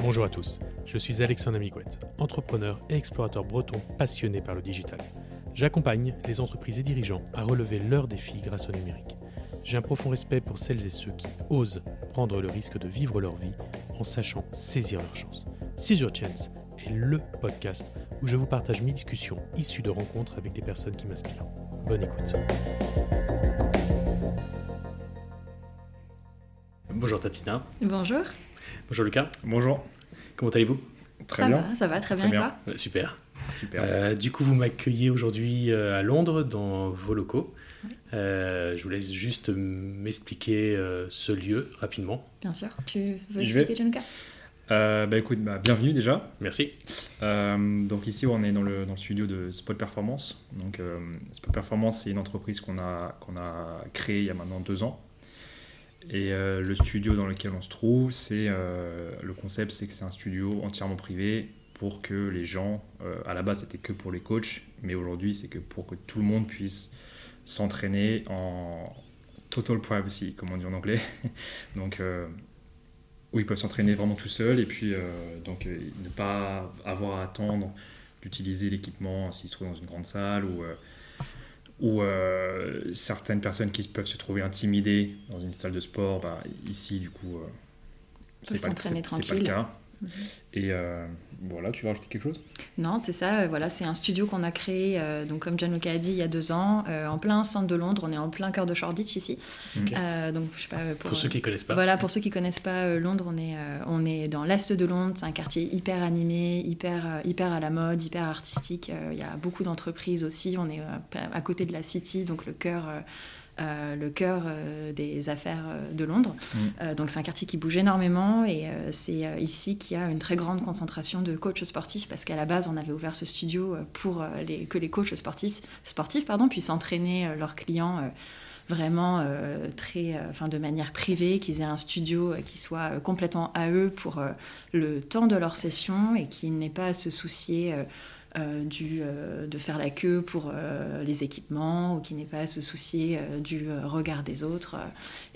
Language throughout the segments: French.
Bonjour à tous, je suis Alexandre Amigouette, entrepreneur et explorateur breton passionné par le digital. J'accompagne les entreprises et dirigeants à relever leurs défis grâce au numérique. J'ai un profond respect pour celles et ceux qui osent prendre le risque de vivre leur vie en sachant saisir leur chance. Seize Your Chance est le podcast où je vous partage mes discussions issues de rencontres avec des personnes qui m'inspirent. Bonne écoute. Bonjour Tatina. Bonjour. Bonjour Lucas. Bonjour. Comment allez-vous? Très ça bien. va, ça va très bien Très et bien. toi? Euh, Super. Super. Euh, du coup, vous m'accueillez aujourd'hui euh, à Londres, dans vos locaux. Euh, je vous laisse juste m'expliquer euh, ce lieu rapidement. Bien sûr. Tu veux Je expliquer Gianluca? Euh, bah écoute, bah, bienvenue déjà. Merci. Euh, donc ici, on est dans le, dans le studio de Spot Performance. Donc euh, Spot Performance, c'est une entreprise qu'on a, qu'on a créée il y a maintenant deux ans. Et euh, le studio dans lequel on se trouve, c'est euh, le concept, c'est que c'est un studio entièrement privé pour que les gens, euh, à la base, c'était que pour les coachs, mais aujourd'hui, c'est que pour que tout le monde puisse s'entraîner en total privacy, comme on dit en anglais. donc où ils peuvent s'entraîner vraiment tout seuls et puis donc ne pas avoir à attendre d'utiliser l'équipement s'ils se trouvent dans une grande salle ou, ou euh, certaines personnes qui peuvent se trouver intimidées dans une salle de sport, bah, ici du coup euh, c'est pas, le- pas cas. Mhm. Et euh, voilà, tu veux rajouter quelque chose? Non, c'est ça. euh, Voilà, c'est un studio qu'on a créé, euh, donc comme Gianluca a dit, il y a deux ans, euh, en plein centre de Londres. On est en plein cœur de Shoreditch ici. Euh, donc je sais pas euh, Pour, ceux qui ne connaissent pas, Voilà, pour ceux qui connaissent pas euh, Londres, on est, euh, on est dans l'est de Londres. C'est un quartier hyper animé, hyper, euh, hyper à la mode, hyper artistique. Euh, Il y a beaucoup d'entreprises aussi. On est euh, à côté de la City, donc le cœur, le cœur euh, des affaires euh, de Londres. Mm. Euh, donc c'est un quartier qui bouge énormément et euh, c'est euh, ici qu'il y a une très grande concentration de coachs sportifs parce qu'à la base on avait ouvert ce studio euh, pour euh, les, que les coachs sportifs, sportifs pardon, puissent entraîner euh, leurs clients. euh, vraiment euh, très, euh, enfin de manière privée, qu'ils aient un studio euh, qui soit euh, complètement à eux pour euh, le temps de leur session et qu'ils n'aient pas à se soucier euh, euh, du, euh, de faire la queue pour euh, les équipements ou qu'ils n'aient pas à se soucier euh, du euh, regard des autres, euh,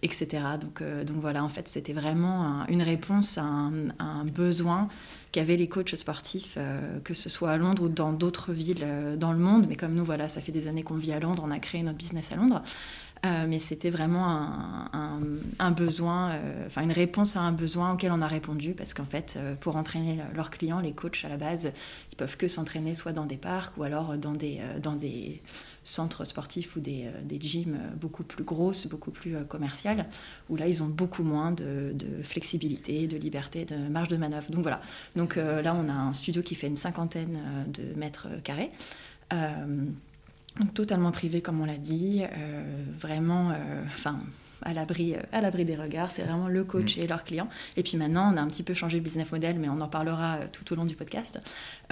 etc. Donc, euh, donc voilà, en fait, c'était vraiment un- une réponse à un, besoin qu'avaient les coachs sportifs, euh, que ce soit à Londres ou dans d'autres villes euh, dans le monde. Mais comme nous, voilà, ça fait des années qu'on vit à Londres, on a créé notre business à Londres. Euh, mais c'était vraiment un, besoin, euh, enfin une réponse à un besoin auquel on a répondu parce qu'en fait, euh, pour entraîner leurs clients, les coachs à la base, ils peuvent que s'entraîner soit dans des parcs ou alors dans des, euh, dans des centres sportifs ou des, euh, des gyms euh, beaucoup plus grosses, beaucoup plus euh, commerciales, où là ils ont beaucoup moins de, de flexibilité, de liberté, de marge de manœuvre. Donc voilà. Donc euh, là on a un studio qui fait une cinquantaine euh, de mètres carrés. Euh, donc totalement privé, comme on l'a dit, euh, vraiment, euh, à l'abri, euh, à l'abri des regards. C'est vraiment le coach et leurs clients. Et puis maintenant, on a un petit peu changé le business model, mais on en parlera euh, tout au long du podcast.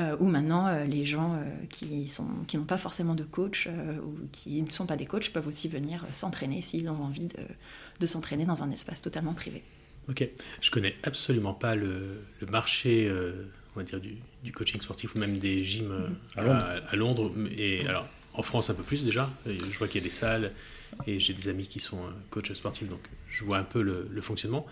euh, où maintenant, euh, les gens euh, qui sont, qui n'ont pas forcément de coach ou qui ne sont pas des coachs peuvent aussi venir s'entraîner s'ils ont envie de, de s'entraîner dans un espace totalement privé. ok. Je connais absolument pas le, le marché, on va dire du, du coaching sportif ou même des gyms euh, À à, Londres. Et alors, en France un peu plus déjà. Je vois qu'il y a des salles et j'ai des amis qui sont euh, coachs sportifs, donc je vois un peu le, le fonctionnement.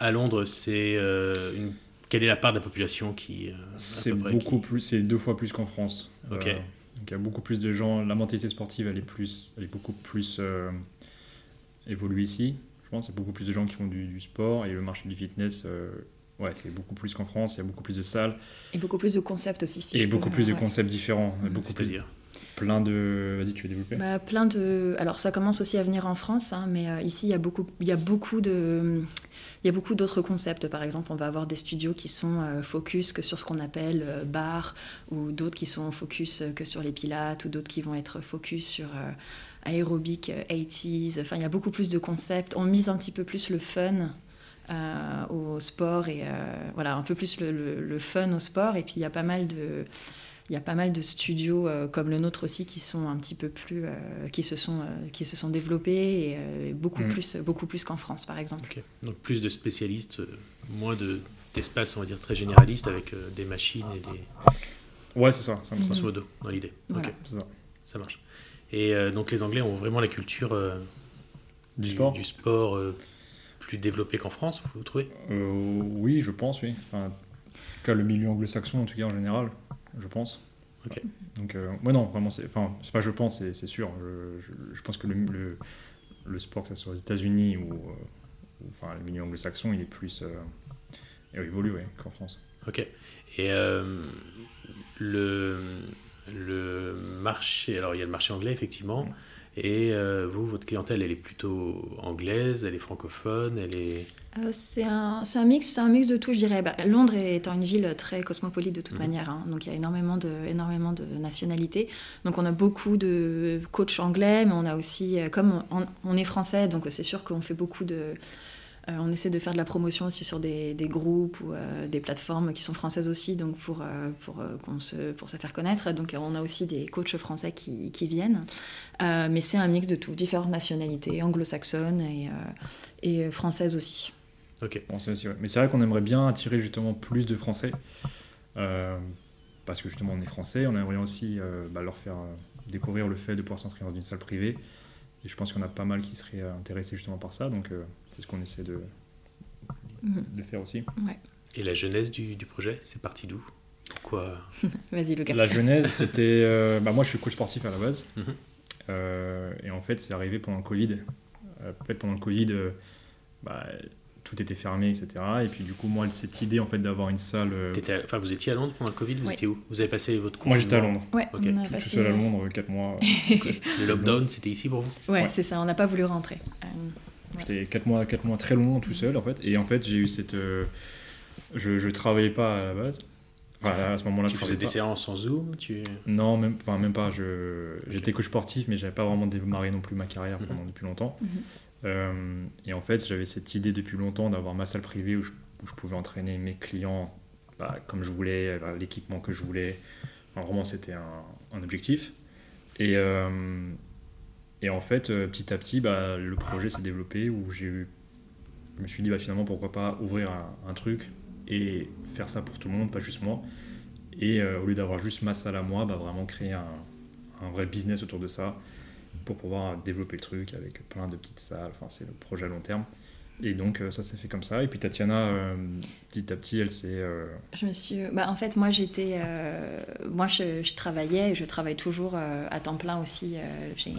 À Londres, c'est euh, une... quelle est la part de la population qui euh, C'est beaucoup qui- plus, c'est deux fois plus qu'en France. Ok. Euh, donc il y a beaucoup plus de gens. La mentalité sportive, elle est plus, elle est beaucoup plus euh, évoluée ici. Je pense, il y a beaucoup plus de gens qui font du, du sport et le marché du fitness, euh, ouais, c'est beaucoup plus qu'en France. Il y a beaucoup plus de salles Et beaucoup plus de concepts aussi. Si et beaucoup plus de concepts différents. Beaucoup plus, C'est-à-dire? Plein de. Vas-y, tu veux développer? Bah, plein de. Alors ça commence aussi à venir en France, hein, mais euh, ici il y a beaucoup, il y a beaucoup d'autres concepts. Par exemple, on va avoir des studios qui sont euh, focus que sur ce qu'on appelle euh, bar, ou d'autres qui sont focus que sur les pilates, ou d'autres qui vont être focus sur aérobic euh, 80s. Enfin, il y a beaucoup plus de concepts. On mise un petit peu plus le fun. au sport et voilà un peu plus le, le- le fun au sport et puis il y a pas mal de il y a pas mal de studios euh, comme le nôtre aussi qui sont un petit peu plus euh, qui se sont euh, qui se sont développés et euh, beaucoup Mm. plus beaucoup plus qu'en France par exemple. Donc plus de spécialistes, euh, moins de d'espace, on va dire, très généraliste avec euh, des machines et des Ouais, c'est ça. c'est un peu ça. grosso modo dans l'idée. Voilà. Ok, C'est ça. marche. Et euh, donc les Anglais ont vraiment la culture euh, Du sport du sport euh, plus développé qu'en France, vous trouvez? Euh, oui, je pense, oui. Enfin, en tout cas, le milieu anglo-saxon, en tout cas en général, je pense. Ok. Donc, euh, ouais, non, vraiment, c'est, enfin, c'est pas je pense, c'est, sûr. Je, je- je pense que le, le, le sport, que ce soit aux États-Unis ou, euh, enfin, le milieu anglo-saxon, il est plus euh, ouais, qu'en France. Ok. Et euh, le, le marché, alors il y a le marché anglais effectivement, Mm. Et euh, vous, votre clientèle, elle est plutôt anglaise, elle est francophone, elle est... Euh, c'est un, un mix, c'est un mix de tout, je dirais. Bah, Londres étant une ville très cosmopolite de toute Mhm. manière, hein, donc il y a énormément de, énormément de nationalités. Donc on a beaucoup de coachs anglais, mais on a aussi, euh, comme on, on est français, donc c'est sûr qu'on fait beaucoup de, euh, on essaie de faire de la promotion aussi sur des, des groupes ou euh, des plateformes qui sont françaises aussi, donc pour, euh, pour, se, pour faire connaître. Donc on a aussi des coachs français qui, viennent. Mais c'est un mix de tout, différentes nationalités, anglo-saxonnes et, et françaises aussi. Ok. Bon, aussi. Mais c'est vrai qu'on aimerait bien attirer justement plus de Français. parce que justement, on est Français. On aimerait aussi bah, leur faire découvrir le fait de pouvoir s'entraîner dans une salle privée. Et je pense qu'il y en a pas mal qui seraient euh, intéressés justement par ça. Donc, euh, c'est ce qu'on essaie de, de faire aussi. Et la jeunesse du, du projet, c'est parti d'où? Pourquoi? Vas-y, Lucas. La genèse, c'était. euh, bah, moi, je suis coach sportif à la base. Mhm. Euh, et en fait, c'est arrivé pendant le Covid. En fait, pendant le Covid, euh, bah, tout était fermé, etc. Et puis, du coup, moi, cette idée en fait, d'avoir une salle. euh, Enfin, vous étiez à Londres pendant le Covid, vous Oui. étiez où? Vous avez passé votre moi, j'étais à Londres. Ouais, Ok. on a Je suis passé. seul à Londres, 4 mois. Le lockdown, c'était ici pour vous? Ouais, Ouais. c'est ça, on n'a pas voulu rentrer. Euh, J'étais 4 mois, quatre mois très longs tout seul en fait. Et en fait, j'ai eu cette. euh, je, je travaillais pas à la base. Enfin, à ce moment-là, je Tu faisais des pas. séances en Zoom tu... Non, même, enfin, même pas. Je, j'étais coach sportif, mais j'avais pas vraiment démarré non plus ma carrière pendant Mhm. depuis longtemps. Mhm. Euh, et en fait, j'avais cette idée depuis longtemps d'avoir ma salle privée où je, pouvais entraîner mes clients bah, comme je voulais, avec l'équipement que je voulais. Enfin, vraiment, c'était un, objectif. Et, euh, et en fait, euh, petit à petit, bah, le projet s'est développé où j'ai eu. Je me suis dit, bah, finalement, pourquoi pas ouvrir un, truc et faire ça pour tout le monde, pas juste moi. Et euh, au lieu d'avoir juste ma salle à moi, vraiment créer un vrai business autour de ça pour pouvoir développer le truc avec plein de petites salles. Enfin, c'est le projet à long terme. Et donc, euh, ça s'est fait comme ça. Et puis, Tatiana, euh, petit à petit, elle s'est. euh, Je me suis. Bah, en fait, moi, j'étais. Moi, je, je travaillais et je travaille toujours à temps plein aussi. J'ai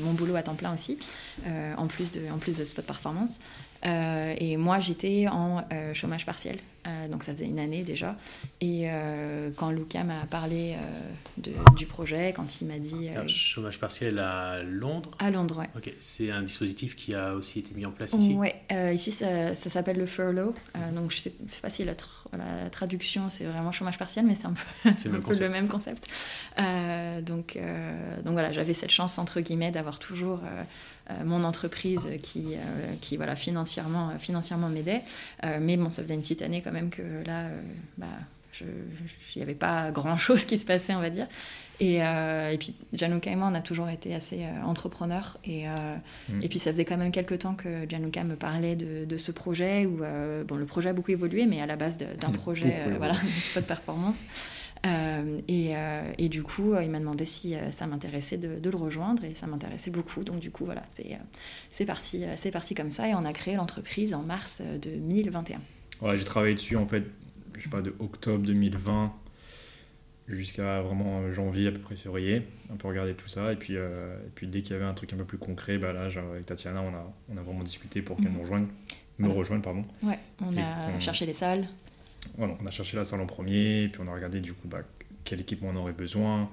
mon boulot à temps plein aussi, en, plus de, en plus de Spot Performance. Euh, et moi, j'étais en euh, chômage partiel. Euh, donc, ça faisait une année déjà. Et quand Luca m'a parlé de- du projet, quand il m'a dit. chômage partiel à Londres à Londres, ouais. Ok, c'est un dispositif qui a aussi été mis en place ici euh, ici ça, ça s'appelle le furlough. Donc je sais, je sais pas si la, tr- la traduction c'est vraiment chômage partiel, mais c'est un peu, un même peu concept. le même concept. Donc, donc voilà, j'avais cette chance entre guillemets d'avoir toujours mon entreprise qui, euh, qui voilà financièrement, euh, financièrement m'aidait. Euh, mais bon, ça faisait une petite année quand même que là, euh, bah, il n'y avait pas grand chose qui se passait, on va dire. Et, euh, et puis Gianluca et moi, on a toujours été assez euh, entrepreneurs. Et, euh, Mm. et puis ça faisait quand même quelques temps que Gianluca me parlait de, de ce projet. Où, euh, bon, le projet a beaucoup évolué, mais à la base d'un projet, euh, voilà, de performance. Euh, et, euh, et du coup, euh, il m'a demandé si ça m'intéressait de, de le rejoindre. Et ça m'intéressait beaucoup. Donc du coup, voilà, c'est parti, c'est parti comme ça. Et on a créé l'entreprise en mars euh, 2021. Ouais, j'ai travaillé dessus en fait, je sais pas, de octobre 2020 jusqu'à vraiment janvier, à peu près février. Un peu regarder tout ça. Et puis, euh, et puis dès qu'il y avait un truc un peu plus concret, bah là, genre, avec Tatiana, on a, on a vraiment discuté pour qu'elle Mhm. nous rejoigne. Me rejoigne, pardon. Ouais, on Et a cherché les salles. Voilà, on a cherché la salle en premier, puis on a regardé du coup bah, quel équipement on aurait besoin,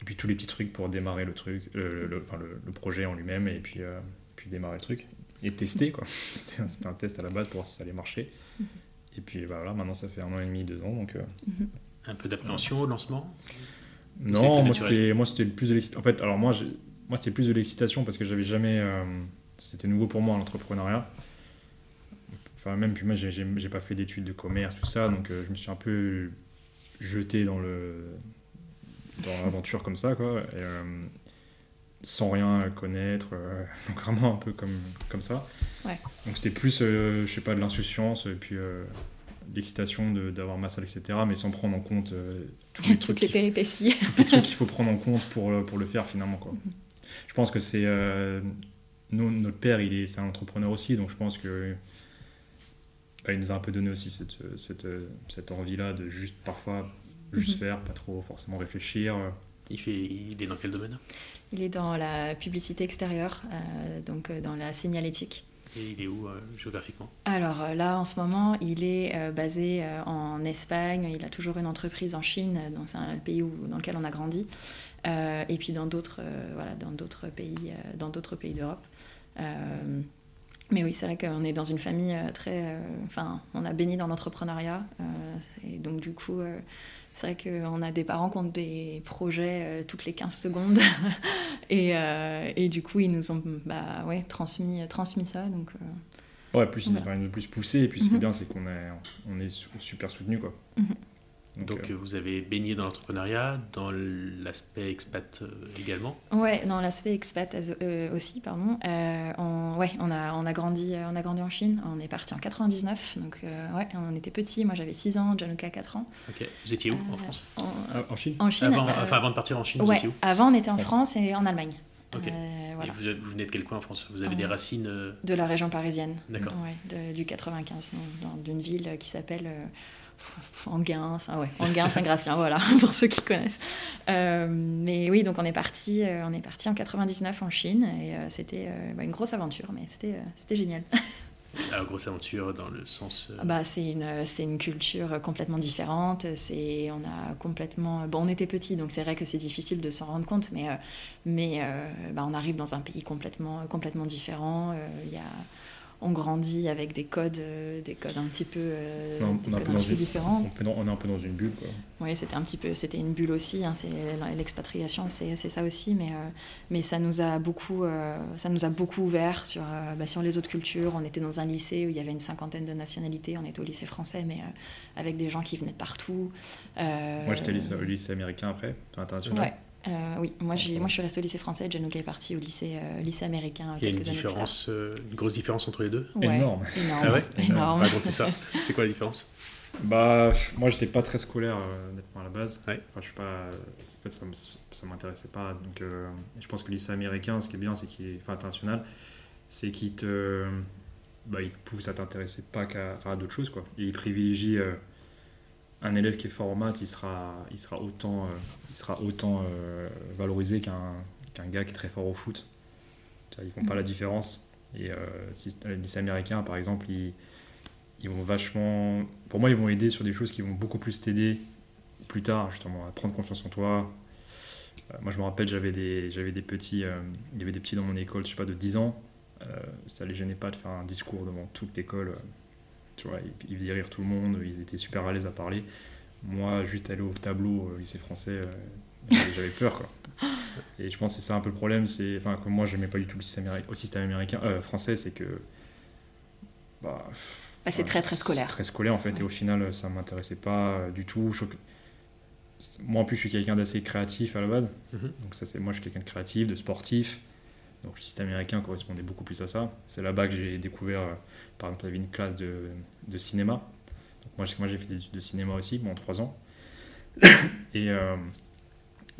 et puis tous les petits trucs pour démarrer le truc, euh, le, enfin, le, le projet en lui-même, et puis, euh, puis démarrer le truc, et tester quoi. C'était un, c'était un test à la base pour voir si ça allait marcher. Mhm. Et puis bah, voilà, maintenant ça fait un an et demi, deux ans, donc... euh, Un peu d'appréhension au lancement? Non, moi c'était, moi c'était le plus de l'excitation. En fait, alors moi, moi c'était plus de l'excitation parce que j'avais jamais, euh, c'était nouveau pour moi l'entrepreneuriat. Enfin même puis moi j'ai, pas fait d'études de commerce tout ça, donc euh, je me suis un peu jeté dans le dans l'aventure comme ça quoi, et, euh, sans rien connaître, euh, donc vraiment un peu comme comme ça. Ouais. Donc c'était plus, euh, je sais pas, de l'insouciance et puis euh, l'excitation d'avoir ma salle etc, mais sans prendre en compte tous les trucs Toutes les péripéties. tous les trucs qu'il faut prendre en compte pour, pour le faire finalement. Quoi. Je pense que c'est. notre père, il est, c'est un entrepreneur aussi, donc je pense que bah, il nous a un peu donné aussi cette, cette, cette envie-là de juste parfois juste Mhm. faire, pas trop forcément réfléchir. Il, fait, il est dans quel domaine? Il est dans la publicité extérieure, euh, donc euh, dans la signalétique. Et il est où euh, géographiquement? Alors là, en ce moment, il est euh, basé euh, en Espagne. Il a toujours une entreprise en Chine, donc c'est un pays où, dans lequel on a grandi. Euh, et puis dans d'autres, euh, voilà, dans d'autres pays, euh, dans d'autres pays d'Europe. Euh, mais oui, c'est vrai qu'on est dans une famille euh, très, euh, enfin, on a baigné dans l'entrepreneuriat. euh, et donc du coup, c'est vrai qu'on a des parents qui ont des projets toutes les 15 secondes. et, et du coup, ils nous ont bah, ouais, transmis, transmis ça. Donc, Ouais, plus, Voilà. enfin, de plus poussé, et puis ce qui est Mhm. bien, c'est qu'on est, on est su- super soutenu quoi. Mhm. Donc euh, euh, vous avez baigné dans l'entrepreneuriat, dans l'aspect expat euh, également? Ouais, dans l'aspect expat as- euh, aussi, pardon. Euh, on, ouais, on a, on, a grandi, on a grandi en Chine. On est parti en 99, donc euh, ouais, on était petits. Moi, j'avais 6 ans, Januka 4 ans. Ok. Vous étiez où en France? En, en Chine en Chine. avant, Enfin avant de partir en Chine, vous ouais, étiez où? avant, on était en France. Et en Allemagne. Ok. Euh, Et voilà. vous, vous venez de quel coin en France? Vous avez des racines euh, De la région parisienne. D'accord. Ouais, du 95, dans- dans- d'une ville qui s'appelle euh, Anguin, ça, ouais, Anguin, Saint-Gratien, voilà, pour ceux qui connaissent. Euh, mais oui, donc on est parti, euh, on est parti en 99 en Chine et euh, c'était bah, une grosse aventure, mais c'était c'était génial. Alors, grosse aventure dans le sens. Ah Bah, c'est une, c'est une culture complètement différente. C'est, on a complètement. Bon, on était petits, donc c'est vrai que c'est difficile de s'en rendre compte, mais, mais bah, on arrive dans un pays complètement, complètement différent. Il y a, on grandit avec des codes, euh, des codes un petit peu, euh, On- des on est un codes peu un dans petit peu une- différents. on, est un peu dans une bulle quoi. Oui, c'était un petit peu, c'était une bulle aussi. hein, c'est l'expatriation, c'est ça aussi, mais euh, mais ça nous a beaucoup, euh, ça nous a beaucoup ouvert sur bah, sur les autres cultures. On était dans un lycée où il y avait une cinquantaine de nationalités. On était au lycée français, mais avec des gens qui venaient de partout. Moi j'étais au lycée, au lycée américain après, international. Ouais. Euh, oui, moi, j'ai, moi je suis restée au lycée français, Januka est parti au lycée, euh, lycée américain il y a une différence, euh, une grosse différence entre les deux? Ouais, Énorme. énorme. Ah ouais? énorme. Racontez ça. C'est quoi la différence? Bah, moi j'étais pas très scolaire honnêtement à la base. Ouais. Enfin, je suis pas, ça, ça m'intéressait pas. Donc, euh, je pense que le lycée américain, ce qui est bien, c'est qu'il est, enfin international, c'est qu'il te, bah, il te pousse à t'intéresser pas qu'à, enfin, à d'autres choses quoi. Et il privilégie euh, un élève qui est fort en maths, il sera, il sera autant, euh, il sera autant euh, valorisé qu'un qu'un gars qui est très fort au foot. Ils font pas la différence. Et euh, si, le lycée américain, par exemple, ils, ils vont vachement. Pour moi, ils vont aider sur des choses qui vont beaucoup plus t'aider plus tard, justement, à prendre confiance en toi. Euh, moi, je me rappelle, j'avais des, des petits. il y avait des petits dans mon école, je sais pas, de 10 ans. Ça les gênait pas de faire un discours devant toute l'école. Tu vois, ils, ils faisaient rire tout le monde, ils étaient super à l'aise à parler. Moi, juste aller au tableau euh, lycée français, euh, j'avais peur, quoi. Et je pense que c'est ça un peu le problème, c'est. Enfin, comme moi, j'aimais pas du tout le système, au système américain, euh, français, c'est que. Bah, Bah, c'est très très scolaire. Très scolaire en fait, et au final ça m'intéressait pas du tout. Je Moi en plus je suis quelqu'un d'assez créatif à la base, Mhm. donc ça c'est moi je suis quelqu'un de créatif, de sportif. Donc le système américain correspondait beaucoup plus à ça. C'est là-bas que j'ai découvert, par exemple, il y avait une classe de, de cinéma. Donc moi, j'ai- moi j'ai fait des études de cinéma aussi pendant trois ans. Et euh,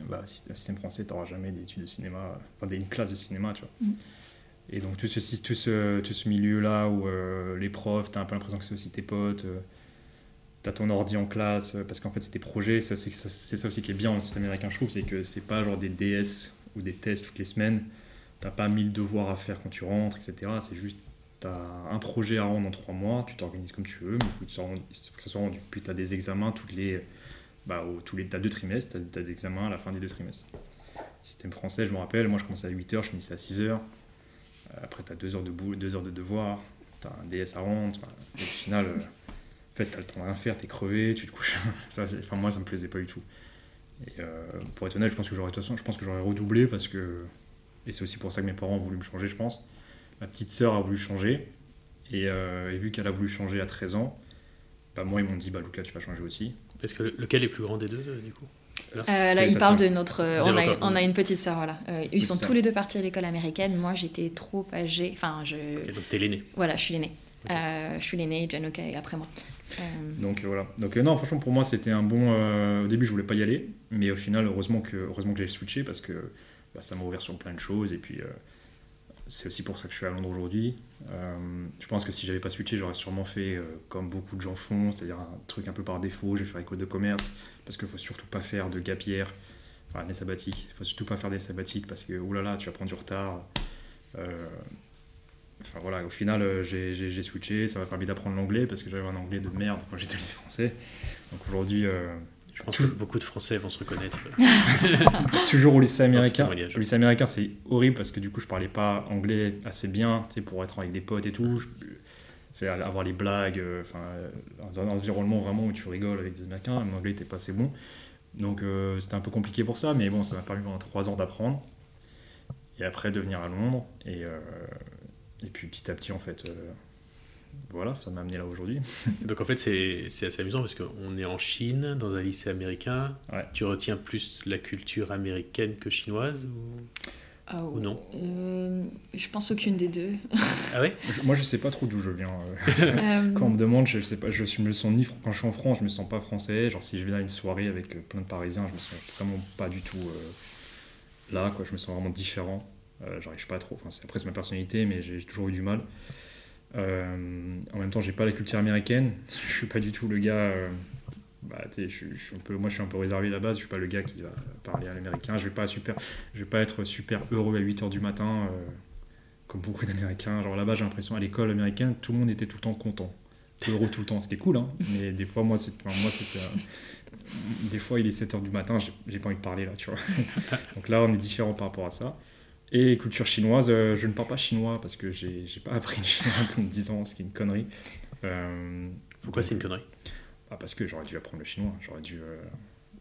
bah, système français, tu n'auras jamais d'études de cinéma, enfin une classe de cinéma, tu vois. Mhm. Et donc tout ce, tout ce, tout ce milieu-là où euh, les profs, tu as un peu l'impression que c'est aussi tes potes, tu as ton ordi en classe, euh, parce qu'en fait c'est tes projets, ça, c'est ça, c'est ça aussi qui est bien dans le système américain, je trouve, c'est que c'est pas genre des DS ou des tests toutes les semaines, t'as pas mille devoirs à faire quand tu rentres, etc. C'est juste, tu as un projet à rendre en trois mois, tu t'organises comme tu veux, mais il faut que, ça soit rendu-. Puis tu as des examens toutes les, bah, tous les, t'as deux trimestres, tu as, des examens à la fin des deux trimestres. Système français, je me rappelle, moi je commençais à 8h, je finissais à 6h. Après, tu as deux heures de, bou- deux heures de devoirs, tu as un DS à rendre. au final, euh, en fait, tu as le temps de rien faire, tu es crevé, tu te couches. Moi, ça me plaisait pas du tout. Et euh, pour être honnête, je pense que j'aurais de toute façon, je pense que j'aurais redoublé parce que et c'est aussi pour ça que mes parents ont voulu me changer, je pense. Ma petite sœur a voulu changer et, euh, et vu qu'elle a voulu changer à 13 ans, bah moi ils m'ont dit bah Lucas tu vas changer aussi. Est-ce que le- lequel est plus grand des deux, euh, du coup? Euh, là, il parle de notre. euh, on, a, encore- on a une petite sœur, voilà. Euh, ils sont sœur. tous les deux partis à l'école américaine. Moi, j'étais trop âgée. Enfin, je. Donc t'es l'aîné. Voilà, je suis. Euh, je suis l'aînée, Januka est après moi. Euh, Donc voilà. Donc euh, non franchement pour moi c'était un bon. euh, au début je voulais pas y aller, mais au final heureusement que heureusement que j'ai switché parce que bah, ça m'a ouvert sur plein de choses et puis euh, c'est aussi pour ça que je suis à Londres aujourd'hui. Euh, je pense que si j'avais pas switché, j'aurais sûrement fait euh, comme beaucoup de gens font, c'est-à-dire un truc un peu par défaut. J'ai fait école de commerce parce qu'il faut surtout pas faire de gapière, enfin des sabbatiques. Faut surtout pas faire des sabbatiques parce que oulala, tu vas prendre du retard. Euh, Enfin voilà, au final, j'ai- switché, ça m'a permis d'apprendre l'anglais parce que j'avais un anglais de merde quand j'étais lycée français. Donc aujourd'hui, Je pense Tout- que beaucoup de Français vont se reconnaître. toujours au lycée américain. Au lycée américain, c'est horrible parce que du coup, je parlais pas anglais assez bien, pour être avec des potes et tout. Je, faire avoir les blagues, euh, enfin, euh, dans un environnement vraiment où tu rigoles avec des Américains. Mon anglais n'était pas assez bon, donc euh, c'était un peu compliqué pour ça. Mais bon, ça m'a permis pendant trois ans d'apprendre et après de venir à Londres et euh, et puis petit à petit, en fait, voilà, ça m'a amené là aujourd'hui. Donc en fait, c'est c'est assez amusant parce qu'on est en Chine, dans un lycée américain. Ouais. Tu retiens plus la culture américaine que chinoise ou... Ah, Ou non euh, Je pense aucune des deux. Ah ouais? Je- moi, je sais pas trop d'où je viens. euh. Euh, Quand on me demande, je, sais pas, je me sens ni quand je suis en France, je me sens pas français. Genre si je viens à une soirée avec plein de Parisiens, je me sens vraiment pas du tout euh, là. Quoi, je me sens vraiment différent. Euh, J'arrive pas trop. Enfin, c'est- après c'est ma personnalité, mais j'ai toujours eu du mal. Euh, en même temps, j'ai pas la culture américaine. Je suis pas du tout le gars. euh, bah, je, je suis un peu, moi, je suis un peu réservé à la base. Je suis pas le gars qui va parler à l'américain. Je vais pas super, je vais pas être super heureux à 8 h du matin. euh, comme beaucoup d'Américains. Genre là-bas, j'ai l'impression à l'école américaine, tout le monde était tout le temps content. Heureux tout le temps, ce qui est cool, hein. mais des fois, moi, moi des fois, il est 7h du matin, j'ai pas envie de parler là, tu vois. Donc là, on est différent par rapport à ça. Et culture chinoise, euh, je ne parle pas chinois parce que j'ai, pas appris le chinois pendant 10 ans, ce qui est une connerie. Euh, Pourquoi c'est une connerie bah, Parce que j'aurais dû apprendre le chinois. J'aurais dû. euh,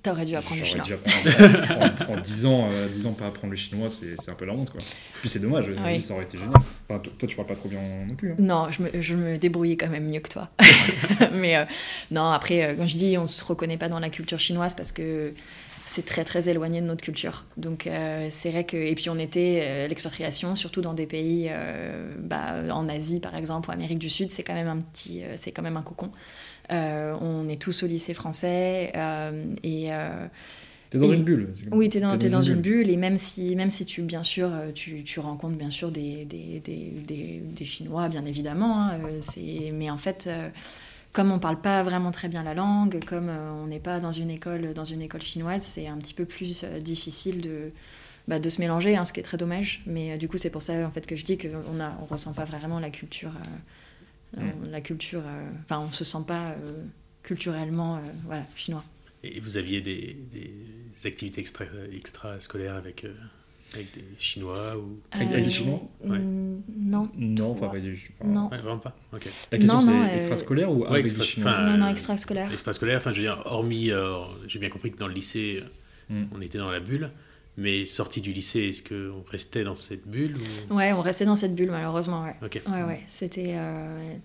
T'aurais dû apprendre le chinois. dû apprendre- en, en 10 ans, euh, 10 ans pas apprendre le chinois, c'est, c'est un peu la honte, quoi. Puis c'est dommage, Oui. ça aurait été génial. Enfin, toi, toi, tu parles pas trop bien non plus. hein. Non, je me, je me débrouillais quand même mieux que toi. Mais euh, non, après, euh, quand je dis on se reconnaît pas dans la culture chinoise parce que c'est très très éloigné de notre culture. Donc euh, c'est vrai que et puis on était euh, l'expatriation, surtout dans des pays, euh, bah, en Asie par exemple ou Amérique du Sud, c'est quand même un petit, c'est quand même un cocon. On est tous au lycée français et T'es dans Et- une bulle. oui, tu es dans, t'es dans une bulle, et même si, même si tu, bien sûr, tu, tu rencontres bien sûr des, des, des, des, des Chinois, bien évidemment, hein, c'est, mais en fait, comme on parle pas vraiment très bien la langue, comme euh, on n'est pas dans une école, dans une école chinoise, c'est un petit peu plus euh, difficile de, bah, de se mélanger, hein, ce qui est très dommage. Mais euh, du coup, c'est pour ça en fait que je dis qu'on a, on ressent pas vraiment la culture, euh, Mm. euh, la culture, euh, enfin, on se sent pas euh, culturellement, euh, voilà, chinois. Et vous aviez des, des activités extra, extrascolaires avec, euh, avec des Chinois ou... Avec- avec des Chinois Ouais. mm, Non. Non, enfin, pas du- enfin, Non. Ouais, vraiment pas Ok. La question c'est euh, extrascolaire ou Ouais, avec extra- des Chinois enfin, non, non, euh, extrascolaire. Extrascolaire, enfin je veux dire, hormis, euh, j'ai bien compris que dans le lycée, euh, Mm. on était dans la bulle, mais sorti du lycée, est-ce qu'on restait dans cette bulle ou... Ouais, on restait dans cette bulle, malheureusement, ouais. Ok. Ouais, ouais, c'était... euh,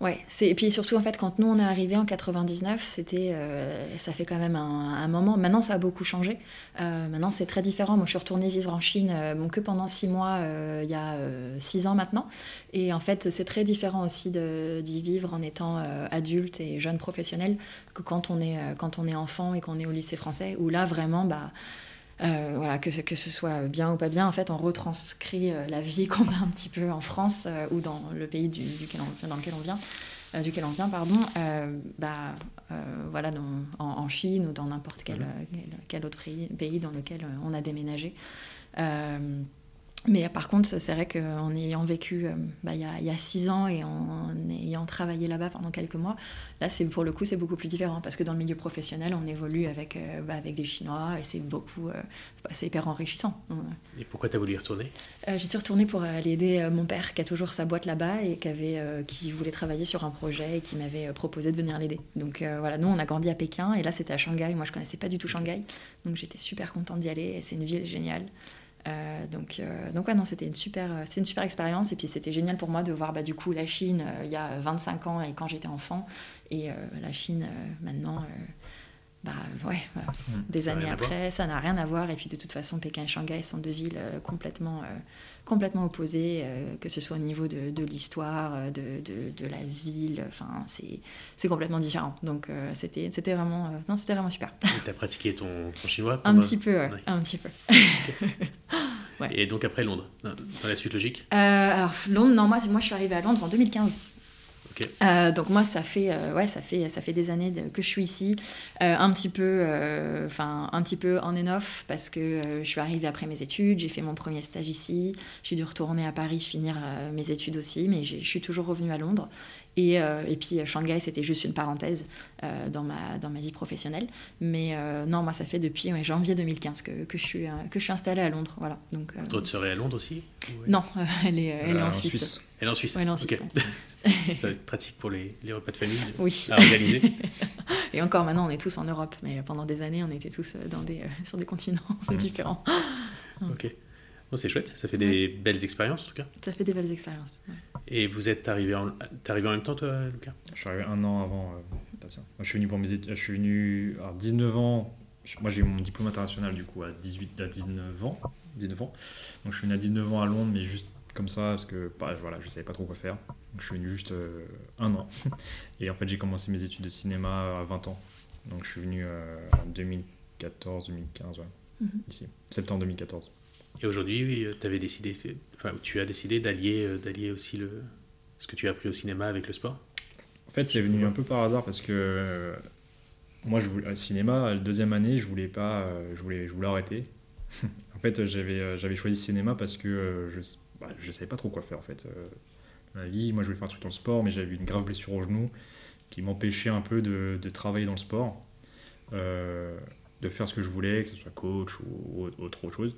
Ouais, c'est... et puis surtout, en fait, quand nous, on est arrivés en 99, c'était... euh, Ça fait quand même un, moment. Maintenant, ça a beaucoup changé. Euh, maintenant, c'est très différent. Moi, je suis retournée vivre en Chine euh, bon, que pendant six mois, il y a six ans maintenant. Et en fait, c'est très différent aussi d'y vivre en étant adulte et jeune professionnel que quand on est, quand on est enfant et qu'on est au lycée français, où là, vraiment, bah... Euh, voilà, que, que ce soit bien ou pas bien, en fait, on retranscrit euh, la vie qu'on a un petit peu en France euh, ou dans le pays du- duquel on, dans lequel on vient, euh, duquel on vient, pardon, bah, voilà, dans- en, en Chine ou dans n'importe quel, quel, quel autre pays, pays dans lequel on a déménagé. Mais par contre, c'est vrai qu'en ayant vécu euh, bah, il y, a, y a six ans et en ayant travaillé là-bas pendant quelques mois, là, c'est pour le coup, c'est beaucoup plus différent parce que dans le milieu professionnel, on évolue avec, euh, bah, avec des Chinois et c'est beaucoup, euh, bah, c'est hyper enrichissant. Et pourquoi tu as voulu y retourner? Euh, J'y suis retournée pour aller aider mon père qui a toujours sa boîte là-bas et qui, avait, qui voulait travailler sur un projet et qui m'avait proposé de venir l'aider. Donc voilà, nous on a grandi à Pékin et là c'était à Shanghai. Moi je connaissais pas du tout Shanghai, donc j'étais super contente d'y aller et c'est une ville géniale. Euh, donc, euh, donc c'était une super, euh, c'est une super expérience. Et puis c'était génial pour moi de voir bah, du coup la Chine il y a 25 ans et quand j'étais enfant. Et la Chine maintenant, bah ouais, bah, Mm. des années après, ça n'a rien à voir et puis de toute façon Pékin et Shanghai sont deux villes euh, complètement, euh, complètement opposées, euh, que ce soit au niveau de, de l'histoire, de, de, de la ville, enfin c'est, complètement différent. Donc euh, c'était, c'était vraiment, non, c'était vraiment super. Tu as pratiqué ton, ton chinois Un petit peu, ouais, un petit peu. Ouais. Et donc après Londres, dans la suite logique? Alors Londres, non, moi, moi je suis arrivée à Londres en 2015. Euh, donc moi ça fait euh, ouais ça fait ça fait des années que je suis ici. Euh, un petit peu enfin un petit peu on and parce que je suis arrivée après mes études j'ai fait mon premier stage ici. J'ai dû retourner à Paris finir mes études aussi mais je suis toujours revenue à Londres et, euh, et puis euh, Shanghai c'était juste une parenthèse euh, dans ma dans ma vie professionnelle mais non moi ça fait depuis ouais, janvier 2015 que, que je suis que je suis installée à Londres voilà donc Votre sœur est à Londres aussi non elle est elle est Euh, en, Suisse. Elle est en Suisse. Ouais, elle est en Ça va être pratique pour les, les repas de famille oui à organiser. Et encore maintenant, on est tous en Europe, mais pendant des années, on était tous dans des, euh, sur des continents Mhm. différents. ok. Bon, c'est chouette, ça fait des belles expériences en tout cas. Ça fait des belles expériences. ouais. Et vous êtes arrivé en, arrivé en même temps toi, Lucas? Je suis arrivé un an avant. euh. Moi, je suis venu pour mes études. Je suis venu à 19 ans. Moi, j'ai eu mon diplôme international du coup à 18, à 19 ans. 19 ans. Donc, je suis venu à 19 ans à Londres, mais juste comme ça parce que bah, voilà, je savais pas trop quoi faire. Donc, je suis venu juste euh, un an. Et en fait, j'ai commencé mes études de cinéma à 20 ans. Donc, je suis venu euh, en 2014, 2015, ouais, Mhm. ici, septembre 2014. Et aujourd'hui, tu avais décidé, enfin, tu as décidé d'allier, euh, d'allier aussi le, ce que tu as appris au cinéma avec le sport? En fait, c'est venu un peu par hasard parce que euh, moi, je cinéma, la deuxième année, je voulais pas, euh, je voulais, je voulais arrêter. en fait, j'avais, euh, j'avais choisi cinéma parce que euh, je, bah, je savais pas trop quoi faire en fait. Euh, la vie, moi, je voulais faire un truc dans le sport, mais j'avais une grave blessure au genou qui m'empêchait un peu de, de travailler dans le sport, euh, de faire ce que je voulais, que ce soit coach ou autre chose.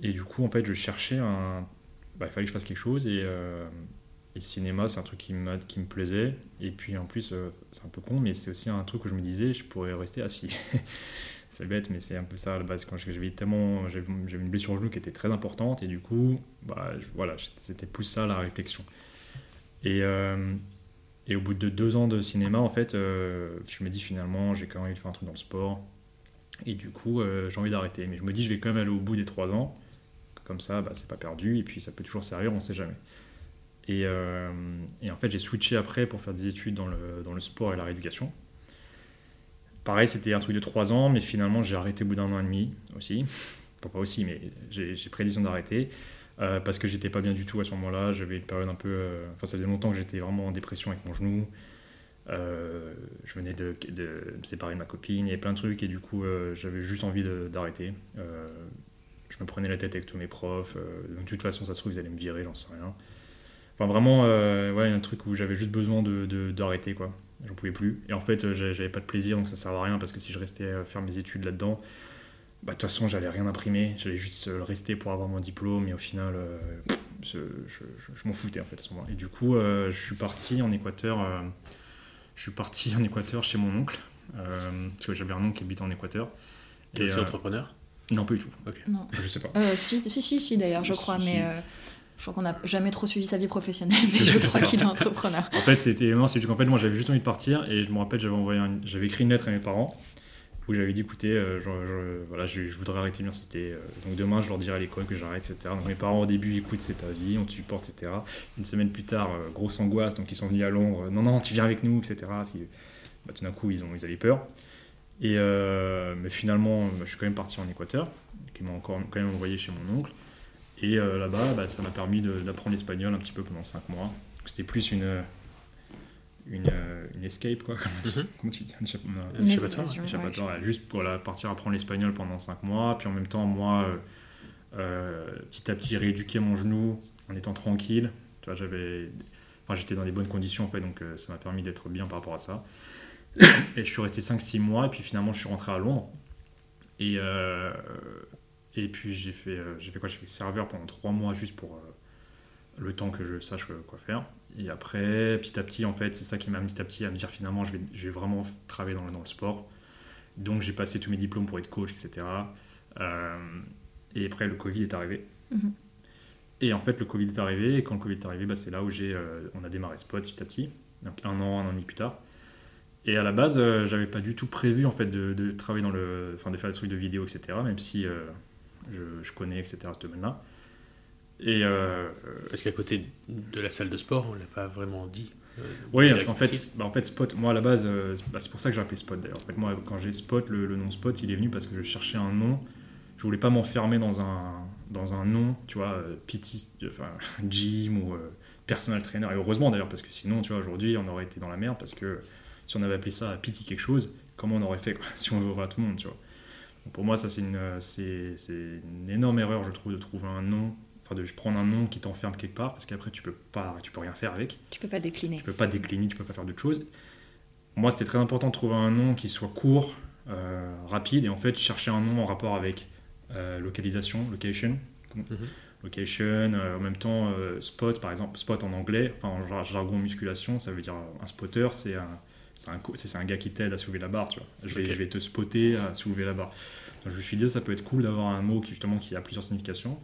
Et du coup, en fait, je cherchais un, bah, il fallait que je fasse quelque chose et euh, cinéma, c'est un truc qui me, qui me plaisait. Et puis en plus, euh, c'est un peu con, mais c'est aussi un truc où je me disais, je pourrais rester assis. c'est bête, mais c'est un peu ça à la base. Quand j'avais tellement, j'avais une blessure au genou qui était très importante, et du coup, bah, voilà, c'était plus ça la réflexion. Et, euh, et au bout de deux ans de cinéma, en fait, euh, je me dis finalement, j'ai quand même envie de faire un truc dans le sport. Et du coup, j'ai envie d'arrêter. Mais je me dis, je vais quand même aller au bout des trois ans. Comme ça, bah, c'est pas perdu, et puis ça peut toujours servir, on sait jamais. Et, euh, et en fait, j'ai switché après pour faire des études dans le, dans le sport et la rééducation. Pareil, c'était un truc de 3 ans, mais finalement, j'ai arrêté au bout d'un an et demi aussi. Enfin, pas aussi, mais j'ai décision d'arrêter euh, parce que j'étais pas bien du tout à ce moment-là. J'avais une période un peu. euh, Enfin, ça faisait longtemps que j'étais vraiment en dépression avec mon genou. Je venais de, de me séparer de ma copine, il y avait plein de trucs, et du coup, j'avais juste envie d'arrêter. Je me prenais la tête avec tous mes profs. euh, donc, de toute façon, ça se trouve, ils allaient me virer, j'en sais rien. Enfin, vraiment, euh, ouais, un truc où j'avais juste besoin de- de- d'arrêter, quoi. J'en pouvais plus. Et en fait, euh, j'avais pas de plaisir, donc ça servait à rien, parce que si je restais à faire mes études là-dedans, bah, de toute façon, j'allais rien imprimer. J'allais juste euh, rester pour avoir mon diplôme, et au final, euh, je, je- je- je m'en foutais, en fait, à ce moment-là. Et du coup, je suis parti en Équateur. je suis parti en Équateur chez mon oncle, parce que j'avais un oncle qui habitait en Équateur. Tu es aussi euh, entrepreneur? Non, pas du tout. Non. Je sais pas. Euh, si, si, si, si, d'ailleurs, je crois, si, mais si. euh, je crois qu'on n'a jamais trop suivi sa vie professionnelle, mais Je crois qu'il est entrepreneur. En fait, c'était c'est juste qu'en fait, moi, j'avais juste envie de partir et je me rappelle, j'avais envoyé, un- j'avais écrit une lettre à mes parents où j'avais dit, écoutez, euh, je, je- voilà, je, je voudrais arrêter l'université. euh, donc demain, je leur dirai à l'école que j'arrête, etc. Donc mes parents au début, écoute, c'est ta vie, on te supporte, etc. Une semaine plus tard, euh, grosse angoisse, donc ils sont venus à Londres. non, non, tu viens avec nous, etc. Parce que, bah, tout d'un coup, ils ont, ils avaient peur. Et euh, mais finalement, bah, je suis quand même parti en Équateur, qui m'a encore quand même envoyé chez mon oncle. Et euh, là-bas, bah, ça m'a permis d'apprendre l'espagnol un petit peu pendant 5 mois. C'était plus une, une, une escape, quoi. Comment, Mhm. comment tu dis un échappatoire, évasion, un ouais, échappatoire, ouais, Juste pour voilà, partir apprendre l'espagnol pendant 5 mois. Puis en même temps, moi, euh, euh, petit à petit, rééduquer mon genou en étant tranquille. Tu vois, j'avais... Enfin, j'étais dans des bonnes conditions, en fait, donc euh, ça m'a permis d'être bien par rapport à ça. Et je suis resté 5-6 mois, et puis finalement, je suis rentré à Londres. Et, euh, et puis, j'ai fait, euh, j'ai fait quoi? J'ai fait serveur pendant 3 mois, juste pour euh, le temps que je sache quoi faire. Et après, petit à petit, en fait, c'est ça qui m'a petit à petit à me dire finalement, je vais, je vais vraiment travailler dans, le- dans le sport. Donc, j'ai passé tous mes diplômes pour être coach, etc. Euh, et après, le Covid est arrivé. Mhm. Et en fait, le Covid est arrivé. Et quand le Covid est arrivé, bah, c'est là où j'ai, euh, on a démarré Spot petit à petit. Donc, un an, un an et demi plus tard. Et à la base, euh, j'avais pas du tout prévu en fait de, de travailler dans le, enfin de faire des trucs de vidéo, etc. Même si euh, je, je connais, etc. ce domaine-là. Et euh, Parce qu'à côté de la salle de sport, on l'a pas vraiment dit. euh, Oui, parce qu'en fait, bah, en fait, Spot, moi à la base, euh, c'est bah, c'est pour ça que j'ai appelé Spot d'ailleurs. En fait, moi, quand j'ai Spot, le, le nom Spot, il est venu parce que je cherchais un nom. Je voulais pas m'enfermer dans un, dans un nom, tu vois, euh, PT, enfin, gym ou euh, personal trainer. Et heureusement d'ailleurs, parce que sinon, tu vois, aujourd'hui, on aurait été dans la merde parce que si on avait appelé ça PT quelque chose, comment on aurait fait quoi, si on veut ouvrir à tout le monde, tu vois. Donc, pour moi, ça, c'est une, euh, c'est, c'est une énorme erreur, je trouve, de trouver un nom, enfin, de prendre un nom qui t'enferme quelque part parce qu'après, tu peux pas, tu peux rien faire avec. Tu peux pas décliner. Tu peux pas décliner, tu peux pas faire d'autres choses. Moi, c'était très important de trouver un nom qui soit court, euh, rapide, et en fait, chercher un nom en rapport avec euh, localisation, location, Mhm. location, euh, en même temps euh, spot, par exemple, spot en anglais, enfin en jar- jargon musculation, ça veut dire un spotter, c'est un, c'est un, c'est gars qui t'aide à soulever la barre, tu vois. Je vais, Ok. je vais te spotter à soulever la barre. Donc je me suis dit, ça peut être cool d'avoir un mot qui justement qui a plusieurs significations.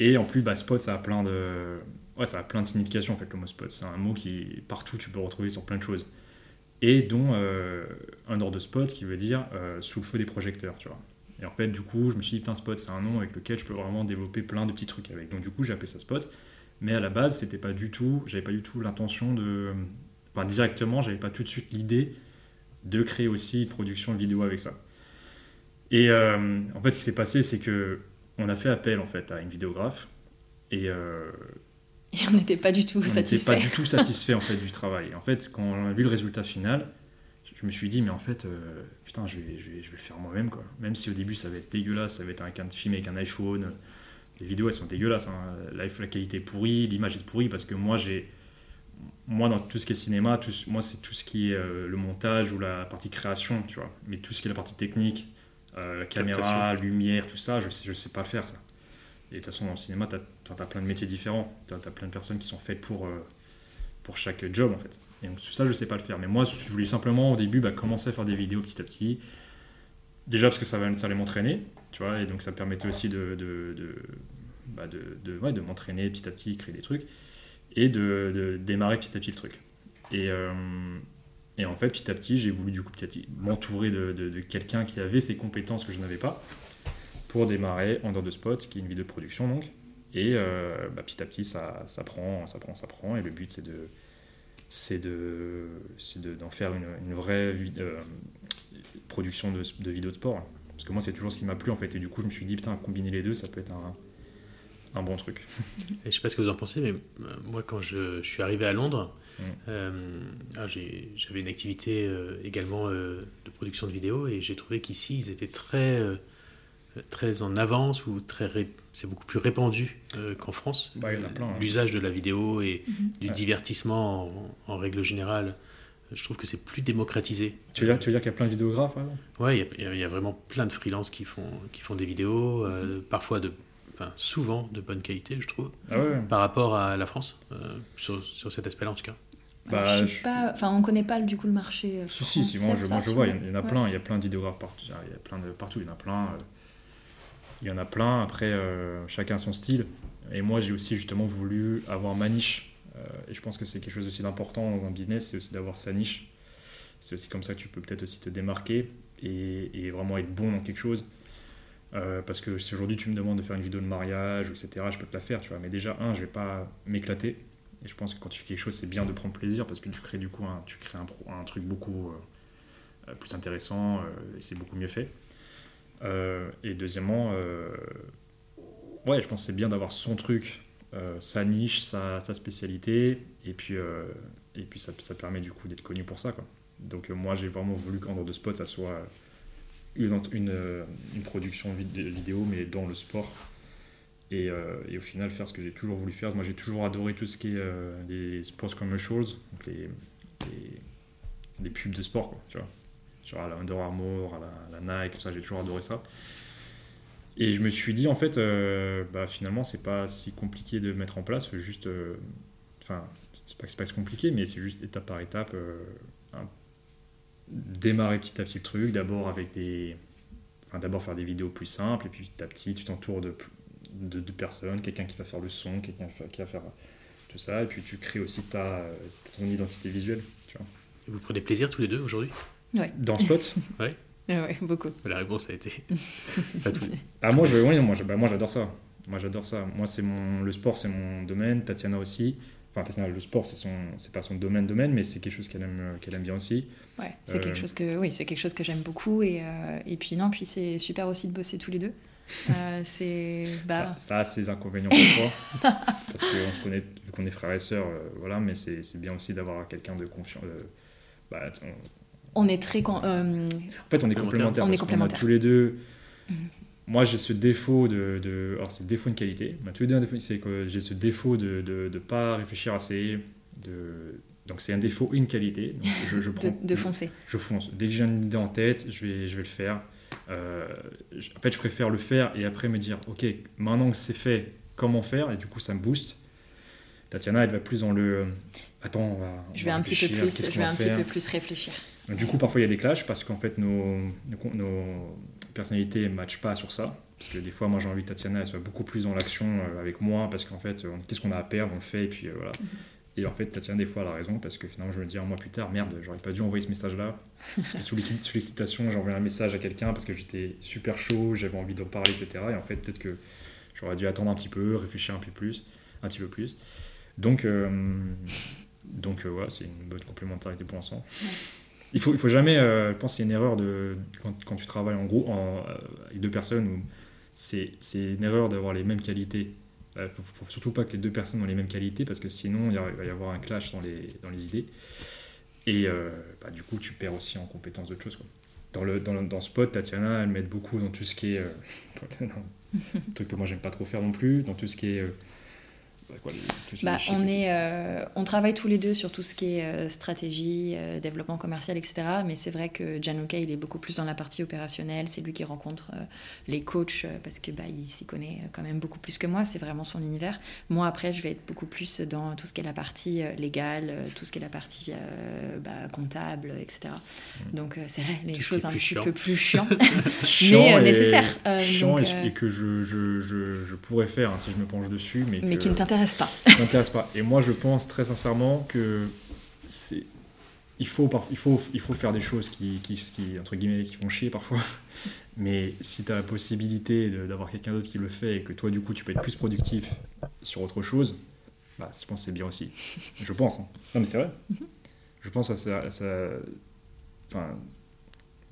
Et en plus, bah, spot, ça a plein de, ouais, ça a plein de significations en fait le mot spot. C'est un mot qui partout tu peux retrouver sur plein de choses. Et dont euh, un ordre de spot qui veut dire euh, sous le feu des projecteurs, tu vois. Et en fait, du coup, je me suis dit, putain, Spot, c'est un nom avec lequel je peux vraiment développer plein de petits trucs avec. Donc, du coup, j'ai appelé ça Spot. Mais à la base, c'était pas du tout, j'avais pas du tout l'intention de. Enfin, directement, j'avais pas tout de suite l'idée de créer aussi une production vidéo avec ça. Et euh, en fait, ce qui s'est passé, c'est que on a fait appel en fait à une vidéographe et euh, Et on n'était pas du tout on n'était satisfait. pas du tout satisfait en fait du travail. Et en fait, quand on a vu le résultat final, je me suis dit mais en fait euh, putain je vais, je, vais, je vais le faire moi-même quoi. Même si au début ça va être dégueulasse, ça va être un, un film avec un iPhone. Les vidéos elles sont dégueulasses, hein. la, la qualité est pourrie, l'image est pourrie parce que moi j'ai moi dans tout ce qui est cinéma, tout, moi c'est tout ce qui est euh, le montage ou la partie création, tu vois. Mais tout ce qui est la partie technique, euh, caméra, lumière, tout ça, je sais, je sais pas faire ça. Et de toute façon dans le cinéma, tu as, plein de métiers différents, tu as, plein de personnes qui sont faites pour, euh, pour chaque job en fait. Et donc tout ça, je sais pas le faire. Mais moi, je voulais simplement au début bah, commencer à faire des vidéos petit à petit. Déjà parce que ça, va, ça allait m'entraîner, tu vois, et donc ça me permettait aussi de, de, de, bah, de, de, ouais, de m'entraîner petit à petit, créer des trucs, et de, de démarrer petit à petit le truc. Et, euh, et en fait, petit à petit, j'ai voulu du coup petit petit m'entourer de, de, de quelqu'un qui avait ces compétences que je n'avais pas pour démarrer Under the Spot, qui est une vidéo de production donc. Et euh, bah, petit à petit, ça, ça prend, ça prend, ça prend. Et le but, c'est de, c'est de, de- d'en faire une, vraie euh, production de, de vidéos de sport. Parce que moi, c'est toujours ce qui m'a plu en fait. Et du coup, je me suis dit, putain, combiner les deux, ça peut être un, un bon truc. Et je sais pas ce que vous en pensez, mais euh, moi, quand je, je suis arrivé à Londres, Mm. euh, ah, j'avais une activité euh, également euh, de production de vidéos et j'ai trouvé qu'ici, ils étaient très, euh, très en avance ou très ré- c'est beaucoup plus répandu euh, qu'en France. Bah, il y en a plein, hein. L'usage de la vidéo et Mhm. du Ouais. divertissement en, en règle générale, je trouve que c'est plus démocratisé. Tu veux dire, tu veux dire qu'il y a plein de vidéographes Ouais, il y a- y, vraiment plein de freelances qui font, qui font des vidéos, euh, parfois de, enfin souvent de bonne qualité, je trouve, Ah ouais, par rapport à la France, euh, sur, sur cet aspect-là en tout cas. Bah, je je- sais pas, enfin, on connaît pas du coup le marché. euh, Si, si, si, moi, français, je, moi vois, il y en a Ouais. plein, il y a plein d'idéographes partout, il y a plein de partout, il y en a plein. euh, il y en a plein, après, euh, chacun son style. Et moi, j'ai aussi justement voulu avoir ma niche. Euh, et je pense que c'est quelque chose aussi d'important dans un business, c'est aussi d'avoir sa niche. C'est aussi comme ça que tu peux peut-être aussi te démarquer et, et vraiment être bon dans quelque chose. Euh, parce que si aujourd'hui tu me demandes de faire une vidéo de mariage, etc., je peux te la faire, tu vois. Mais déjà, un, je vais pas m'éclater. Et je pense que quand tu fais quelque chose, c'est bien de prendre plaisir parce que tu crées du coup un, tu crées un, truc beaucoup euh, euh, plus intéressant et c'est beaucoup mieux fait. Et deuxièmement, ouais, je pense que c'est bien d'avoir son truc, sa niche, sa, spécialité, et puis, et puis ça, ça permet du coup d'être connu pour ça. Quoi. Donc moi, j'ai vraiment voulu qu'en dehors de spot, ça soit une, euh, une production vid- vidéo, mais dans le sport. Et, euh, et au final, faire ce que j'ai toujours voulu faire. Moi, j'ai toujours adoré tout ce qui est euh, les sports commercials, donc les, les, pubs de sport, quoi, tu vois. Genre à la Under Armour, à la, Nike, tout ça, j'ai toujours adoré ça. Et je me suis dit, en fait, euh, bah, finalement, c'est pas si compliqué de mettre en place, juste. Enfin, c'est pas pas compliqué, mais c'est juste étape par étape. un- démarrer petit à petit le truc, d'abord avec des. Enfin, d'abord faire des vidéos plus simples, et puis petit à petit, tu t'entoures de, de, de personnes, quelqu'un qui va faire le son, quelqu'un qui va faire tout ça, et puis tu crées aussi ta, ton identité visuelle. Tu vois. Vous prenez plaisir tous les deux aujourd'hui? Dans le spot Ah ouais, beaucoup. La réponse a été pas tout. Ah moi je oui, moi je- bah, moi j'adore ça. Moi j'adore ça. Moi c'est mon le sport c'est mon domaine, Tatiana aussi. Enfin Tatiana le sport c'est son c'est pas son domaine domaine mais c'est quelque chose qu'elle aime qu'elle aime bien aussi. Ouais, c'est Euh, quelque chose que oui, c'est quelque chose que j'aime beaucoup et, euh, et puis non, puis c'est super aussi de bosser tous les deux Euh, c'est. Bah, Ça, ça a ses inconvénients parfois. parce qu'on se connaît, vu qu'on est frères et sœurs, euh, voilà, mais c'est c'est bien aussi d'avoir quelqu'un de confiant. euh, bah, on- on est très. con- euh, en fait, on est Complémentaires. On est a complémentaires. tous les deux. Mhm. Moi, j'ai ce défaut de. de alors, c'est le défaut de qualité. A tous les deux un défaut. C'est que j'ai ce défaut de ne pas réfléchir assez. De, donc, c'est un défaut et une qualité. Donc, je, je de, prends, de foncer. je fonce. Dès que j'ai une idée en tête, je vais, je vais le faire. Euh, je- en fait, je préfère le faire et après me dire, ok, maintenant que c'est fait, comment faire? Et du coup, ça me booste. Tatiana, elle va plus dans le, euh, attends, on va. on Je vais va un petit peu plus, je vais va un petit peu plus réfléchir. Du coup, parfois, il y a des clashs parce qu'en fait, nos, nos, nos personnalités ne matchent pas sur ça. Parce que des fois, moi, j'ai envie que Tatiana elle soit beaucoup plus dans l'action euh, avec moi parce qu'en fait, qu'est-ce qu'on a à perdre On le fait et puis euh, voilà. Et en fait, Tatiana, des fois, elle a raison parce que finalement, je me dis, un mois plus tard, merde, j'aurais pas dû envoyer ce message-là. Sous l'exci- sous l'excitation, j'ai envoyé un message à quelqu'un parce que j'étais super chaud, j'avais envie de parler, etc. Et en fait, peut-être que j'aurais dû attendre un petit peu, réfléchir un peu plus, un petit peu plus. Donc, euh, donc euh, voilà, c'est une bonne complémentarité pour l'instant. Il faut, il faut jamais, euh, je pense c'est une erreur de, quand, quand tu travailles en gros en, euh, avec deux personnes, où c'est une erreur d'avoir les mêmes qualités. Il ne faut, faut surtout pas que les deux personnes ont les mêmes qualités parce que sinon il va y avoir un clash dans les, dans les idées. Et euh, bah, du coup, tu perds aussi en compétence d'autres choses. Quoi. Dans, le, dans, dans Spot, Tatiana, elle m'aide beaucoup dans tout ce qui est. euh, truc que moi j'aime pas trop faire non plus, dans tout ce qui est. bah, quoi, les- Bah, on, est, euh, on travaille tous les deux sur tout ce qui est euh, stratégie, euh, développement commercial, etc. Mais c'est vrai que Gianluca, il est beaucoup plus dans la partie opérationnelle. C'est lui qui rencontre les coachs parce que bah, il s'y connaît quand même beaucoup plus que moi. C'est vraiment son univers. Moi, après, je vais être beaucoup plus dans tout ce qui est la partie légale, tout ce qui est la partie bah, comptable, etc. Donc, euh, c'est vrai, les Tout choses un petit chiant. peu plus chiantes. chiant mais, et- nécessaire. Euh, chiant donc, et, et que je, je, je, je pourrais faire hein, si je me penche dessus, mais, mais que- qui ne t'intéresse pas. qui m'intéresse pas. Et moi, je pense très sincèrement que c'est il faut, il faut, il faut faire des choses qui, qui, qui, entre guillemets, qui font chier parfois. Mais si tu as la possibilité d'avoir quelqu'un d'autre qui le fait et que toi, du coup, tu peux être plus productif sur autre chose, bah, je pense que c'est bien aussi. Je pense. hein. Non, mais c'est vrai. Je pense à ça. à ça- enfin,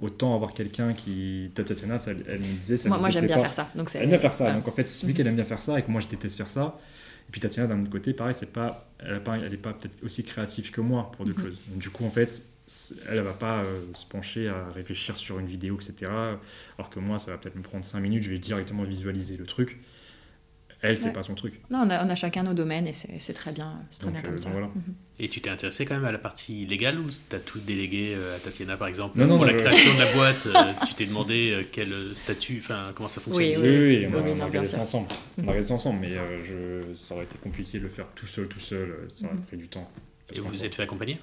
autant avoir quelqu'un qui. Tatiana, elle, elle me disait. Ça Moi, j'aime bien pas. faire ça. Donc Elle aime bien faire ça. Donc en fait, c'est lui qu'elle aime bien faire ça et que moi je déteste faire ça. Et puis Tatiana, d'un autre côté, pareil, c'est pas, elle n'est pas, peut-être aussi créative que moi pour d'autres Mhm. choses. Donc, du coup, en fait, elle ne va pas euh, se pencher à réfléchir sur une vidéo, etc. Alors que moi, ça va peut-être me prendre 5 minutes, je vais directement visualiser le truc. Elle, c'est Ouais. pas son truc. Non, on a, on a chacun nos domaines et c'est très bien, c'est très Donc, bien comme euh, ça. voilà. Mhm. Et tu t'es intéressé quand même à la partie légale ou t'as tout délégué euh, à Tatiana par exemple? Non, non, Pour la je- création de la boîte, euh, tu t'es demandé euh, quel statut, enfin comment ça fonctionne Oui, Oui, on, oui, a- oui, on a non, regardé ça ensemble. On Mhm. a regardé ça ensemble, mais euh, je, ça aurait été compliqué de le faire tout seul, tout seul. euh, Ça aurait Mhm. pris du temps. Et vous vous êtes fait accompagner?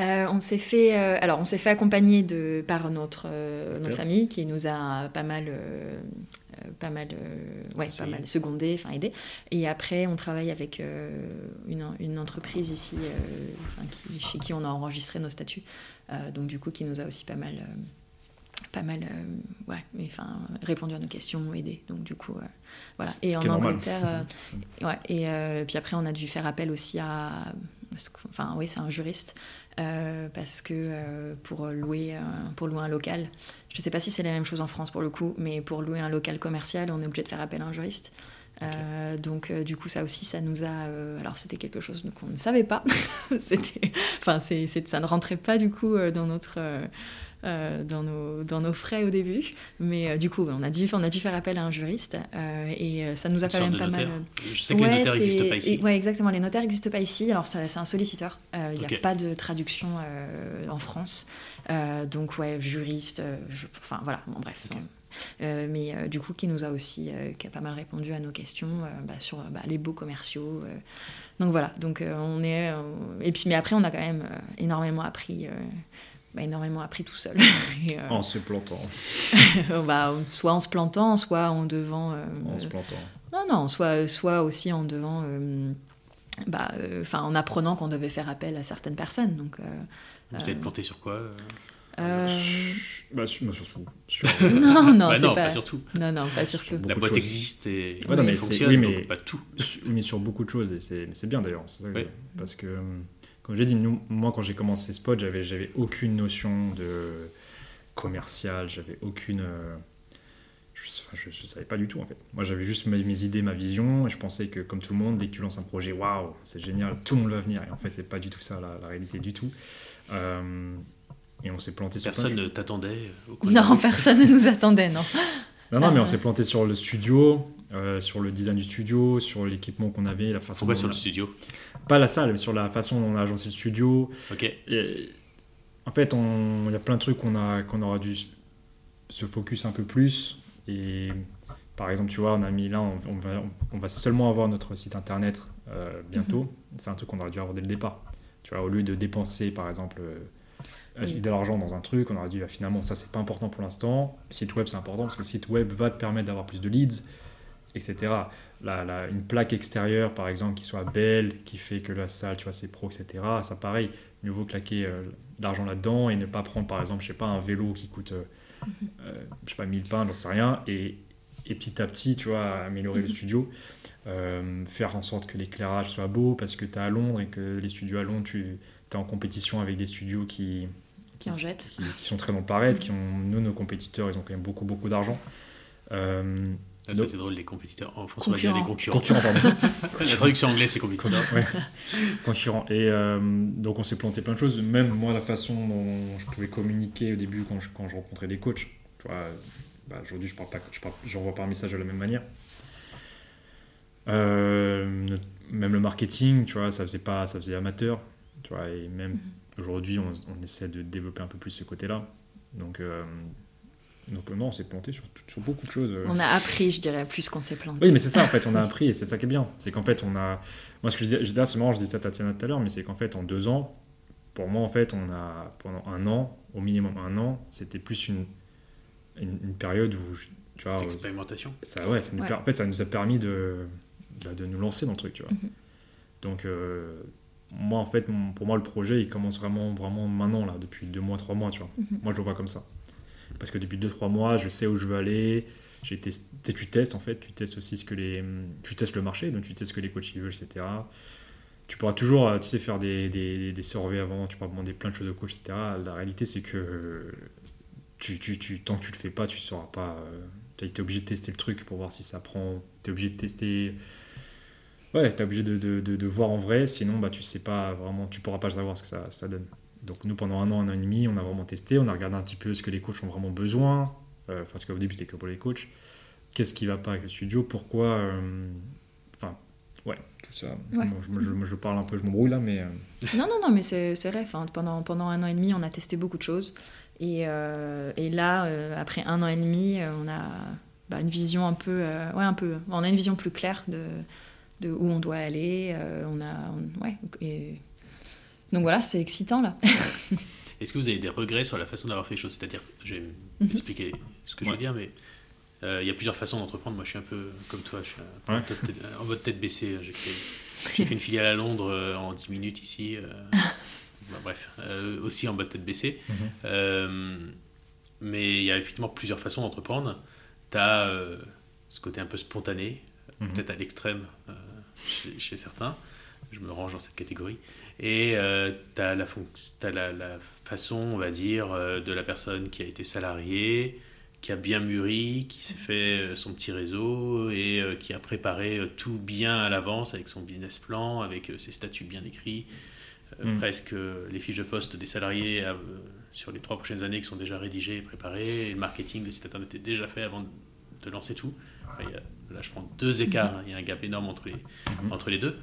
Euh, on s'est fait, euh, alors on s'est fait accompagner de par notre euh, notre famille qui nous a pas mal, euh, pas mal, ouais, pas mal secondé, enfin aidé. Et après, on travaille avec une, une entreprise ici, qui, chez qui on a enregistré nos statuts. Donc du coup, qui nous a aussi pas mal, pas mal, ouais, mais, enfin répondu à nos questions, aidé. Donc du coup, voilà. Et en. Angleterre, ouais. Et puis après, on a dû faire appel aussi à, enfin oui, c'est un juriste. Euh, parce que euh, pour, louer, un- pour louer un local, je ne sais pas si c'est la même chose en France pour le coup, mais pour louer un local commercial, on est obligé de faire appel à un juriste. Euh, donc du coup ça aussi ça nous a alors c'était quelque chose qu'on ne savait pas c'était enfin c'est ça ne rentrait pas du coup dans notre dans nos dans nos frais au début mais euh, du coup on a dû on a dû faire appel à un juriste euh, et euh, ça nous a quand même pas mal notaire euh, Je sais que les Ouais, notaires c'est- n'existent pas ici. ouais, exactement. Les notaires n'existent pas ici. Alors, c'est un solliciteur. Euh, Il n'y a pas de traduction euh, en France. Euh, donc, ouais, juriste. euh, je- enfin, voilà. Bon, bref. Euh, mais euh, du coup, qui nous a aussi euh, qui a pas mal répondu à nos questions euh, bah, sur euh, bah, les beaux commerciaux. euh. Donc, voilà. Donc, euh, on est. euh, et puis, mais après, on a quand même euh, énormément appris. Bah, énormément appris tout seul. Et, euh, En se plantant. bah, soit en se plantant, soit en devant. euh, En se plantant. non, non, soit, soit aussi en devant, euh, bah, euh, enfin, en apprenant qu'on devait faire appel à certaines personnes. Donc, euh, Vous êtes planté sur quoi euh euh, Bah, bah, surtout. Sur, non, non, Bah c'est non, pas. pas surtout. Non, non, pas surtout. Beaucoup La boîte existe et Ouais, non, mais elle c'est- fonctionne, oui, mais- donc pas tout. Sur- mais sur beaucoup de choses, et c'est mais c'est bien d'ailleurs. c'est ça que- Oui. Parce que, euh, comme j'ai dit, nous, moi quand j'ai commencé Spot, j'avais j'avais aucune notion de commercial, j'avais aucune. euh, je je, je, savais pas du tout en fait. Moi j'avais juste mes, mes, idées, ma vision, et je pensais que comme tout le monde, dès que tu lances un projet, waouh, c'est génial, tout le monde va venir. Et en fait, c'est pas du tout ça la, la réalité du tout. Euh, et on s'est planté personne sur Personne ne t'attendait Non, personne ne nous attendait, non. Non, non, mais on s'est planté sur le studio, euh, sur le design du studio, sur l'équipement qu'on avait, la façon. Pourquoi sur le studio? Pas la salle, mais sur la façon dont on a agencé le studio. Ok. Et, en fait, il y a plein de trucs qu'on qu'on aura dû se focus un peu plus. Et par exemple, tu vois, on a mis là, on, on, va, on va, seulement avoir notre site internet euh, bientôt. Mm-hmm. C'est un truc qu'on aurait dû avoir dès le départ. Tu vois, au lieu de dépenser, par exemple, euh, oui. de l'argent dans un truc, on aurait dit ah, finalement ça c'est pas important pour l'instant. Site web c'est important parce que le site web va te permettre d'avoir plus de leads, etc. La, la, une plaque extérieure par exemple qui soit belle, qui fait que la salle tu vois c'est pro, etc. Ça pareil, mieux vaut claquer euh, l'argent là-dedans et ne pas prendre par exemple je sais pas un vélo qui coûte euh, euh, je sais pas 1000 pains, j'en sais rien et, et, petit à petit tu vois améliorer mm -hmm. le studio. Euh, faire en sorte que l'éclairage soit beau parce que tu es à Londres et que les studios à Londres, tu es en compétition avec des studios qui, qui, en jettent. Qui, qui, sont très dans le paraître, qui ont, nous, nos compétiteurs, ils ont quand même beaucoup, beaucoup d'argent. Ah, ça, c'est drôle, les compétiteurs. En France, on va dire les concurrents. Concurrents, pardon. La traduction anglaise, c'est compétiteurs. ouais. Concurrents. Et euh, donc, on s'est planté plein de choses. Même moi, la façon dont je pouvais communiquer au début quand je, quand je rencontrais des coachs. Tu vois, bah, aujourd'hui, je parle pas, je parle, j'envoie pas un message de la même manière. Euh, même le marketing, tu vois, ça faisait pas, ça faisait amateur, tu vois, et même mm -hmm. aujourd'hui, on, on, essaie de développer un peu plus ce côté-là. Donc, euh, donc non, on s'est planté sur, sur, beaucoup de choses. On a appris, je dirais, plus qu'on s'est planté. Oui, mais c'est ça, en fait, on a appris, et c'est ça qui est bien. C'est qu'en fait, on a. Moi, ce que je disais, c'est marrant, je disais ça à Tatiana tout à l'heure, mais c'est qu'en fait, en deux ans, pour moi, en fait, on a, pendant un an, au minimum un an, c'était plus une, une, une, période où. Tu vois, Expérimentation. Ça, ouais, ça nous, ouais. En fait, ça nous a permis de bah, de nous lancer dans le truc, tu vois. Mm -hmm. Donc, euh, moi, en fait, pour moi, le projet, il commence vraiment, vraiment maintenant, là, depuis deux mois, trois mois, tu vois. Mm -hmm. Moi, je le vois comme ça. Parce que depuis deux, trois mois, je sais où je veux aller. J'ai testé, tu testes, en fait, tu testes aussi ce que les... Tu testes le marché, donc tu testes ce que les coachs veulent, etc. Tu pourras toujours, tu sais, faire des, des, des surveys avant, tu pourras demander plein de choses aux coachs, etc. La réalité, c'est que tu, tu, tu, tant que tu le fais pas, tu sauras pas... Tu es obligé de tester le truc pour voir si ça prend. Tu es obligé de tester ouais, tu es obligé de, de, de, de, voir en vrai, sinon bah, tu sais pas vraiment, tu pourras pas savoir ce que ça, ça, donne. Donc nous, pendant un an, un an et demi, on a vraiment testé, on a regardé un petit peu ce que les coachs ont vraiment besoin, euh, parce qu'au début c'était que pour les coachs, qu'est-ce qui va pas avec le studio, pourquoi, enfin, euh, ouais, tout ça. Ouais. Je, je, je, parle un peu, je m'embrouille là, mais... Euh... Non, non, non, mais c'est vrai, enfin, pendant, pendant un an et demi, on a testé beaucoup de choses, et, euh, et là, euh, après un an et demi, on a bah, une vision un peu, ouais, un peu, on a une vision plus claire de de où on doit aller. On a, on, ouais, et... Donc voilà, c'est excitant là. Est-ce que vous avez des regrets sur la façon d'avoir fait les choses? C'est-à-dire, je vais -hmm. expliquer ce que ouais. je veux dire, mais euh, il y a plusieurs façons d'entreprendre. Moi, je suis un peu comme toi, je suis un, ouais. tête, en mode tête baissée. J'ai fait, fait, une filiale à Londres euh, en 10 minutes ici. bah, bref, aussi en mode tête baissée. Mm -hmm. mais il y a effectivement plusieurs façons d'entreprendre. Tu as ce côté un peu spontané, mm -hmm. peut-être à l'extrême chez, chez, certains. Je me range dans cette catégorie. Et euh, tu as, la, as la, la, façon, on va dire, euh, de la personne qui a été salariée, qui a bien mûri, qui s'est fait euh, son petit réseau et euh, qui a préparé tout bien à l'avance avec son business plan, avec ses statuts bien écrits, mmh. presque les fiches de poste des salariés sur les trois prochaines années qui sont déjà rédigées et préparées, et le marketing, le site internet est déjà fait avant de lancer tout. A là je prends deux écarts, hein. il y a un gap énorme entre les, mmh. entre les deux.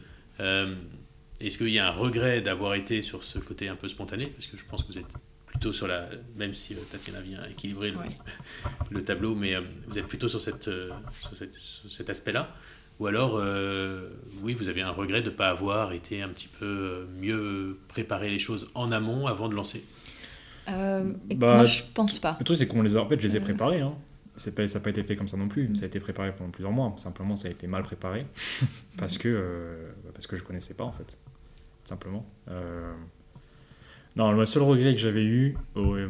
Est-ce qu'il y a un regret d'avoir été sur ce côté un peu spontané? Parce que je pense que vous êtes plutôt sur la. Même si euh, Tatiana vient équilibrer le, ouais. le tableau, mais euh, vous êtes plutôt sur, cette, euh, sur, cette, sur cet aspect-là. Ou alors, euh, oui, vous avez un regret de ne pas avoir été un petit peu mieux préparer les choses en amont avant de lancer? Euh, bah, Moi, je pense pas. Le truc, c'est qu'on les a. En fait, je les ai préparés. Hein pas, ça n'a pas été fait comme ça non plus. Ça a été préparé pendant plusieurs mois. Simplement, ça a été mal préparé parce que euh, parce que je connaissais pas en fait, simplement. Euh... Non, le seul regret que j'avais eu, euh,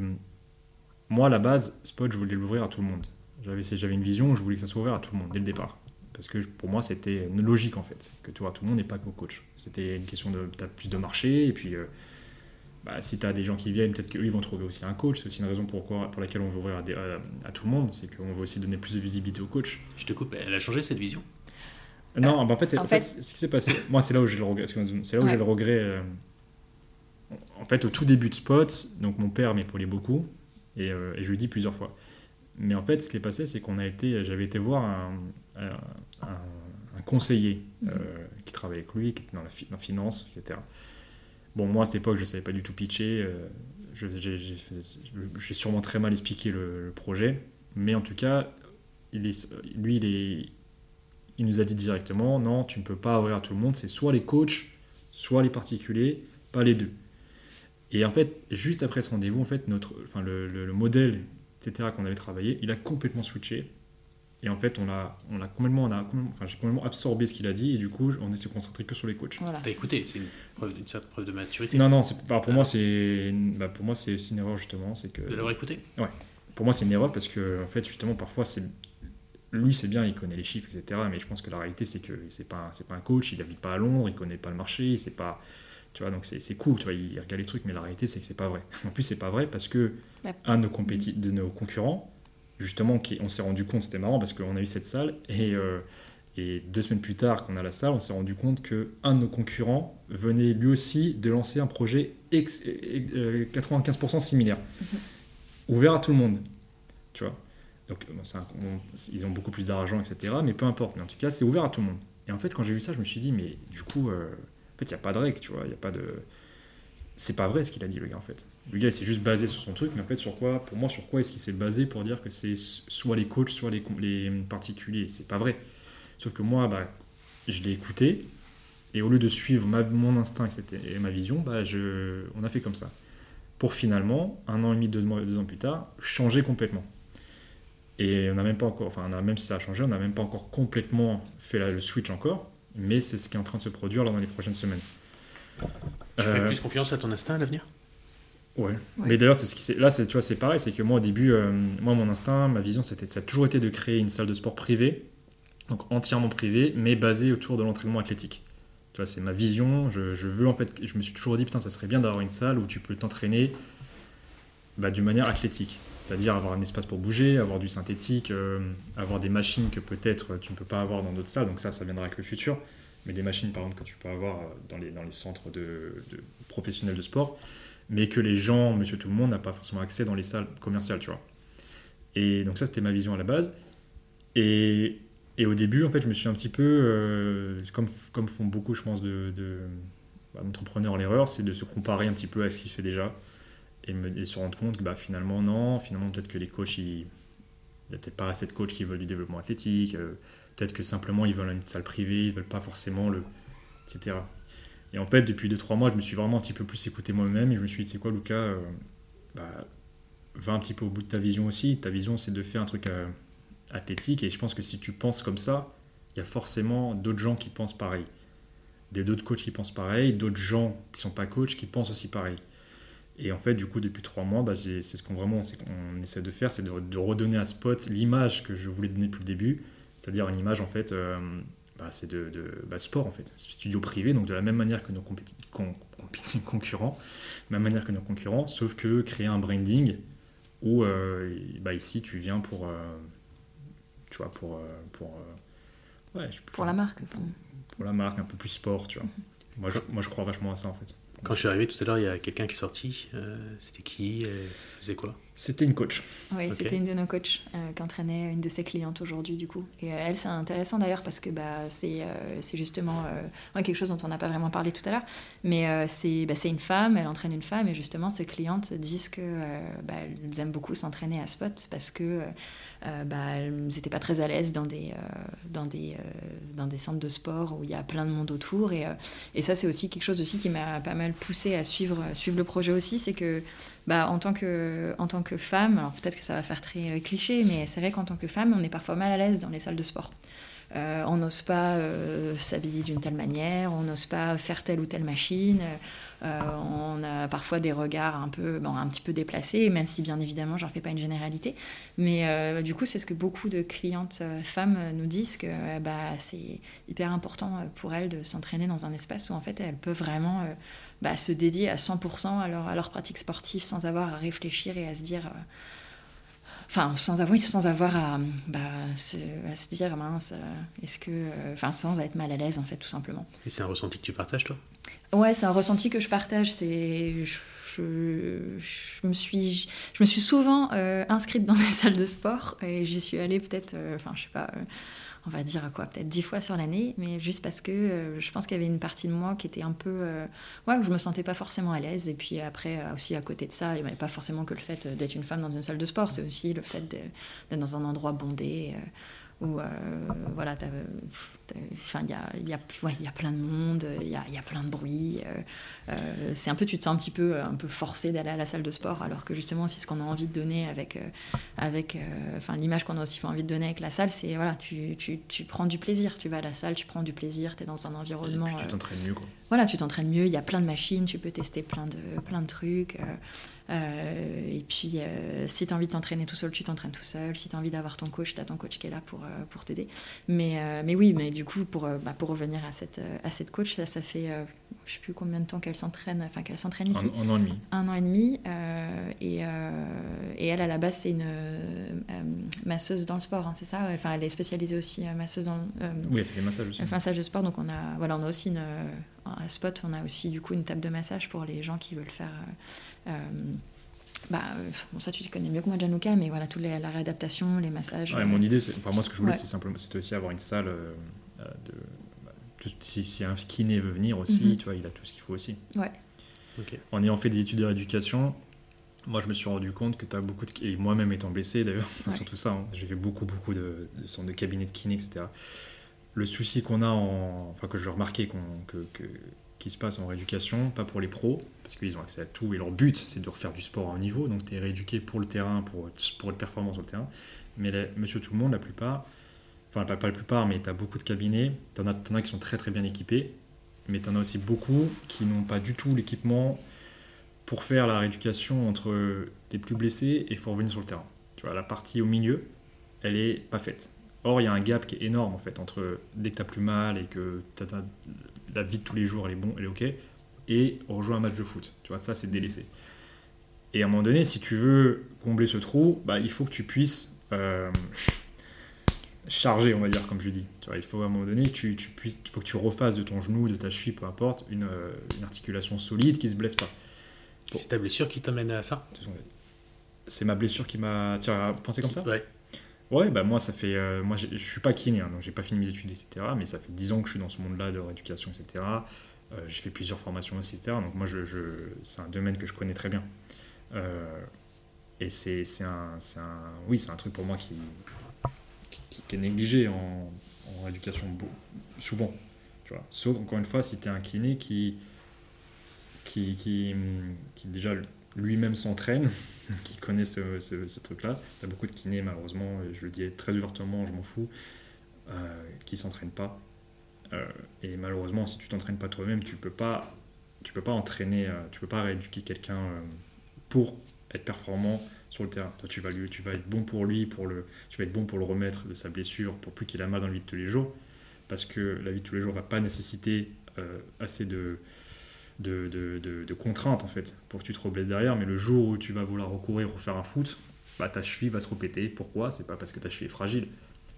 moi à la base, Spot, je voulais l'ouvrir à tout le monde. J'avais une vision, je voulais que ça soit ouvert à tout le monde dès le départ. Parce que pour moi, c'était une logique en fait, que tu vois tout le monde n'est pas qu'au coach. C'était une question de as plus de marché et puis euh, bah, si tu as des gens qui viennent, peut-être qu'eux ils vont trouver aussi un coach. C'est aussi une raison pour laquelle on veut ouvrir à, à- à tout le monde, c'est qu'on veut aussi donner plus de visibilité aux coachs. Je te coupe, elle a changé cette vision? Non, bah, en fait, c'est- en en fait, fait- ce qui s'est passé, moi c'est là où j'ai le regret. C'est là où Ouais. j'ai le regret. euh, en fait, au tout début de Spot, donc mon père m'épaulait beaucoup et, euh, et je lui dis plusieurs fois. Mais en fait, ce qui est passé, c'est qu'on a été, j'avais été voir un, un- un- un conseiller euh, qui travaillait avec lui, qui était dans la finance, etc. Bon, moi à cette époque, je savais pas du tout pitcher. euh, j'ai sûrement très mal expliqué le, le projet, mais en tout cas, il est, lui, il est, il nous a dit directement non, tu ne peux pas ouvrir à tout le monde, c'est soit les coachs, soit les particuliers, pas les deux. Et en fait, juste après ce rendez-vous, en fait, notre, enfin, le, le- le modèle, etc., qu'on avait travaillé, il a complètement switché. Et en fait, on a, on a complètement, on a, enfin, j'ai complètement absorbé ce qu'il a dit, et du coup, on s'est concentré que sur les coachs. Voilà. T'as écouté, c'est une, preuve, une certaine preuve de maturité. Non, non, bah, pour Ah. moi, c'est, bah, pour moi, c'est, une erreur justement, c'est que. De l'avoir écouté Pour moi, c'est une erreur parce que, en fait, justement, parfois, c'est lui, c'est bien, il connaît les chiffres, etc. Mais je pense que la réalité, c'est que c'est pas, c'est pas un coach, il habite pas à Londres, il connaît pas le marché, c'est pas, tu vois, donc c'est, cool, tu vois, il regarde les trucs, mais la réalité, c'est que c'est pas vrai. En plus, c'est pas vrai parce que Ouais. un de nos, compéti- de nos concurrents, justement, qui, on s'est rendu compte, c'était marrant parce qu'on a eu cette salle et euh, et deux semaines plus tard, qu'on a la salle, on s'est rendu compte que un de nos concurrents venait lui aussi de lancer un projet ex- euh, 95% similaire, ouvert à tout le monde. Tu vois Donc, ils ont beaucoup plus d'argent, etc. Mais peu importe. Mais en tout cas, c'est ouvert à tout le monde. Et en fait, quand j'ai vu ça, je me suis dit, mais du coup, euh, en fait, il n'y a pas de règle, tu vois. Il a pas de. C'est pas vrai ce qu'il a dit, le gars, en fait. Le gars, il s'est juste basé sur son truc, mais en fait, sur quoi, pour moi, sur quoi est-ce qu'il s'est basé pour dire que c'est soit les coachs, soit les, les particuliers? C'est pas vrai. Sauf que moi, bah, je l'ai écouté, et au lieu de suivre mon instinct et ma vision, bah, je, on a fait comme ça. Pour finalement, un an et demi, deux, deux ans plus tard, changer complètement. Et on n'a même pas encore, enfin, on a, même si ça a changé, on n'a même pas encore complètement fait la- le switch encore, mais c'est ce qui est en train de se produire là dans les prochaines semaines. Tu fais Euh, plus confiance à ton instinct à l'avenir? Ouais. Ouais. Mais d'ailleurs, c'est ce qui là, c'est tu vois, c'est pareil, c'est que moi au début, euh, moi mon instinct, ma vision, c'était, ça a toujours été de créer une salle de sport privée, donc entièrement privée, mais basée autour de l'entraînement athlétique. Tu vois, c'est ma vision. Je, je veux en fait, je me suis toujours dit putain, ça serait bien d'avoir une salle où tu peux t'entraîner bah, d'une manière athlétique, c'est-à-dire avoir un espace pour bouger, avoir du synthétique, euh, avoir des machines que peut-être tu ne peux pas avoir dans d'autres salles. Donc ça, ça viendra avec le futur. Mais des machines, par exemple, que tu peux avoir euh, dans les, centres de, professionnels de sport mais que les gens, monsieur tout le monde, n'a pas forcément accès dans les salles commerciales, tu vois. Et donc ça, c'était ma vision à la base. Et, au début, en fait, je me suis un petit peu, euh, comme, font beaucoup, je pense, de, de bah, l'erreur, c'est de se comparer un petit peu à ce qu'il fait déjà et, se rendre compte que bah, finalement, non, finalement, peut-être que les coachs, il n'y a peut-être pas assez de coachs qui veulent du développement athlétique, euh, peut-être que simplement, ils veulent une salle privée, ils veulent pas forcément le... etc. Et en fait, depuis 2-3 mois, je me suis vraiment un petit peu plus écouté moi-même et je me suis dit, c'est quoi, Lucas euh, bah, Va un petit peu au bout de ta vision aussi. Ta vision, c'est de faire un truc euh, athlétique et je pense que si tu penses comme ça, il y a forcément d'autres gens qui pensent pareil. Des d'autres coachs qui pensent pareil, d'autres gens qui sont pas coachs qui pensent aussi pareil. Et en fait, du coup, depuis 3 mois, bah, c'est ce qu'on vraiment c'est qu'on essaie de faire, c'est de, de redonner à Spot l'image que je voulais donner depuis le début, c'est-à-dire une image en fait. euh, bah, c'est de, de bah, sport en fait, studio privé, donc de la même manière que nos compéti- con- concurrents, même manière que nos concurrents, sauf que créer un branding où euh, bah, ici tu viens pour, euh, tu vois, pour, pour, ouais, Pour la marque. pour la marque, un peu plus sport, tu vois. Moi je, moi je crois vachement à ça en fait. Quand je suis arrivé tout à l'heure, il y a quelqu'un qui est sorti. Euh, C'était qui euh, Faisait quoi? C'était une coach. Oui, c'était une de nos coachs euh, qui entraînait une de ses clientes aujourd'hui, du coup. Et euh, elle, c'est intéressant d'ailleurs parce que bah, c'est euh, justement euh, ouais, quelque chose dont on n'a pas vraiment parlé tout à l'heure. Mais euh, c'est bah, une femme, elle entraîne une femme, et justement, ses clientes disent que euh, bah, aiment beaucoup s'entraîner à Spot parce que bah, elles n'étaient pas très à l'aise dans des, dans, des, dans des centres de sport où il y a plein de monde autour. Et, et ça, c'est aussi quelque chose aussi qui m'a pas mal poussé à suivre, suivre le projet aussi. C'est que bah, en, tant que, en tant que femme, alors peut-être que ça va faire très euh, cliché, mais c'est vrai qu'en tant que femme, on est parfois mal à l'aise dans les salles de sport. Euh, on n'ose pas euh, s'habiller d'une telle manière, on n'ose pas faire telle ou telle machine. on a parfois des regards un peu, bon, un petit peu déplacés, même si bien évidemment, j'en fais pas une généralité. Mais du coup, c'est ce que beaucoup de clientes femmes nous disent que bah, c'est hyper important pour elles de s'entraîner dans un espace où en fait elles peuvent vraiment bah, se dédier à 100% à leur, à leur pratique sportive sans avoir à réfléchir et à se dire. euh, Enfin, sans avoir, sans avoir à, bah, se, à se dire, mince, euh, est-ce que. euh, Enfin, sans être mal à l'aise, en fait, tout simplement. Et c'est un ressenti que tu partages, toi? Ouais, c'est un ressenti que je partage. C'est, je, je, je me suis, je me suis souvent euh, inscrite dans des salles de sport et j'y suis allée peut-être, euh, enfin, je sais pas, euh, on va dire quoi, peut-être dix fois sur l'année, mais juste parce que euh, je pense qu'il y avait une partie de moi qui était un peu, euh, ouais, où je me sentais pas forcément à l'aise. Et puis après, euh, aussi à côté de ça, il n'y avait pas forcément que le fait d'être une femme dans une salle de sport, c'est aussi le fait d'être dans un endroit bondé. Où euh, voilà, il y a, y, a, ouais, y a plein de monde, il y a, y a plein de bruit. euh, euh, c'est un peu, tu te sens un petit peu, un peu forcé d'aller à la salle de sport, alors que justement, c'est ce qu'on a envie de donner avec, avec enfin, l'image qu'on a aussi envie de donner avec la salle, c'est voilà, tu, tu, tu prends du plaisir, tu vas à la salle, tu prends du plaisir, tu es dans un Et environnement. puis tu t'entraînes mieux, quoi. voilà, tu t'entraînes mieux, il y a plein de machines, tu peux tester plein de, plein de trucs. Euh, et puis, euh, si tu as envie de t'entraîner tout seul, tu t'entraînes tout seul. Si tu as envie d'avoir ton coach, tu as ton coach qui est là pour, euh, pour t'aider. Mais, mais oui, mais du coup, pour, bah, pour revenir à cette, à cette coach, là, ça fait je sais plus combien de temps qu'elle s'entraîne, enfin qu'elle s'entraîne ici Un, un an et demi. un an et demi. et, et elle, à la base, c'est une masseuse dans le sport, hein, c'est ça? Enfin, elle est spécialisée aussi masseuse dans. Oui, elle fait des massages aussi. un stage de sport, donc on a, voilà, on a aussi une, à Spot, on a aussi du coup une table de massage pour les gens qui veulent faire. Euh, euh, bah, euh, bon, ça tu te connais mieux que moi, Januka, mais voilà, toute les- la réadaptation, les massages. Ouais, euh, mon idée, c'est, enfin moi ce que je voulais, Ouais. c'est simplement, c'était aussi avoir une salle euh, euh, de, bah, tout- si, si un kiné veut venir aussi, Mhm. tu vois, il a tout ce qu'il faut aussi. Ouais. Ok. En ayant fait des études de rééducation, moi je me suis rendu compte que tu as beaucoup de, et moi-même étant blessé d'ailleurs, Ouais. surtout ça, hein, j'ai fait beaucoup beaucoup de, de centres de cabinets de kiné, etc. Le souci qu'on a, en, enfin que je remarquais qu'on, que, que- qui se passe en rééducation, pas pour les pros, parce qu'ils ont accès à tout et leur but c'est de refaire du sport à un niveau, donc tu es rééduqué pour le terrain, pour, pour être performant sur le terrain. Mais monsieur tout le monde, la plupart, enfin pas, pas la plupart, mais tu as beaucoup de cabinets, tu en, as- t'en as qui sont très très bien équipés, mais tu en as aussi beaucoup qui n'ont pas du tout l'équipement pour faire la rééducation entre t'es plus blessé et il faut revenir sur le terrain. Tu vois, la partie au milieu, elle est pas faite. Or, il y a un gap qui est énorme en fait entre dès que tu as plus mal et que t'as- t'as- la vie de tous les jours elle est bon, elle est ok, et rejoindre un match de foot. Tu vois, ça c'est délaissé. Et à un moment donné, si tu veux combler ce trou, bah, il faut que tu puisses euh, charger, on va dire, comme je dis. Tu vois, il faut à un moment donné, tu, tu puisses, faut que tu refasses de ton genou, de ta cheville, peu importe, une, euh, une articulation solide qui se blesse pas. C'est ta blessure qui t'amène à ça? C'est ma blessure qui m'a. Tu as pensé comme ça? Ouais. Ouais, bah moi ça fait. euh, moi je suis pas kiné, hein, donc j'ai pas fini mes études, etc. Mais ça fait 10 ans que je suis dans ce monde-là de rééducation, etc. Euh, j'ai fait plusieurs formations etc. Donc moi je, c'est un domaine que je connais très bien. Euh, et c'est un, un. Oui, c'est un truc pour moi qui, qui, est négligé en, en rééducation souvent. Tu vois. Sauf encore une fois si tu es un kiné qui, qui, qui, qui déjà lui-même s'entraîne, qui connaît ce, ce, truc-là. Tu as beaucoup de kinés, malheureusement, je le dis très ouvertement, je m'en fous, euh, qui s'entraînent pas. Euh, et malheureusement, si tu t'entraînes pas toi-même, tu peux pas, peux pas entraîner, euh, tu peux pas rééduquer quelqu'un euh, pour être performant sur le terrain. Toi, tu vas, tu vas être bon pour lui, pour le, tu vas être bon pour le remettre de sa blessure, pour plus qu'il a mal dans la vie de tous les jours, parce que la vie de tous les jours va pas nécessiter euh, assez de, de, de, de- de contraintes en fait pour que tu te reblesses derrière. Mais le jour où tu vas vouloir recourir pour faire un foot, bah, ta cheville va se répéter. Pourquoi? C'est pas parce que ta cheville est fragile,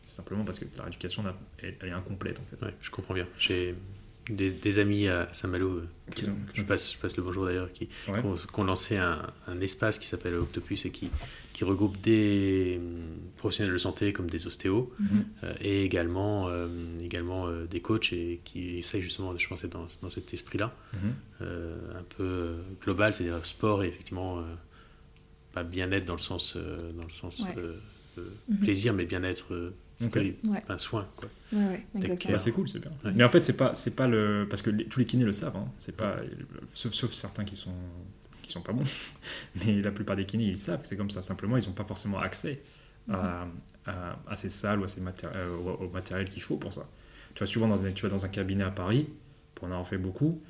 c'est simplement parce que la rééducation elle, est incomplète en fait. Ouais, je comprends bien. Des, des amis à Saint-Malo, euh, je, passe, je passe le bonjour d'ailleurs, qui, Ouais. qui ont, qui ont lancé un, un espace qui s'appelle Octopus et qui, qui regroupe des hum, professionnels de santé comme des ostéos Mhm. euh, et également, euh, également euh, des coachs et qui essayent justement, je pense, d'être dans, dans cet esprit-là, Mhm. euh, un peu global, c'est-à-dire sport et effectivement euh, pas bien-être dans le sens, euh, dans le sens Ouais. euh, euh, Mhm. plaisir, mais bien-être, Ok. oui, Ouais. un soin. Quoi. Ouais, ouais. Bah, c'est cool, c'est bien. Ouais. Mais en fait, c'est pas, c'est pas le, parce que les- tous les kinés le savent. hein. C'est pas, sauf, sauf certains qui sont, qui sont pas bons. Mais la plupart des kinés, ils savent que c'est comme ça. Simplement, ils n'ont pas forcément accès à, à, à ces salles ou à ces maté- euh, au, au matériel qu'il faut pour ça. Tu vois, souvent dans un, tu vas dans un cabinet à Paris, pour en avoir fait beaucoup.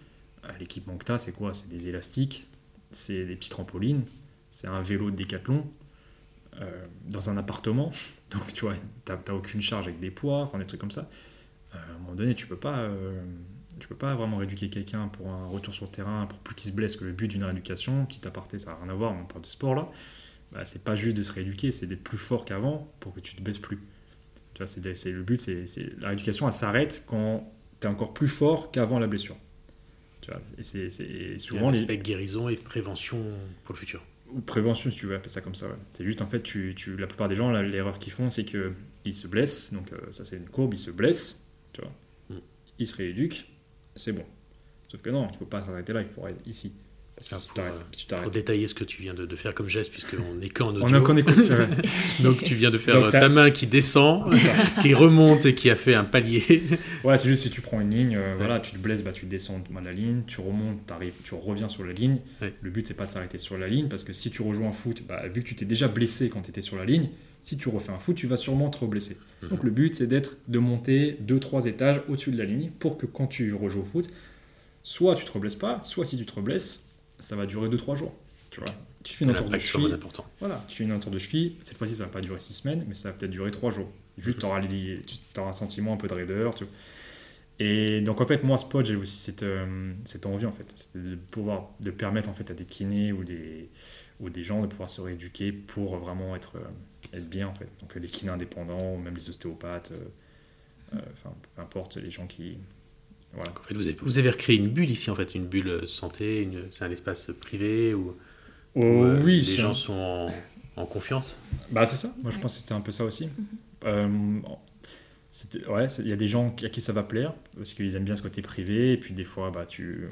euh, L'équipement que tu as, c'est quoi? C'est des élastiques, c'est des petites trampolines, c'est un vélo de décathlon. euh, dans un appartement, donc tu vois, t'as t'as aucune charge avec des poids, enfin des trucs comme ça. Euh, à un moment donné, tu peux pas, euh, tu peux pas vraiment rééduquer quelqu'un pour un retour sur le terrain, pour plus qu'il se blesse que le but d'une rééducation, petit aparté, ça n'a rien à voir, on parle de sport là, bah, c'est pas juste de se rééduquer, c'est d'être plus fort qu'avant pour que tu te baisses plus. Tu vois, c'est, c'est- le but, c'est, c'est- la rééducation, elle s'arrête quand tu es encore plus fort qu'avant la blessure. Tu vois, et c'est, c'est- et souvent un les, guérison et prévention pour le futur. Ou prévention, si tu veux appeler ça comme ça. ouais. C'est juste, en fait, tu, tu- la plupart des gens, l'erreur qu'ils font, c'est qu'ils se blessent. Donc, euh, ça, c'est une courbe, ils se blessent, tu vois. Mm. Ils se rééduquent, c'est bon. Sauf que non, il faut pas s'arrêter là, il faut arrêter ici. Parce que Ah, si tu pour, si détailler ce que tu viens de, de faire comme geste, puisqu'on n'est qu'en audio. on a qu'on écoute, c'est vrai. Donc tu viens de faire Donc, ta main qui descend, qui remonte et qui a fait un palier. Ouais, c'est juste si tu prends une ligne, euh, voilà, tu te blesses, bah, tu descends de la ligne, tu remontes, t'arrives, tu reviens sur la ligne. Ouais. Le but, c'est pas de s'arrêter sur la ligne parce que si tu rejoins un foot, bah, vu que tu t'es déjà blessé quand tu étais sur la ligne, si tu refais un foot, tu vas sûrement te reblesser. Mhm. Donc le but, c'est d'être de monter 2-3 étages au-dessus de la ligne pour que quand tu rejoues au foot, soit tu te reblesses pas, soit si tu te reblesses, ça va durer 2-3 jours. Tu vois, tu fais une entorse de cheville, important. voilà, tu fais une entorse de cheville, cette fois-ci ça va pas durer 6 semaines, mais ça va peut-être durer 3 jours. Juste tu auras, un sentiment un peu de raideur. Tu vois. Et donc en fait, moi, Spot, j'ai aussi cette, euh, cette envie en fait, de pouvoir, de permettre en fait à des kinés ou des, ou des gens de pouvoir se rééduquer pour vraiment être, euh, être bien en fait. Donc les kinés indépendants, ou même les ostéopathes, euh, euh, peu importe, les gens qui. Voilà. Donc, en fait, vous, avez, vous avez recréé une bulle ici, en fait, une bulle santé, une- c'est un espace privé où, où, euh, oui, les gens un- sont en, en confiance. Bah c'est ça, moi je pense que c'était un peu ça aussi. Euh, ouais, c'est- il y a des gens à qui ça va plaire, parce qu'ils aiment bien ce côté privé, et puis des fois, bah tu...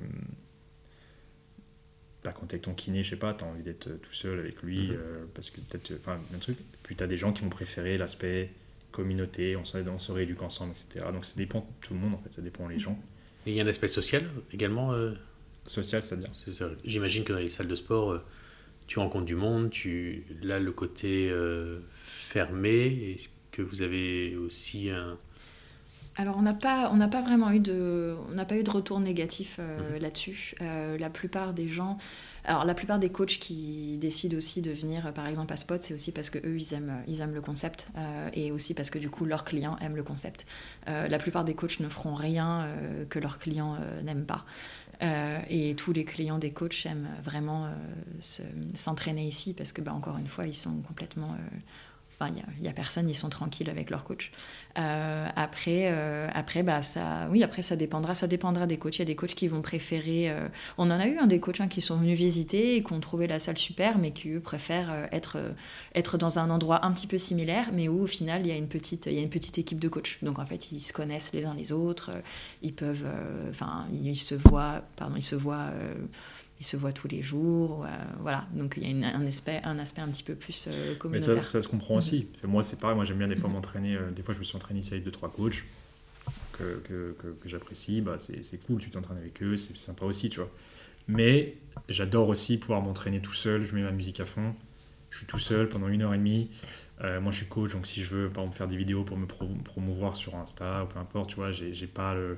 Bah, quand t'es avec ton kiné, je sais pas, t'as envie d'être tout seul avec lui, Mhm. euh, parce que peut-être, enfin, un truc. Puis t'as des gens qui vont préférer l'aspect communauté, on se, on se rééduque ensemble, etc. Donc ça dépend de tout le monde en fait, ça dépend des gens. Et il y a un aspect social également. euh, Social, c'est-à-dire. J'imagine que dans les salles de sport, euh, tu rencontres du monde, tu, là, le côté euh, fermé, est-ce que vous avez aussi un... Alors on n'a pas, on n'a pas vraiment eu de, on n'a pas eu de retour négatif euh, là-dessus. Euh, la plupart des gens, alors la plupart des coachs qui décident aussi de venir, euh, par exemple à Spot, c'est aussi parce que eux ils aiment, aiment le concept euh, et aussi parce que du coup leurs clients aiment le concept. Euh, la plupart des coachs ne feront rien euh, que leurs clients euh, n'aiment pas. Euh, et tous les clients des coachs aiment vraiment euh, se- s'entraîner ici parce que, bah, encore une fois, ils sont complètement. Enfin, il n'y a, personne, ils sont tranquilles avec leur coach. Euh, après, euh, après, bah, ça, oui, après, ça dépendra, ça dépendra des coachs. Il y a des coachs qui vont préférer. euh, on en a eu un des coachs hein, qui sont venus visiter et qui ont trouvé la salle super, mais qui eux préfèrent être, être dans un endroit un petit peu similaire, mais où au final il y a une petite, il y a une petite équipe de coachs. Donc en fait, ils se connaissent les uns les autres. Ils peuvent, enfin, ils, se voient, pardon, ils se voient. Ils se voient tous les jours, euh, voilà. Donc il y a une- un, aspect, un aspect un petit peu plus euh, Mais ça, communautaire. ça se comprend aussi. Moi, c'est pareil, moi j'aime bien des fois m'entraîner. euh, des fois, je me suis entraîné ici avec deux trois coachs que, que, que, que j'apprécie. Bah, c'est cool, tu t'entraînes avec eux, c'est sympa aussi, tu vois. Mais j'adore aussi pouvoir m'entraîner tout seul. Je mets ma musique à fond. Je suis tout seul pendant une heure et demie. Euh, moi, je suis coach, donc si je veux, par exemple, faire des vidéos pour me pro- promouvoir sur Insta ou peu importe, tu vois, j'ai j'ai pas le.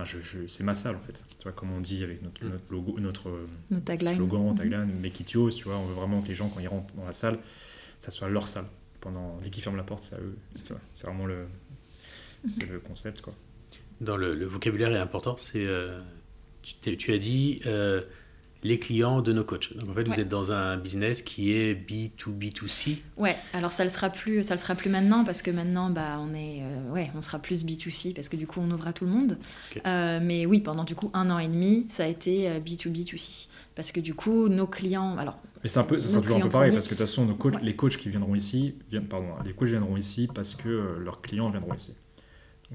Enfin, je, je- c'est ma salle en fait. Tu vois, comme on dit avec notre, Mm. notre logo, notre euh, Notre tagline. slogan, tagline, make it yours, tu vois, on veut vraiment que les gens, quand ils rentrent dans la salle, ça soit leur salle. Pendant, dès qu'ils ferment la porte, c'est à eux. tu vois. C'est vraiment le, c'est le concept, quoi. Dans le, le vocabulaire est important, c'est... euh, tu as dit euh, les clients de nos coachs. Donc en fait, vous Ouais. êtes dans un business qui est B2B2C. Ouais, alors ça le sera plus, ça le sera plus maintenant parce que maintenant, bah, on est, euh, ouais, on sera plus B2C parce que du coup, on ouvre à tout le monde. Euh, mais oui, pendant du coup un an et demi, ça a été euh, B2B2C parce que du coup, nos clients, alors Mais c'est un peu, ça sera toujours un peu pareil, premiers. parce que de toute façon, nos coachs, Ouais. les coachs qui viendront ici, viennent, pardon, les coachs viendront ici parce que leurs clients viendront ici.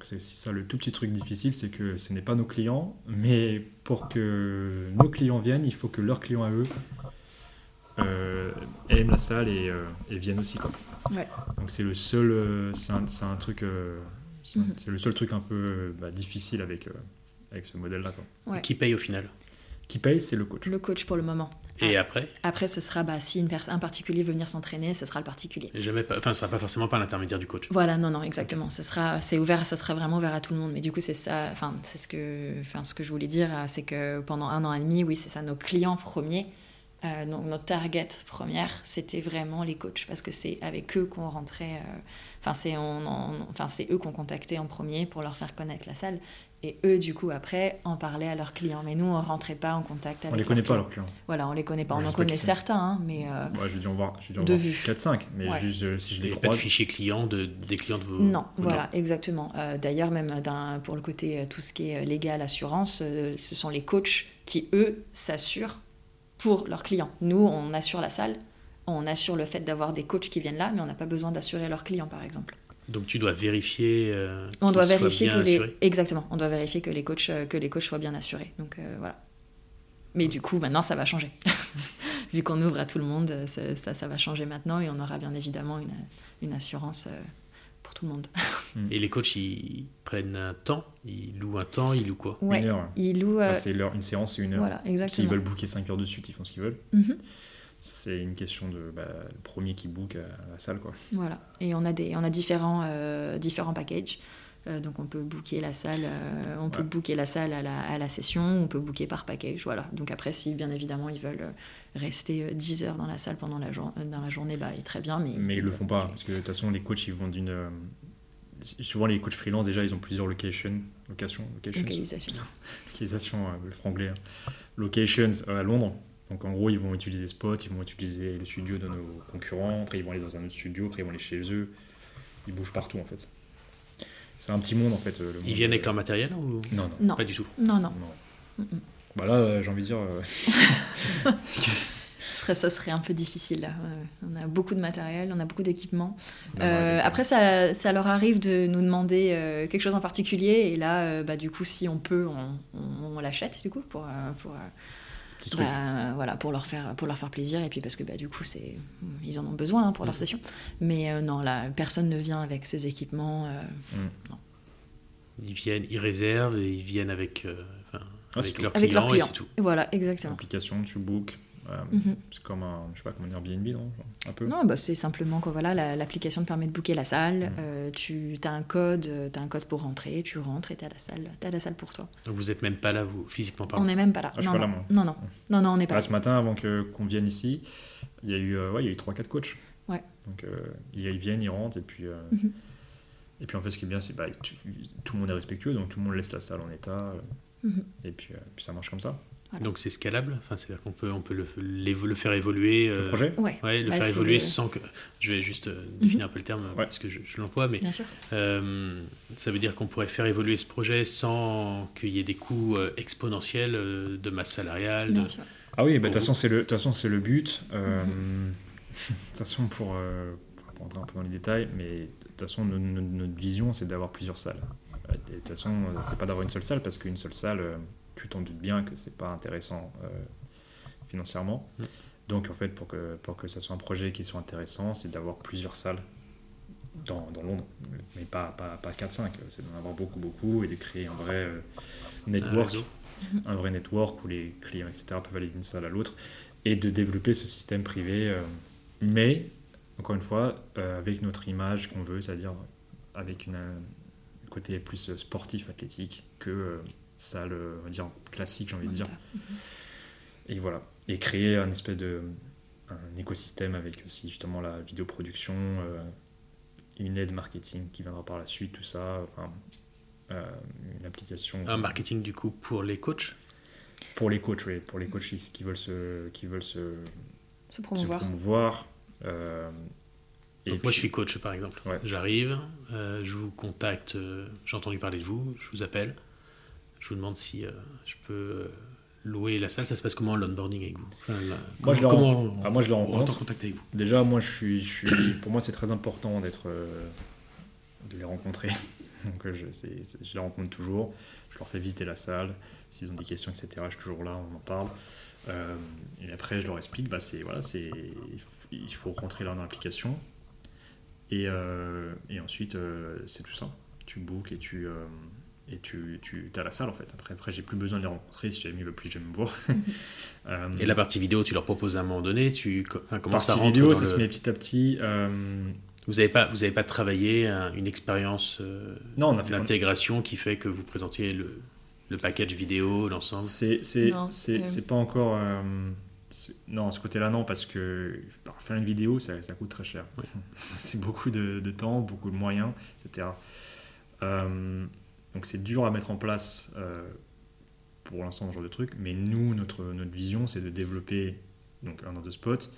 C'est aussi ça le tout petit truc difficile, c'est que ce n'est pas nos clients, mais pour que nos clients viennent, il faut que leurs clients à eux euh, aiment la salle et, euh, et viennent aussi. Quoi. Ouais. Donc c'est le seul, euh, c'est un, c'est un truc, euh, c'est Mhm. c'est le seul truc un peu bah, difficile avec, euh, avec ce modèle-là. Ouais. Qui paye au final? Qui paye, c'est le coach. le coach pour le moment. Et Ah. après Après, ce sera bah, si une un particulier veut venir s'entraîner, ce sera le particulier. jamais pas, Enfin, ce sera pas forcément par l'intermédiaire du coach. Voilà, non, non, exactement. Ce sera, c'est ouvert, ça sera vraiment ouvert à tout le monde. Mais du coup, c'est ça, enfin, c'est ce que, enfin, ce que je voulais dire, euh, c'est que pendant un an et demi, oui, c'est ça, nos clients premiers, euh, donc notre target première, c'était vraiment les coachs, parce que c'est avec eux qu'on rentrait. euh, Enfin, c'est, on, on- enfin, c'est eux qu'on contactait en premier pour leur faire connaître la salle. Et eux, du coup, après, en parlaient à leurs clients. Mais nous, on rentrait pas en contact avec On les connaît pas, clients. leurs clients. Voilà, on les connaît pas. On je en sais pas qui connaît certains, hein, mais euh, Ouais, j'ai dû en voir, j'ai dû en De voir vue. 4-5, mais Ouais. juste euh, si je les a pas de fichier client de, des clients de vos. non, vos voilà, exactement. Euh, D'ailleurs, même d'un- pour le côté euh, tout ce qui est légal, assurance, euh, ce sont les coachs qui, eux, s'assurent pour leurs clients. Nous, on assure la salle, on assure le fait d'avoir des coachs qui viennent là, mais on n'a pas besoin d'assurer leurs clients, par exemple. Donc tu dois vérifier. euh, On qu'ils doit soient vérifier bien que les assurés. exactement, on doit vérifier que les coachs euh, que les coachs soient bien assurés. Donc euh, voilà. Mais du coup, maintenant, ça va changer. Vu qu'on ouvre à tout le monde, euh, ça, ça, ça va changer maintenant et on aura bien évidemment une, une assurance pour tout le monde. Et les coachs, ils prennent un temps, ils louent un temps, ils louent quoi? Ouais. Une heure. Ils louent. euh, Bah, c'est une séance, c'est une heure. voilà, S'ils exactement. veulent booker 5 heures de suite, ils font ce qu'ils veulent. Mhm. C'est une question de bah, le premier qui book à la salle. Quoi. Voilà. Et on a, des, on a différents, euh, différents packages. Euh, donc on peut booker la salle, euh, on peut booker la salle à la, à la session, on peut booker par package. Voilà. Donc après, si bien évidemment ils veulent rester euh, 10 heures dans la salle pendant la, jour- dans la journée, bah, très bien. Mais, Mais ils le font pas, parce que de toute façon, les coachs, ils vont d'une. euh, Souvent, les coachs freelance, déjà, ils ont plusieurs locations. Locations, locations. Localisation. Localisation, euh, le franglais. hein. Locations à Londres. Donc en gros, ils vont utiliser Spot, ils vont utiliser le studio de nos concurrents, après ils vont aller dans un autre studio, après ils vont aller chez eux. Ils bougent partout en fait. C'est un petit monde en fait. euh, Ils viennent avec leur matériel ou Non, non. Non, pas du tout non, non. non. Bah là, euh, j'ai envie de dire. euh, ça serait un peu difficile. Là. On a beaucoup de matériel, on a beaucoup d'équipements. Euh, après, ça, ça leur arrive de nous demander euh, quelque chose en particulier. Et là, euh, bah, du coup, si on peut, on, on- on l'achète, du coup, pour, pour, petit truc. bah, voilà, pour, leur faire, pour leur faire plaisir. Et puis parce que, bah, du coup, c'est, ils en ont besoin hein, pour leur Mhm. session. Mais euh, non, là, personne ne vient avec ses équipements. euh, Ils viennent, ils réservent et ils viennent avec, euh, Ah, avec leurs Avec clients leurs et c'est tout. voilà, exactement. Application, tu book. Euh, Mhm. C'est comme un, je sais pas comment dire, Airbnb, non Un peu. Non, bah, c'est simplement que voilà, la- l'application te permet de booker la salle. Mhm. euh, tu as un code, tu as un code pour rentrer, tu rentres et tu as la salle, t'as la salle pour toi. Donc vous n'êtes même pas là, vous, physiquement On parlant. n'est même pas là. Ah, je suis non, pas là, non. moi. non, non, non, non, on n'est pas Là, là. ce matin, avant que qu'on vienne ici, il y a eu, euh, ouais, il y a eu 3-4 coachs. Ouais. Donc, euh, ils, viennent, ils rentrent, et puis, euh, Mhm. et puis en fait, ce qui est bien, c'est bah, tu- tout le monde est respectueux, donc tout le monde laisse la salle en état, euh, et puis, euh, puis ça marche comme ça. Voilà. Donc c'est scalable, enfin, c'est-à-dire qu'on peut, on peut le, faire évoluer. Le euh, projet Ouais, Ouais, le Bah, faire évoluer le- sans que. Je vais juste euh, définir un peu le terme Ouais. parce que je, je l'emploie, mais bien sûr. euh, ça veut dire qu'on pourrait faire évoluer ce projet sans qu'il y ait des coûts euh, exponentiels euh, de masse salariale. Bien de- sûr. Ah oui, bah, de toute façon, c'est le, de toute façon, c'est le but. Euh, Mhm. De toute façon, pour, euh, pour rentrer un peu dans les détails, mais de toute façon, no- no- notre, vision, c'est d'avoir plusieurs salles. De toute façon, c'est pas d'avoir une seule salle, parce qu'une seule salle, euh, tu t'en doutes bien que c'est pas intéressant euh, financièrement. Mhm. Donc, en fait, pour que, pour que ça soit un projet qui soit intéressant, c'est d'avoir plusieurs salles dans, dans Londres, mais pas, pas, pas 4-5, c'est d'en avoir beaucoup, beaucoup, et de créer un vrai euh, network un vrai network où les clients, etc., peuvent aller d'une salle à l'autre et de développer ce système privé. euh, mais, encore une fois, euh, avec notre image qu'on veut, c'est-à-dire avec une, un côté plus sportif, athlétique que salle, euh, on va dire, classique, j'ai envie de dire. Et voilà. Et créer un espèce de un écosystème avec aussi justement la vidéoproduction, euh, une aide marketing qui viendra par la suite, tout ça. Enfin, euh, une application. Un marketing du coup pour les coachs? Pour les coachs, oui, pour les coachs qui- qui veulent se, qui veulent se, Se se promouvoir. euh, et Donc moi je suis coach par exemple. Ouais. J'arrive, euh, je vous contacte, euh, j'ai entendu parler de vous, je vous appelle, je vous demande si euh, je peux euh, louer la salle. Ça se passe comment l'onboarding avec vous? Enfin, la- Moi, je le comment. Ah, moi, je le rentre en contact avec vous? Déjà, moi, je suis, je suis, pour moi, c'est très important d'être, euh, de les rencontrer. Donc, je, je les rencontre toujours. Je leur fais visiter la salle. S'ils ont des questions, etc., je suis toujours là, on en parle. Euh, et après, je leur explique, bah, c'est, voilà, c'est, il faut rentrer là dans l'application. Et, et ensuite, c'est tout ça. Tu bookes et tu, et tu, tu es à la salle, en fait. Après, après j'ai plus besoin de les rencontrer. Si jamais ils veulent plus jamais me voir. Euh, Et la partie vidéo, tu leur proposes à un moment donné, tu, enfin, comment ça partie rentre vidéo, dans ça le- se met petit à petit. euh, Vous n'avez pas, vous avez pas travaillé un- une expérience euh, non, on a fait, d'intégration qui fait que vous présentiez le, le package vidéo, l'ensemble C'est c'est Non, c'est euh, c'est pas encore euh, non ce côté-là non parce que alors, faire une vidéo ça, ça coûte très cher. c'est beaucoup de, de temps, beaucoup de moyens, etc. Euh, Donc c'est dur à mettre en place euh, pour l'instant ce genre de truc, mais nous, notre, notre vision, c'est de développer donc, un de spot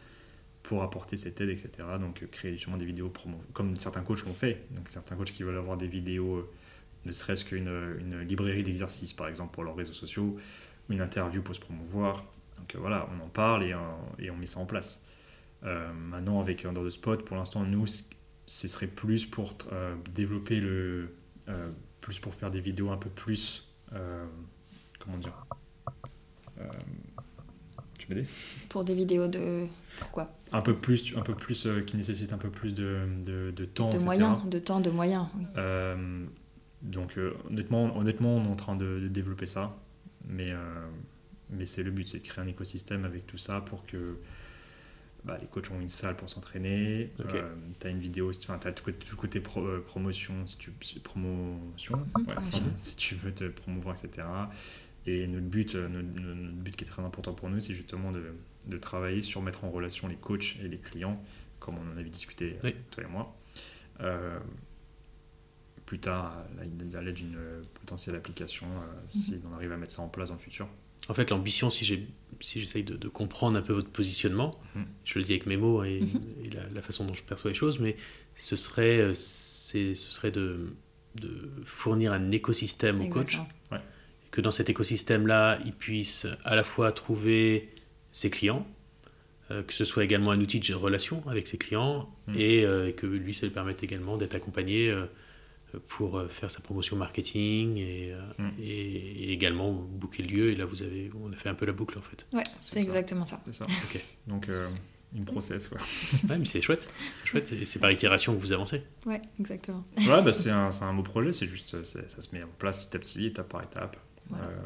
pour apporter cette aide, etc. Donc euh, créer justement des vidéos promo, comme certains coachs l'ont fait. Donc certains coachs qui veulent avoir des vidéos, euh, ne serait-ce qu'une une librairie d'exercices par exemple pour leurs réseaux sociaux, une interview pour se promouvoir. Donc voilà, on en parle et, et on met ça en place. Maintenant avec Under the Spot, pour l'instant nous, ce serait plus pour développer le, plus pour faire des vidéos un peu plus, euh, comment dire, euh, tu m'aider Pour des vidéos de quoi? Un peu plus, un peu plus euh, qui nécessite un peu plus de, de, de temps, De etc. moyens, de temps, de moyens. Oui. Donc honnêtement, honnêtement, on est en train de, de développer ça, mais, mais c'est le but, c'est de créer un écosystème avec tout ça pour que bah, les coachs ont une salle pour s'entraîner, Ok. tu as une vidéo, enfin, tu as tout le côté- tout côté pro- euh, promotion, si tu, si- promotion, Mhm, ouais, promotion. enfin, si tu veux te promouvoir, etc. Et notre but, euh, notre, but qui est très important pour nous, c'est justement de, de travailler sur mettre en relation les coachs et les clients, comme on en avait discuté, Oui. toi et moi. Euh, plus tard, à l'aide d'une potentielle application, euh, si on arrive à mettre ça en place dans le futur. En fait, l'ambition, si j'ai- si j'essaye de, de comprendre un peu votre positionnement, Mhm. je le dis avec mes mots et, Mhm. et la, la façon dont je perçois les choses, mais ce serait, euh, c'est- ce serait de, de fournir un écosystème au coach, et que dans cet écosystème-là, il puisse à la fois trouver ses clients, euh, que ce soit également un outil de relation avec ses clients, et euh, que lui, ça lui permette également d'être accompagné euh, pour euh, faire sa promotion marketing et, euh, et, et également booker le lieu. Et là, vous avez, on a fait un peu la boucle en fait. Ouais, C'est exactement ça. C'est ça. Ok. Donc, euh, une process, quoi. Ouais, mais c'est chouette. C'est chouette. et C'est par itération que vous avancez. Ouais, exactement. ouais, bah, c'est un, c'est un beau projet, c'est juste, euh, c'est- ça se met en place petit à petit, étape par étape. Voilà. Euh,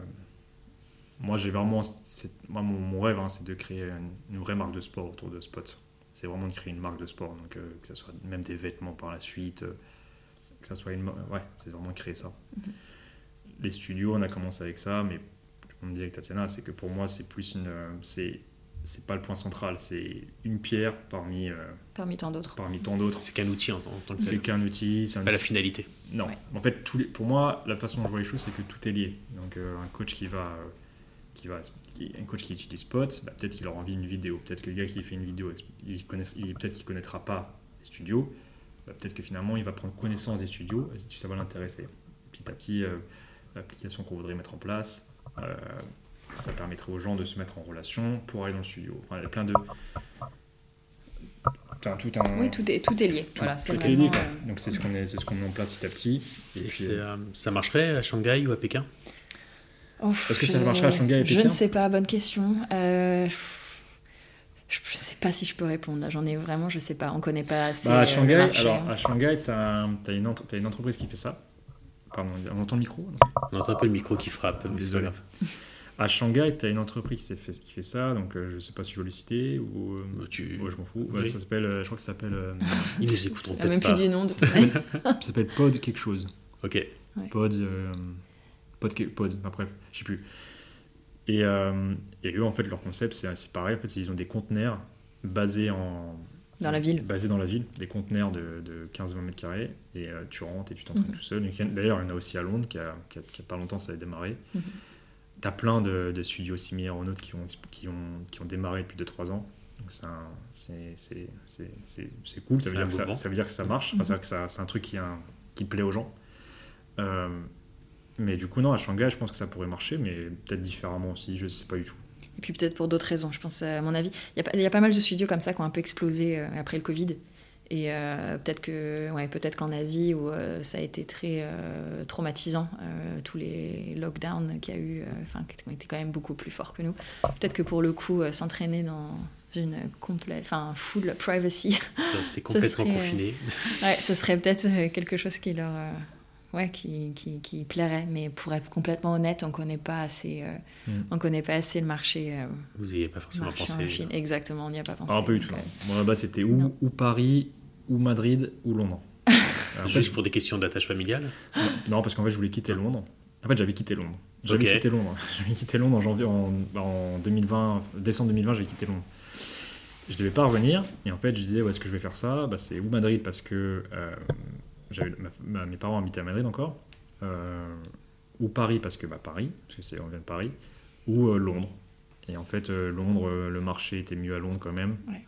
moi, j'ai vraiment, c'est- moi, mon, mon rêve, hein, c'est de créer une, une vraie marque de sport autour de Spot. C'est vraiment de créer une marque de sport, donc euh, que ce soit même des vêtements par la suite, euh, que ça soit une, ouais, c'est vraiment créer ça. Mhm. Les studios, on a commencé avec ça, mais on me dit avec Tatiana, c'est que pour moi, c'est plus une, euh, c'est, c'est pas le point central, c'est une pierre parmi, euh, Parmi tant d'autres. parmi tant d'autres. C'est qu'un outil en, tant que C'est qu'un outil, c'est un Pas la finalité. Non, Ouais. en fait, tous les- pour moi, la façon dont je vois les choses, c'est que tout est lié. Donc, euh, un coach qui va, euh, qui va, qui- un coach qui utilise Spot, bah, peut-être qu'il aura envie d'une vidéo. Peut-être que le gars qui fait une vidéo, il connaît, il- peut-être qu'il connaîtra pas les studios. Bah, peut-être que finalement, il va prendre connaissance des studios et ça va l'intéresser. Petit à petit, euh, l'application qu'on voudrait mettre en place, euh, ça permettrait aux gens de se mettre en relation pour aller dans le studio. Enfin, il y a plein de Enfin, tout un, Oui, tout est, tout est lié. Voilà, c'est tout est lié, vraiment. quoi. euh, Donc c'est ce qu'on est, c'est ce qu'on met en place petit à petit. Et Et puis, c'est, euh, ça marcherait à Shanghai ou à Pékin? Oh, Est-ce que ça je- marcherait à Shanghai et Je Pékin? ne sais pas, bonne question. Euh, Je ne sais pas si je peux répondre. Là, j'en ai vraiment, je sais pas. On connaît pas assez. Bah, euh, à le Shanghai, marché, alors hein. à Shanghai, tu as, t'as une entreprise qui fait ça. Pardon, on entend le micro non On entend un peu le micro qui frappe, mais c'est pas grave. À Shanghai, tu as une entreprise qui fait, qui fait ça, donc euh, je sais pas si je dois le citer ou. euh, Bah, tu- ouais, je m'en fous. Ouais, Oui. ça s'appelle, euh, je crois que ça s'appelle, euh, Ils nous écouteront Il y a même peut-être plus pas. du nom. de- ça s'appelle Pod quelque chose. Ok. Pod, euh, pod, pod, bref, je sais plus. Et, euh, et eux, en fait, leur concept, c'est pareil. En fait, ils ont des conteneurs basés en, Dans la ville. Basés dans la ville, des conteneurs de, de 15-20 mètres carrés, et euh, tu rentres et tu t'entraînes Mhm. tout seul. D'ailleurs, il y en a aussi à Londres, qui a, qui a, qui a pas longtemps, ça a démarré. Mhm. Tu as plein de, de studios similaires aux nôtres qui ont, qui ont, qui ont démarré depuis 2-3 ans. Donc, c'est un- c'est- c'est c'est- c'est- c'est cool, ça veut, dire que ça, veut dire que ça marche, Enfin, ça- c'est un truc qui, a un- qui plaît aux gens. Euh, mais du coup, non, à Shanghai, je pense que ça pourrait marcher, mais peut-être différemment aussi, je sais pas du tout. Et puis peut-être pour d'autres raisons, je pense, à mon avis. Il y, a pas- il y a pas mal de studios comme ça qui ont un peu explosé euh, après le Covid. Et euh, peut-être que, ouais, peut-être qu'en Asie, où euh, ça a été très euh, traumatisant, euh, tous les lockdowns qu'il y a eu, euh, enfin, qui ont été quand même beaucoup plus forts que nous. Peut-être que pour le coup, euh, s'entraîner dans une complète, enfin, full privacy, rester complètement serait, euh, confiné. ouais, ce serait peut-être quelque chose qui leur, euh, ouais, qui, qui, qui plairait. Mais pour être complètement honnête, on connaît pas assez, euh, Mm. on connaît pas assez le marché. euh, Vous n'y avez pas forcément pensé. Chine. Exactement, on n'y a pas pensé. Ah, pas du tout. euh. Moi, là-bas, c'était ou, ou Paris, ou Madrid, ou Londres. Fait, Juste pour des questions d'attache familiale. Non, parce qu'en fait, je voulais quitter Londres. En fait, j'avais quitté Londres. J'avais quitté Londres. J'avais quitté Londres en janvier, en, en 2020, décembre 2020, j'avais quitté Londres. Je devais pas revenir. Et en fait, je disais, où est-ce que je vais faire ça? Bah, C'est ou Madrid, parce que euh, j'avais, mes parents habitaient à Madrid encore. euh, ou Paris, parce que bah, Paris, parce que c'est, on vient de Paris, ou euh, Londres. Et en fait, euh, Londres, le marché était mieux à Londres quand même. Ouais.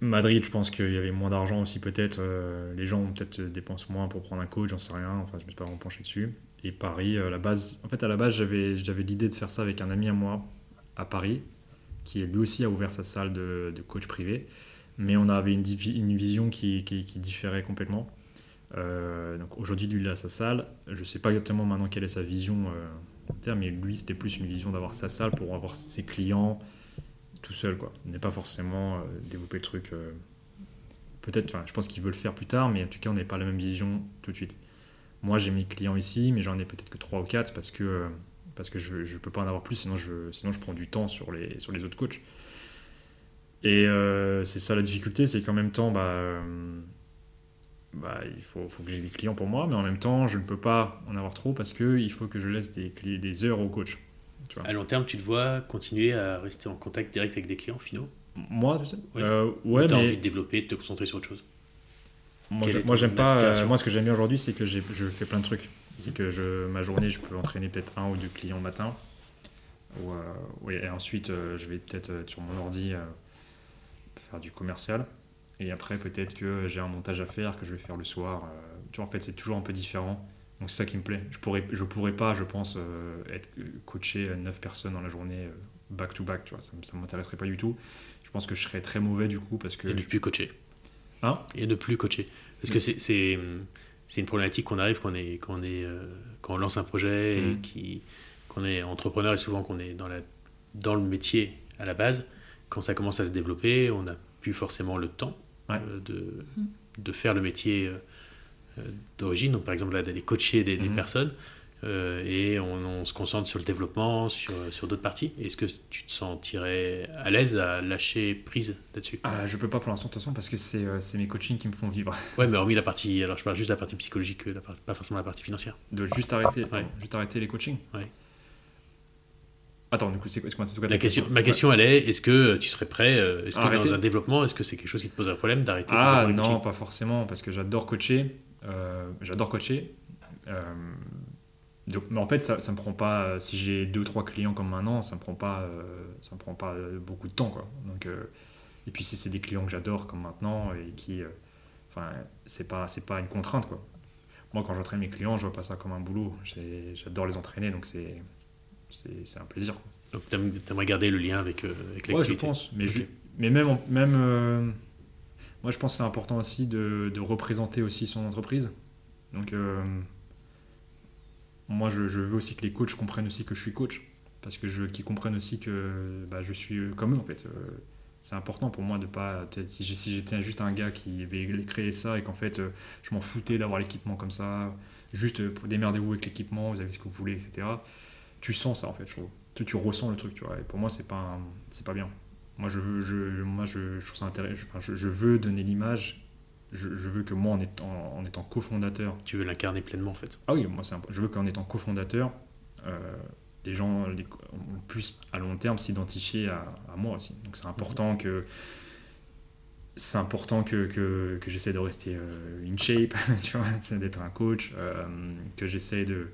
Madrid, je pense qu'il y avait moins d'argent aussi peut-être. les gens peut-être dépensent moins pour prendre un coach, j'en sais rien. Enfin, je ne me suis pas vraiment penché dessus. Et Paris, à la base, en fait, à la base, j'avais, j'avais l'idée de faire ça avec un ami à moi à Paris, qui lui aussi a ouvert sa salle de, de coach privé. Mais on avait une, vision qui, différait complètement. Euh, donc aujourd'hui, lui, il a sa salle. Je ne sais pas exactement maintenant quelle est sa vision euh, mais lui, c'était plus une vision d'avoir sa salle pour avoir ses clients tout seul. Quoi. N'est pas forcément euh, développer le truc. euh, Peut-être, je pense qu'il veut le faire plus tard, mais en tout cas, on n'est pas la même vision tout de suite. Moi, j'ai mes clients ici, mais j'en ai peut-être que 3 ou 4 parce que, euh, parce que je ne peux pas en avoir plus, sinon je, sinon je prends du temps sur les, sur les autres coachs. Et euh, c'est ça la difficulté, c'est qu'en même temps, bah, euh, bah, il faut, faut que j'ai des clients pour moi, mais en même temps, je ne peux pas en avoir trop parce qu'il faut que je laisse des, des heures au coach. Tu vois. À long terme, tu te vois continuer à rester en contact direct avec des clients finaux Moi, tu sais Oui. euh, Ou Ouais, t'as mais envie de développer, de te concentrer sur autre chose? Moi, moi, j'aime pas. moi, ce que j'aime bien aujourd'hui, c'est que j'ai- je fais plein de trucs. C'est que je, ma journée, je peux entraîner peut-être un ou deux clients le matin. Ou, euh, et ensuite, je vais peut-être sur mon ordi faire du commercial. Et après, peut-être que j'ai un montage à faire que je vais faire le soir. euh, tu vois, en fait, c'est toujours un peu différent. Donc, c'est ça qui me plaît. Je pourrais, je pourrais pas, je pense, euh, être coaché 9 personnes dans la journée euh, back to back. Tu vois, ça, ça m'intéresserait pas du tout. Je pense que je serais très mauvais du coup parce que. Et ne plus coacher. Hein? Et ne plus coacher. Parce que c'est- c'est c'est une problématique qu'on arrive quand on, est, quand, on est, euh, quand on lance un projet et Mhm. qui- qu'on est entrepreneur et souvent qu'on est dans, la, dans le métier à la base. Quand ça commence à se développer, on n'a plus forcément le temps Ouais. euh, de, Mhm. de faire le métier euh, euh, d'origine. Donc par exemple là, d'aller coacher des, des Mhm. personnes. euh, et on, on se concentre sur le développement, sur, sur d'autres parties. Est-ce que tu te sentirais à l'aise à lâcher prise là-dessus? Ah, je peux pas pour l'instant de toute façon parce que c'est euh, mes coachings qui me font vivre. Ouais, mais hormis la partie, alors je parle juste de la partie psychologique, la part- pas forcément la partie financière. De juste arrêter, Ouais. juste arrêter les coachings. Ouais. Attends, du coup, c'est quoi, La question, ma question, elle est, est-ce que tu serais prêt, euh, est-ce que dans un développement, est-ce que c'est quelque chose qui te pose un problème d'arrêter Ah non, pas forcément, parce que j'adore coacher. euh, j'adore coacher. euh, donc, mais en fait, ça, ça me prend pas. euh, Si j'ai deux trois clients comme maintenant, ça me prend pas, ça me prend pas beaucoup de temps, quoi. Donc, et puis c'est des clients que j'adore comme maintenant et qui, enfin, c'est pas, c'est pas une contrainte, quoi. Moi, quand j'entraîne mes clients, je vois pas ça comme un boulot. J'adore les entraîner, donc c'est, c'est, un plaisir. quoi. Donc t'aimerais garder le lien avec, euh, avec Ouais, je l'activité pense. Mais, même, même euh, moi, je pense que c'est important aussi de, de représenter aussi son entreprise. Donc, euh, moi, je, je veux aussi que les coachs comprennent aussi que je suis coach. Parce que je qu'ils comprennent aussi que bah, je suis euh, comme eux, en fait. C'est important pour moi de pas. Si j'étais juste un gars qui avait créé ça et qu'en fait, je m'en foutais d'avoir l'équipement comme ça, juste démerdez-vous avec l'équipement, vous avez ce que vous voulez, etc. Tu sens ça, en fait, je trouve. Tu, tu ressens le truc, tu vois. Et pour moi, c'est pas, c'est pas bien. Moi, je veux, je, moi, je, je trouve ça intéressant. Enfin, je, je veux donner l'image. Je, je veux que moi, en étant, en étant cofondateur, Tu veux l'incarner pleinement en fait. ah oui, moi, c'est imp- je veux qu'en étant cofondateur, euh, les gens les, plus à long terme s'identifier à, à moi aussi. Donc c'est important que c'est important que, que, que j'essaie de rester euh, in shape, tu vois, d'être un coach, euh, que j'essaie de,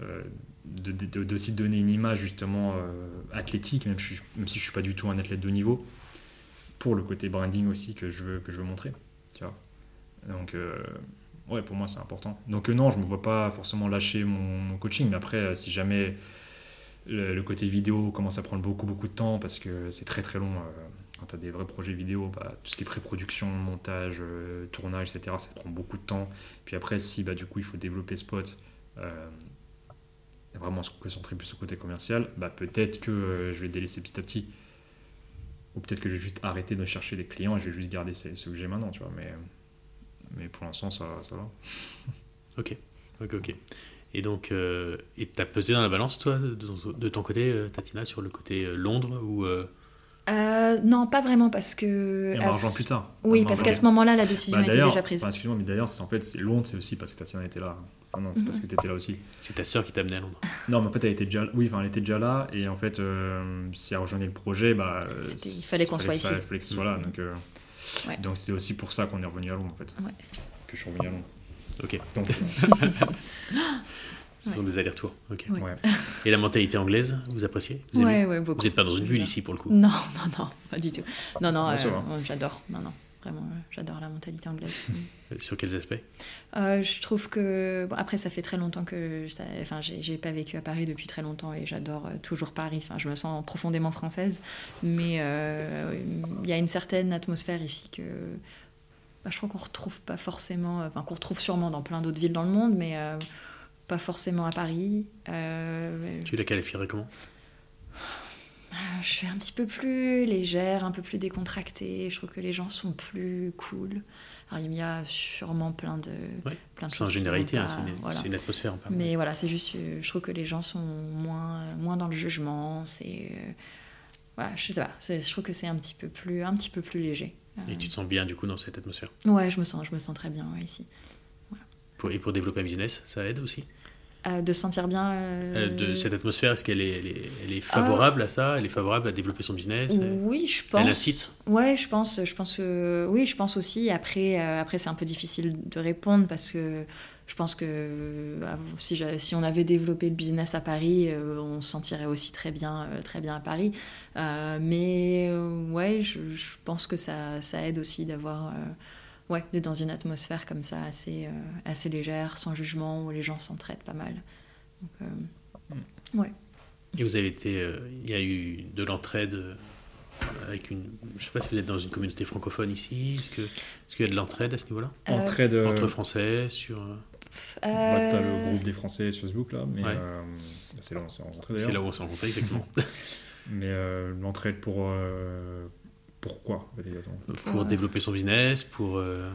de, de, de- d'aussi donner une image justement euh, athlétique, même, si je- suis pas du tout un athlète de niveau, pour le côté branding aussi que je veux, que je veux montrer, tu vois. Donc euh, ouais, pour moi c'est important. Donc euh, non, je me vois pas forcément lâcher mon, coaching, mais après euh, si jamais le, côté vidéo commence à prendre beaucoup beaucoup de temps parce que c'est très très long. euh, quand tu as des vrais projets vidéo, bah, tout ce qui est pré-production, montage, euh, tournage, etc., ça prend beaucoup de temps. Puis après, si bah, du coup il faut développer Spot, euh, et vraiment se concentrer plus sur le côté commercial, bah, peut-être que euh, je vais délaisser petit à petit. Ou peut-être que je vais juste arrêter de chercher des clients et je vais juste garder ceux ceux que j'ai maintenant, tu vois. Mais, mais pour l'instant, ça, ça va. Ok, ok, ok. Et donc, euh, et t'as pesé dans la balance toi, de, de ton côté, euh, Tatiana, sur le côté euh, Londres ou euh, Euh, non, pas vraiment, parce que. Et on ce- plus tard. Oui, parce qu'à ce moment-là, la décision Bah, était déjà prise. enfin, excuse-moi, mais d'ailleurs, c'est en fait, c'est Londres, c'est aussi parce que Tatiana était là. Enfin, non, c'est parce que tu étais là aussi. c'est ta sœur qui t'a amené à Londres Non, mais en fait, elle était déjà, oui, enfin, elle était déjà là, et en fait, euh, si elle rejoignait le projet, bah, euh, il fallait qu'on que soit ici. Il fallait que ce soit là, donc, euh, Ouais. donc c'est aussi pour ça qu'on est revenu à Londres, en fait. Ouais. Que je suis revenu à Londres. Ok. Donc, Ce sont des allers-retours. Ok. Ouais. Et la mentalité anglaise, vous appréciez? Vous aimez? Ouais, ouais, beaucoup. Vous n'êtes pas dans une bulle ici pour le coup? Non, non, non, pas du tout. Non, non, euh, euh, j'adore. Non, non, vraiment, euh, j'adore la mentalité anglaise. Euh, Sur quels aspects Euh, je trouve que bon, après ça fait très longtemps que ça, enfin j'ai pas vécu à Paris depuis très longtemps et j'adore euh, toujours Paris. Enfin je me sens profondément française, mais euh, il y a une certaine atmosphère ici que bah, je crois qu'on retrouve pas forcément, enfin qu'on retrouve sûrement dans plein d'autres villes dans le monde, mais euh, pas forcément à Paris. Tu la qualifierais comment? Je suis un petit peu plus légère, un peu plus décontractée. Je trouve que les gens sont plus cool. Alors, il y a sûrement plein de, Ouais, plein de Sans choses. généralité, hein, c'est une, voilà. une atmosphère. pas. Mais voilà, c'est juste, euh, je trouve que les gens sont moins, moins dans le jugement. C'est, euh, voilà, je sais pas. Je trouve que c'est un petit peu plus, un petit peu plus léger. Euh, Et tu te sens bien du coup dans cette atmosphère? Ouais, je me sens, je me sens très bien ouais, ici. Pour, et pour développer un business, ça aide aussi? Euh, de se sentir bien. euh, Euh, de cette atmosphère, est-ce qu'elle est, elle est, elle est favorable à ça? Elle est favorable à développer son business? Oui, je pense. Elle incite Ouais, je pense, je pense que oui, je pense aussi. Après, euh, après c'est un peu difficile de répondre parce que je pense que euh, si, si on avait développé le business à Paris, euh, on se sentirait aussi très bien, euh, très bien à Paris. Euh, mais euh, ouais, je, je pense que ça, ça aide aussi d'avoir, euh, ouais, d'être dans une atmosphère comme ça assez, euh, assez légère, sans jugement, où les gens s'entraident pas mal. Donc, euh, Et vous avez été. euh, Il y a eu de l'entraide avec une. Je sais pas si vous êtes dans une communauté francophone ici. Est-ce que est-ce qu'il y a de l'entraide à ce niveau-là? Euh, Entraide, Entre Français sur. euh, bah, t'as le groupe des Français sur Facebook là, mais Ouais. euh, c'est là où on s'est rencontrés C'est là où on s'est rencontrés exactement. Mais euh, l'entraide pour euh, pourquoi pour développer son business, pour. euh,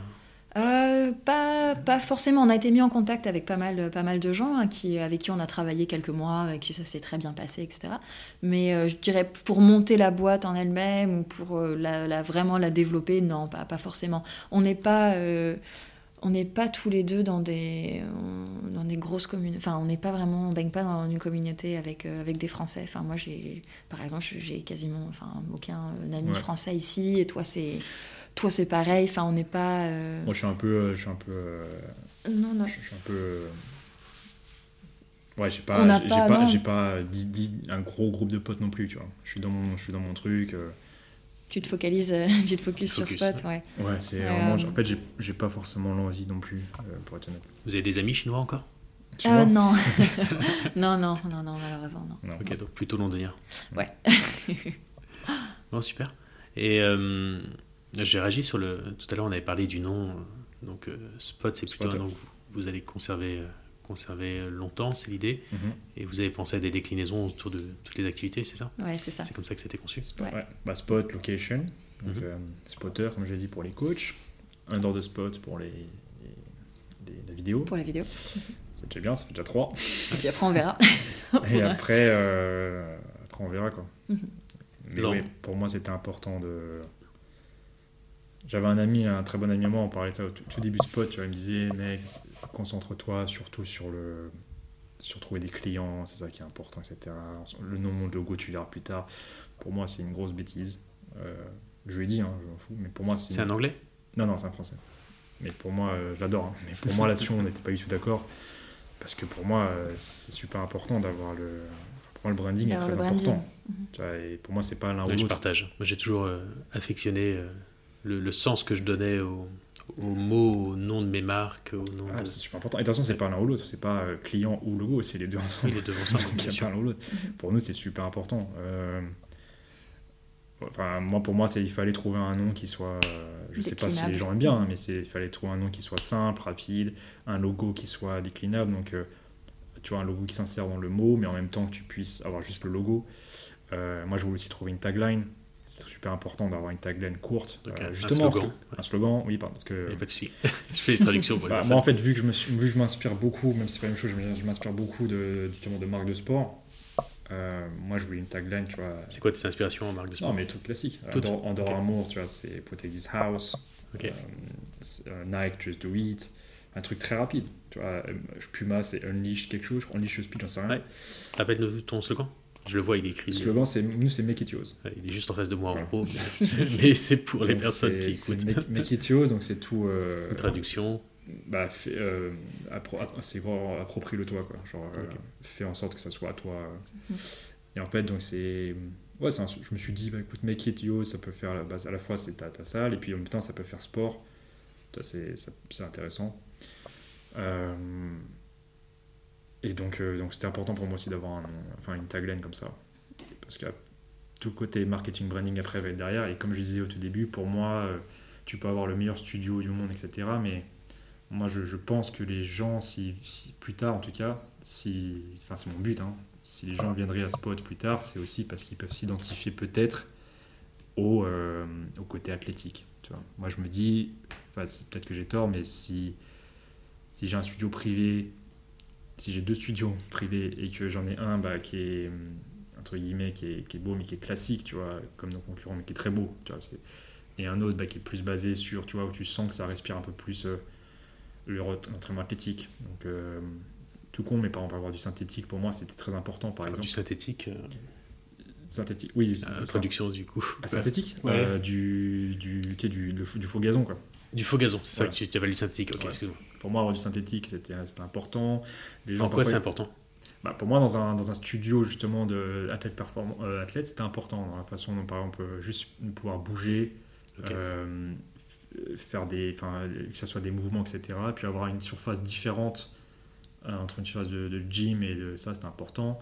Euh, pas, pas forcément. On a été mis en contact avec pas mal, pas mal de gens hein, qui, avec qui on a travaillé quelques mois, avec qui ça s'est très bien passé, etc. Mais euh, je dirais pour monter la boîte en elle-même ou pour euh, la, la- vraiment la développer, non, pas, pas forcément. On n'est pas, euh, on n'est pas tous les deux dans des, dans des grosses communes. Enfin, on n'est pas vraiment, on baigne pas dans une communauté avec, euh, avec des Français. Enfin, moi, j'ai, par exemple, j'ai quasiment, enfin, aucun ami Ouais. français ici. Et toi, c'est, toi, c'est pareil. Enfin, on n'est pas. euh, Moi je suis un peu, euh, je suis un peu, euh, non, non. je, je suis un peu. euh, Ouais, j'ai pas, j'ai pas, pas, pas dix- dix- un gros groupe de potes non plus, tu vois. Je suis dans mon, je suis dans mon truc. Euh, Tu te focalises, euh, tu te focuses sur Spot, ouais. Ouais, c'est Ouais, vraiment. euh, En fait, j'ai- pas forcément l'envie non plus, euh, pour être honnête. Vous avez des amis chinois encore? Euh, non. non, non, non, non, malheureusement, non. Non. Ok, donc plutôt londonien. Ouais. Bon, super. Et euh, j'ai réagi sur le. Tout à l'heure, on avait parlé du nom. euh, Donc, euh, Spot, c'est plutôt un nom que vous, vous allez conserver, euh, conserver longtemps, c'est l'idée. Mhm. Et vous avez pensé à des déclinaisons autour de toutes les activités, c'est ça? Ouais, c'est ça. C'est comme ça que c'était conçu. Ouais. Ouais. Bah, spot, location, donc Mhm. euh, spotter, comme je l'ai dit, pour les coachs, under the spot pour les, les- les- la vidéo. Pour la vidéo. C'est déjà bien, ça fait déjà trois. Et puis après, on verra. Et après, euh, après, on verra quoi. Mhm. Mais oui, pour moi, c'était important de. J'avais un ami, un très bon ami à moi, on parlait de ça au tout, tout début de spot, tu vois, il me disait, mec, concentre-toi surtout sur le. sur trouver des clients, c'est ça qui est important, etc. Le nom, le logo, tu verras plus tard. Pour moi, c'est une grosse bêtise. Euh, je lui ai dit, hein, je m'en fous, mais pour moi, c'est. C'est un anglais? Non, non, c'est un français. Mais pour moi, euh, je l'adore. hein. Mais pour moi, là-dessus, on n'était pas du tout d'accord. Parce que pour moi, euh, c'est super important d'avoir le. Pour moi, le branding est D'avoir très important. Tu vois, et pour moi, c'est pas l'un ou Ouais, Je l'autre. partage. Moi, j'ai toujours euh, affectionné le, le sens que je donnais aux, aux mots, au nom de mes marques, au nom Ah, de... c'est super important. Et de toute façon, c'est pas l'un ou l'autre. C'est pas euh, client ou logo, c'est les deux ensemble. Oui, les deux ensemble, Donc, il bien y a sûr. pas l'un ou l'autre. Pour nous, c'est super important. Euh, Enfin, moi, pour moi, c'est il fallait trouver un nom qui soit. euh, je sais pas si les gens aiment bien, hein, mais c'est il fallait trouver un nom qui soit simple, rapide, un logo qui soit déclinable. Donc, euh, tu vois, un logo qui s'insère dans le mot, mais en même temps que tu puisses avoir juste le logo. Euh, moi, je voulais aussi trouver une tagline. C'est super important d'avoir une tagline courte. Donc, euh, un justement, parce slogan. que- un slogan, oui, parce que. Il a pas de souci. je fais des traductions pour Bah, moi, en fait, vu que je me suis- vu que je m'inspire beaucoup, même si c'est pas la même chose, je m'inspire beaucoup de, justement de marques de sport. euh, moi, je voulais une tagline, tu vois. C'est quoi tes inspirations en marque de sport Non, mais trucs classiques. Toutes. Andorre, Andorre Ok. Amour, tu vois, c'est Protect This House. Euh, euh, Nike, Just Do It. Un truc très rapide. Tu vois, Puma, c'est Unleash quelque chose. Unleash Speed, j'en sais rien. Ouais. Rappelle-nous ton slogan. Je le vois, il écrit. Le slogan, c'est, nous, c'est Make It Yours. Il est juste en face de moi en gros, mais, mais c'est pour les Donc, personnes qui écoutent. Make, Make It Yours, donc c'est tout. euh, Une traduction. bah, euh, c'est quoi, approprie-le toi, quoi. Genre, euh, fais en sorte que ça soit à toi. Mhm. Et en fait, donc c'est. Ouais, c'est un- je me suis dit, bah, écoute, make it yo, ça peut faire. Bah, à la fois, c'est ta, ta salle, et puis en même temps, ça peut faire sport. Ça, c'est, ça- c'est intéressant. Euh, et donc, euh, donc c'était important pour moi aussi d'avoir enfin, une tagline comme ça. Parce que tout le côté marketing branding après va être derrière. Et comme je disais au tout début, pour moi, euh, tu peux avoir le meilleur studio du monde, etc. Mais moi, je, pense que les gens, si, si- plus tard en tout cas, si, enfin, c'est mon but, hein, si les gens viendraient à Spot plus tard, c'est aussi parce qu'ils peuvent s'identifier peut-être au, euh, au côté athlétique. Tu vois. Moi, je me dis, peut-être que j'ai tort, mais si, si j'ai un studio privé, si j'ai deux studios privés et que j'en ai un bah, qui est hum, entre guillemets qui est, qui est beau mais qui est classique, tu vois, comme nos concurrents, mais qui est très beau, tu vois, et un autre bah, qui est plus basé sur, tu vois, où tu sens que ça respire un peu plus euh, l'entraînement athlétique. Donc, euh, tout con, mais par exemple, avoir du synthétique, pour moi, c'était très important, par exemple. du synthétique, euh, Synthétique, oui, euh, traduction du coup. ah, synthétique? Ouais. Euh, du, du, du, fou- du faux gazon, quoi. Du faux gazon, c'est ça que tu avais du synthétique. Ok, Ouais. excuse-moi. Pour moi, avoir du synthétique, c'était c'était important. Les gens, En quoi c'est important Bah, pour moi, dans un, dans un studio justement de athlète euh, athlète, c'était important dans la façon dont, par exemple, euh, juste pouvoir bouger, euh, faire des, que ce soit des mouvements, etc. Puis avoir une surface différente euh, entre une surface de, de gym et de ça, c'était important.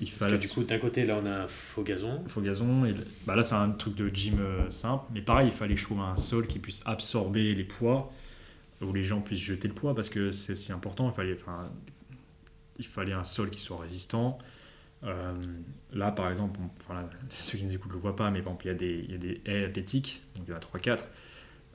Il Parce fallait que du coup, d'un côté, là, on a un faux gazon. faux gazon. Et, bah là, c'est un truc de gym euh, simple. Mais pareil, il fallait que je trouve un sol qui puisse absorber les poids, où les gens puissent jeter le poids, parce que c'est aussi important. Il fallait, il fallait un sol qui soit résistant. Euh, là, par exemple, on- enfin, là, ceux qui nous écoutent ne le voient pas, mais par exemple, il y a des, il y a des haies athlétiques, donc il y en a 3-4.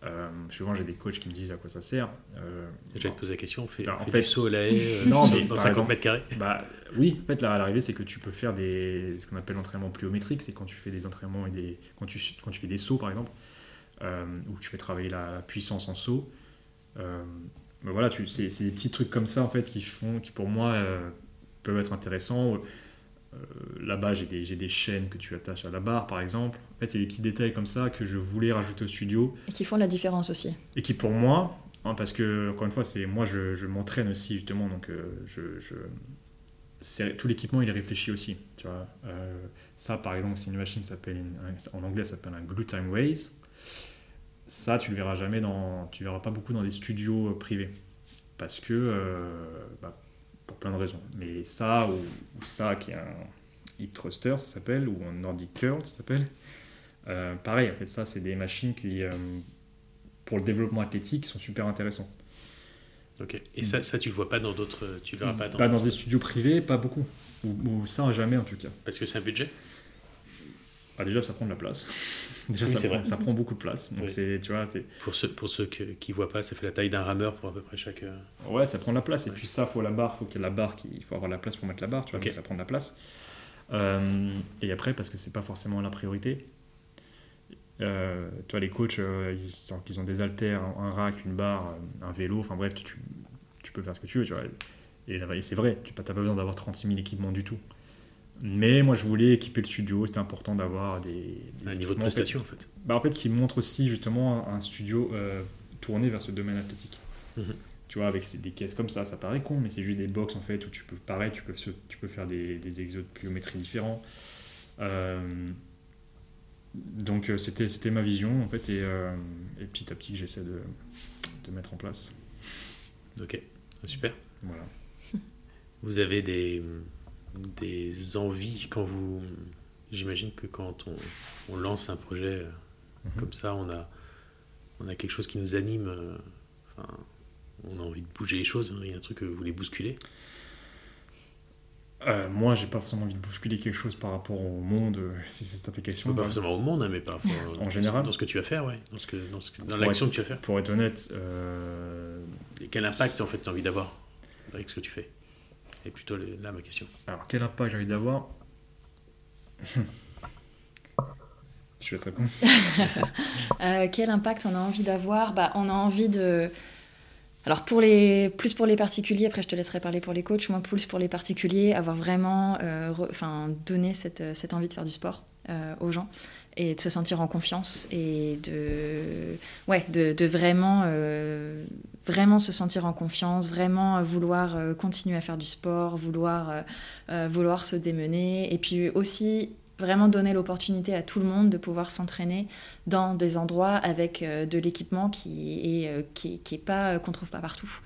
Euh, souvent, j'ai des coachs qui me disent à quoi ça sert. Euh, J'allais te poser la question, on fait, Bah, en fait du saut à la haie Non, mais dans par 50 exemple- mètres carrés. Bah oui, en fait, là, à l'arrivée, c'est que tu peux faire des, ce qu'on appelle l'entraînement pliométrique, c'est quand tu fais des entraînements et des, quand tu, quand tu fais des sauts, par exemple, euh, où tu fais travailler la puissance en saut. Euh, bah voilà, c'est des petits trucs comme ça, en fait, qui font, qui pour moi euh, peuvent être intéressants. Euh, là-bas, j'ai des, j'ai des chaînes que tu attaches à la barre, par exemple. En fait, c'est des petits détails comme ça que je voulais rajouter au studio Et qui font la différence aussi. et qui pour moi, hein, parce que encore une fois, c'est moi je, je m'entraîne aussi justement, donc euh, je, je- c'est- tout l'équipement il est réfléchi aussi. Tu vois, Euh, ça par exemple, c'est une machine qui s'appelle en anglais ça s'appelle un glue time raise. Ça, tu le verras jamais dans, tu verras pas beaucoup dans des studios privés, parce que euh, bah, pour plein de raisons. Mais ça ou, ou ça qui est un hip thruster, ça s'appelle, ou un nordic curl, ça s'appelle. Euh, pareil, en fait, ça, c'est des machines qui, euh, pour le développement athlétique, sont super intéressants. Ok. Et ça, ça, tu le vois pas dans d'autres. Tu le verras pas dans. Bah, dans des studios privés, pas beaucoup. Ou, ou ça, jamais en tout cas. Parce que c'est un budget? Bah, déjà, ça prend de la place. déjà, Oui, ça, prend, vrai. ça prend beaucoup de place. Donc, Oui. tu vois, Pour ceux, pour ceux que- qui voient pas, ça fait la taille d'un rameur pour à peu près chaque. euh, ouais, ça prend de la place. Et puis ça, faut la barre, faut qu'il y ait la barre, il faut avoir la place pour mettre la barre, tu vois, Ok. donc ça prend de la place. Euh, et après, parce que c'est pas forcément la priorité. Euh, tu vois, les coachs, euh, ils, qu'ils ont des haltères, un, rack, une barre, un vélo, enfin bref, tu peux faire ce que tu veux, tu vois. Et, et c'est vrai, tu n'as pas besoin d'avoir 36 000 équipements du tout. Mais moi, je voulais équiper le studio, c'était important d'avoir des, des un niveau de équipements, en fait, prestation en fait. bah, en fait, qui montre aussi justement un, studio euh, tourné vers ce domaine athlétique. Mhm. Tu vois, avec des caisses comme ça, ça paraît con, mais c'est juste des box en fait où tu peux, pareil, tu peux, tu peux faire des, des exos de pliométrie différents. Euh, donc euh, c'était c'était ma vision en fait et, euh, et petit à petit j'essaie de, de mettre en place. Ok. Super. Voilà. Vous avez des, des envies quand vous. J'imagine que quand on, on lance un projet euh, Mhm. comme ça, on a, on a quelque chose qui nous anime. euh, Enfin, on a envie de bouger les choses. hein, Il y a un truc que vous voulez bousculer? Euh, moi, j'ai pas forcément envie de bousculer quelque chose par rapport au monde, euh, si c'est cette question. Pas forcément au monde, hein, mais par rapport euh, En général dans ce que tu vas faire, ouais. Dans, ce que, dans, ce que- dans Pour l'action que tu vas faire. Pour être honnête, Et quel impact en fait tu as envie d'avoir avec ce que tu fais? Et plutôt le- là ma question. Alors, quel impact j'ai envie d'avoir Je vais te répondre. Euh, quel impact on a envie d'avoir? Bah, On a envie de... Alors pour les, plus pour les particuliers, après je te laisserai parler pour les coachs, moi plus pour les particuliers, avoir vraiment euh, re- enfin, donné cette, cette envie de faire du sport euh, aux gens et de se sentir en confiance et de, ouais, de, de vraiment euh, vraiment se sentir en confiance, vraiment euh, vouloir euh, continuer à faire du sport, vouloir, euh, vouloir se démener, et puis aussi vraiment donner l'opportunité à tout le monde de pouvoir s'entraîner dans des endroits avec de l'équipement qui est qui, qui est pas qu'on trouve pas partout.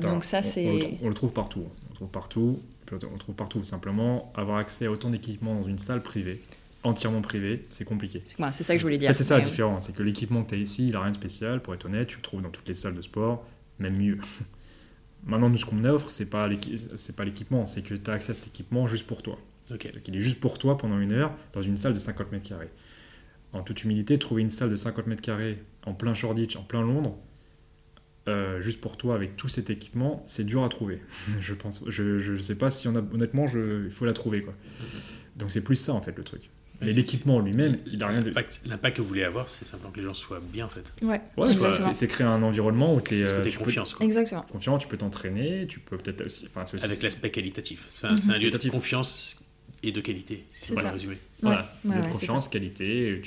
Donc ça on- On, c'est trou- on le trouve partout. On le trouve partout. On le trouve partout. Simplement, avoir accès à autant d'équipements dans une salle privée, entièrement privée, c'est compliqué. Ouais, c'est ça que je voulais En dire. fait, c'est ça la différence. C'est que l'équipement que tu as ici, il n'a rien de spécial, pour être honnête. Tu le trouves dans toutes les salles de sport, même mieux. Maintenant, nous, ce qu'on offre, c'est pas l'équipement, c'est que tu as accès à cet équipement juste pour toi. Ok. Donc, il est juste pour toi pendant une heure dans une salle de 50 mètres carrés. En toute humilité, trouver une salle de 50 mètres carrés en plein Shoreditch, en plein Londres, euh, juste pour toi avec tout cet équipement, c'est dur à trouver. je pense. Je, je sais pas si on a. Honnêtement, je, il faut la trouver quoi. Donc c'est plus ça en fait le truc. Mais c'est- l'équipement lui-même, il a rien de. L'impact l'impact que vous voulez avoir, c'est simplement que les gens soient bien en fait. Ouais, Ouais, c'est- exactement. c'est c'est créer un environnement où tu C'est es ce côté tu peux- confiance. quoi. Exactement. confiant, tu peux t'entraîner, tu peux peut-être aussi. Enfin, c'est aussi- Avec l'aspect qualitatif. C'est un, c'est un lieu de confiance et de qualité, si C'est on peut ça. le résumer. Voilà, Ouais, de ouais, confiance, qualité,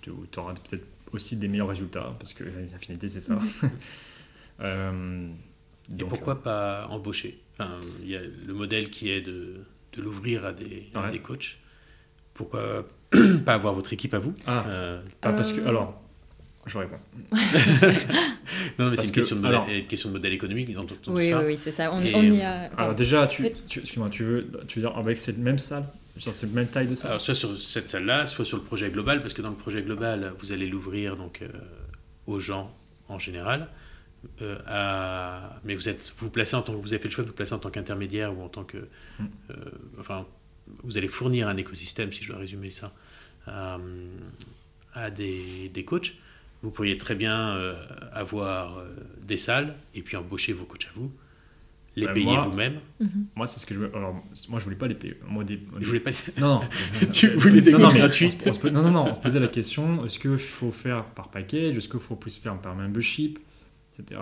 tu auras peut-être aussi des meilleurs résultats, parce que la finalité, c'est ça. Mhm. Euh, Et donc, pourquoi pas embaucher? Enfin, Il y a le modèle qui est de, de l'ouvrir à, des, à des coachs. Pourquoi pas avoir votre équipe à vous Ah, Euh, ah, parce que. Euh, Alors, je réponds. Non, mais c'est une, que- question de modèle- alors- une question de modèle économique dans, dans tout Oui, ça. oui, oui, c'est ça. On, y a. Alors, déjà, tu, Oui. tu, excuse-moi, tu veux, tu veux dire avec cette même salle, sur cette même taille de salle? Alors, soit sur cette salle-là, soit sur le projet global, parce que dans le projet global, vous allez l'ouvrir donc euh, aux gens en général. euh, à- Mais vous êtes, vous placez en tant que vous avez fait le choix de vous placer en tant qu'intermédiaire ou en tant que, Mm. euh, enfin, vous allez fournir un écosystème, si je dois résumer ça, à, à des, des coachs. Vous pourriez très bien euh, avoir euh, des salles et puis embaucher vos coachs à vous, les Bah, payer moi- vous-même. Mhm. Moi, c'est ce que je veux. Alors, moi, je voulais pas les payer. Moi, des, Je voulais pas. Non, non. Tu voulais des non, non, coachs gratuits. non, non, non, on se posait la question est-ce qu'il faut faire par package Est-ce qu'il faut plus faire par membership Etc.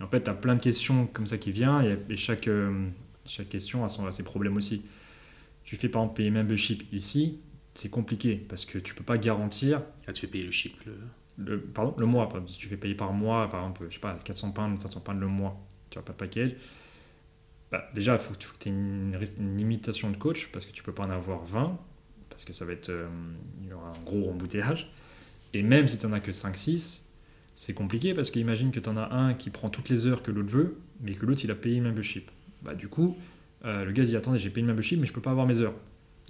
Et en fait, tu as plein de questions comme ça qui viennent et, et chaque, euh, chaque question a, son, a ses problèmes aussi. Tu fais par exemple payer membership ici, c'est compliqué parce que tu peux pas garantir Ah, tu fais payer le chip. le- le, pardon, le mois. Si tu fais payer par mois, par exemple, je sais pas, 400 pounds, 500 pounds le mois, tu n'as pas de package. Bah, déjà, il faut, que tu aies une, limitation de coach parce que tu peux pas en avoir 20 parce que ça va être, euh, il y aura un gros embouteillage. Et même si tu n'en as que 5-6, c'est compliqué parce qu'imagine que tu en as un qui prend toutes les heures que l'autre veut, mais que l'autre il a payé membership. Bah, du coup, euh, le gars il dit attendez, j'ai payé une membership, mais je peux pas avoir mes heures.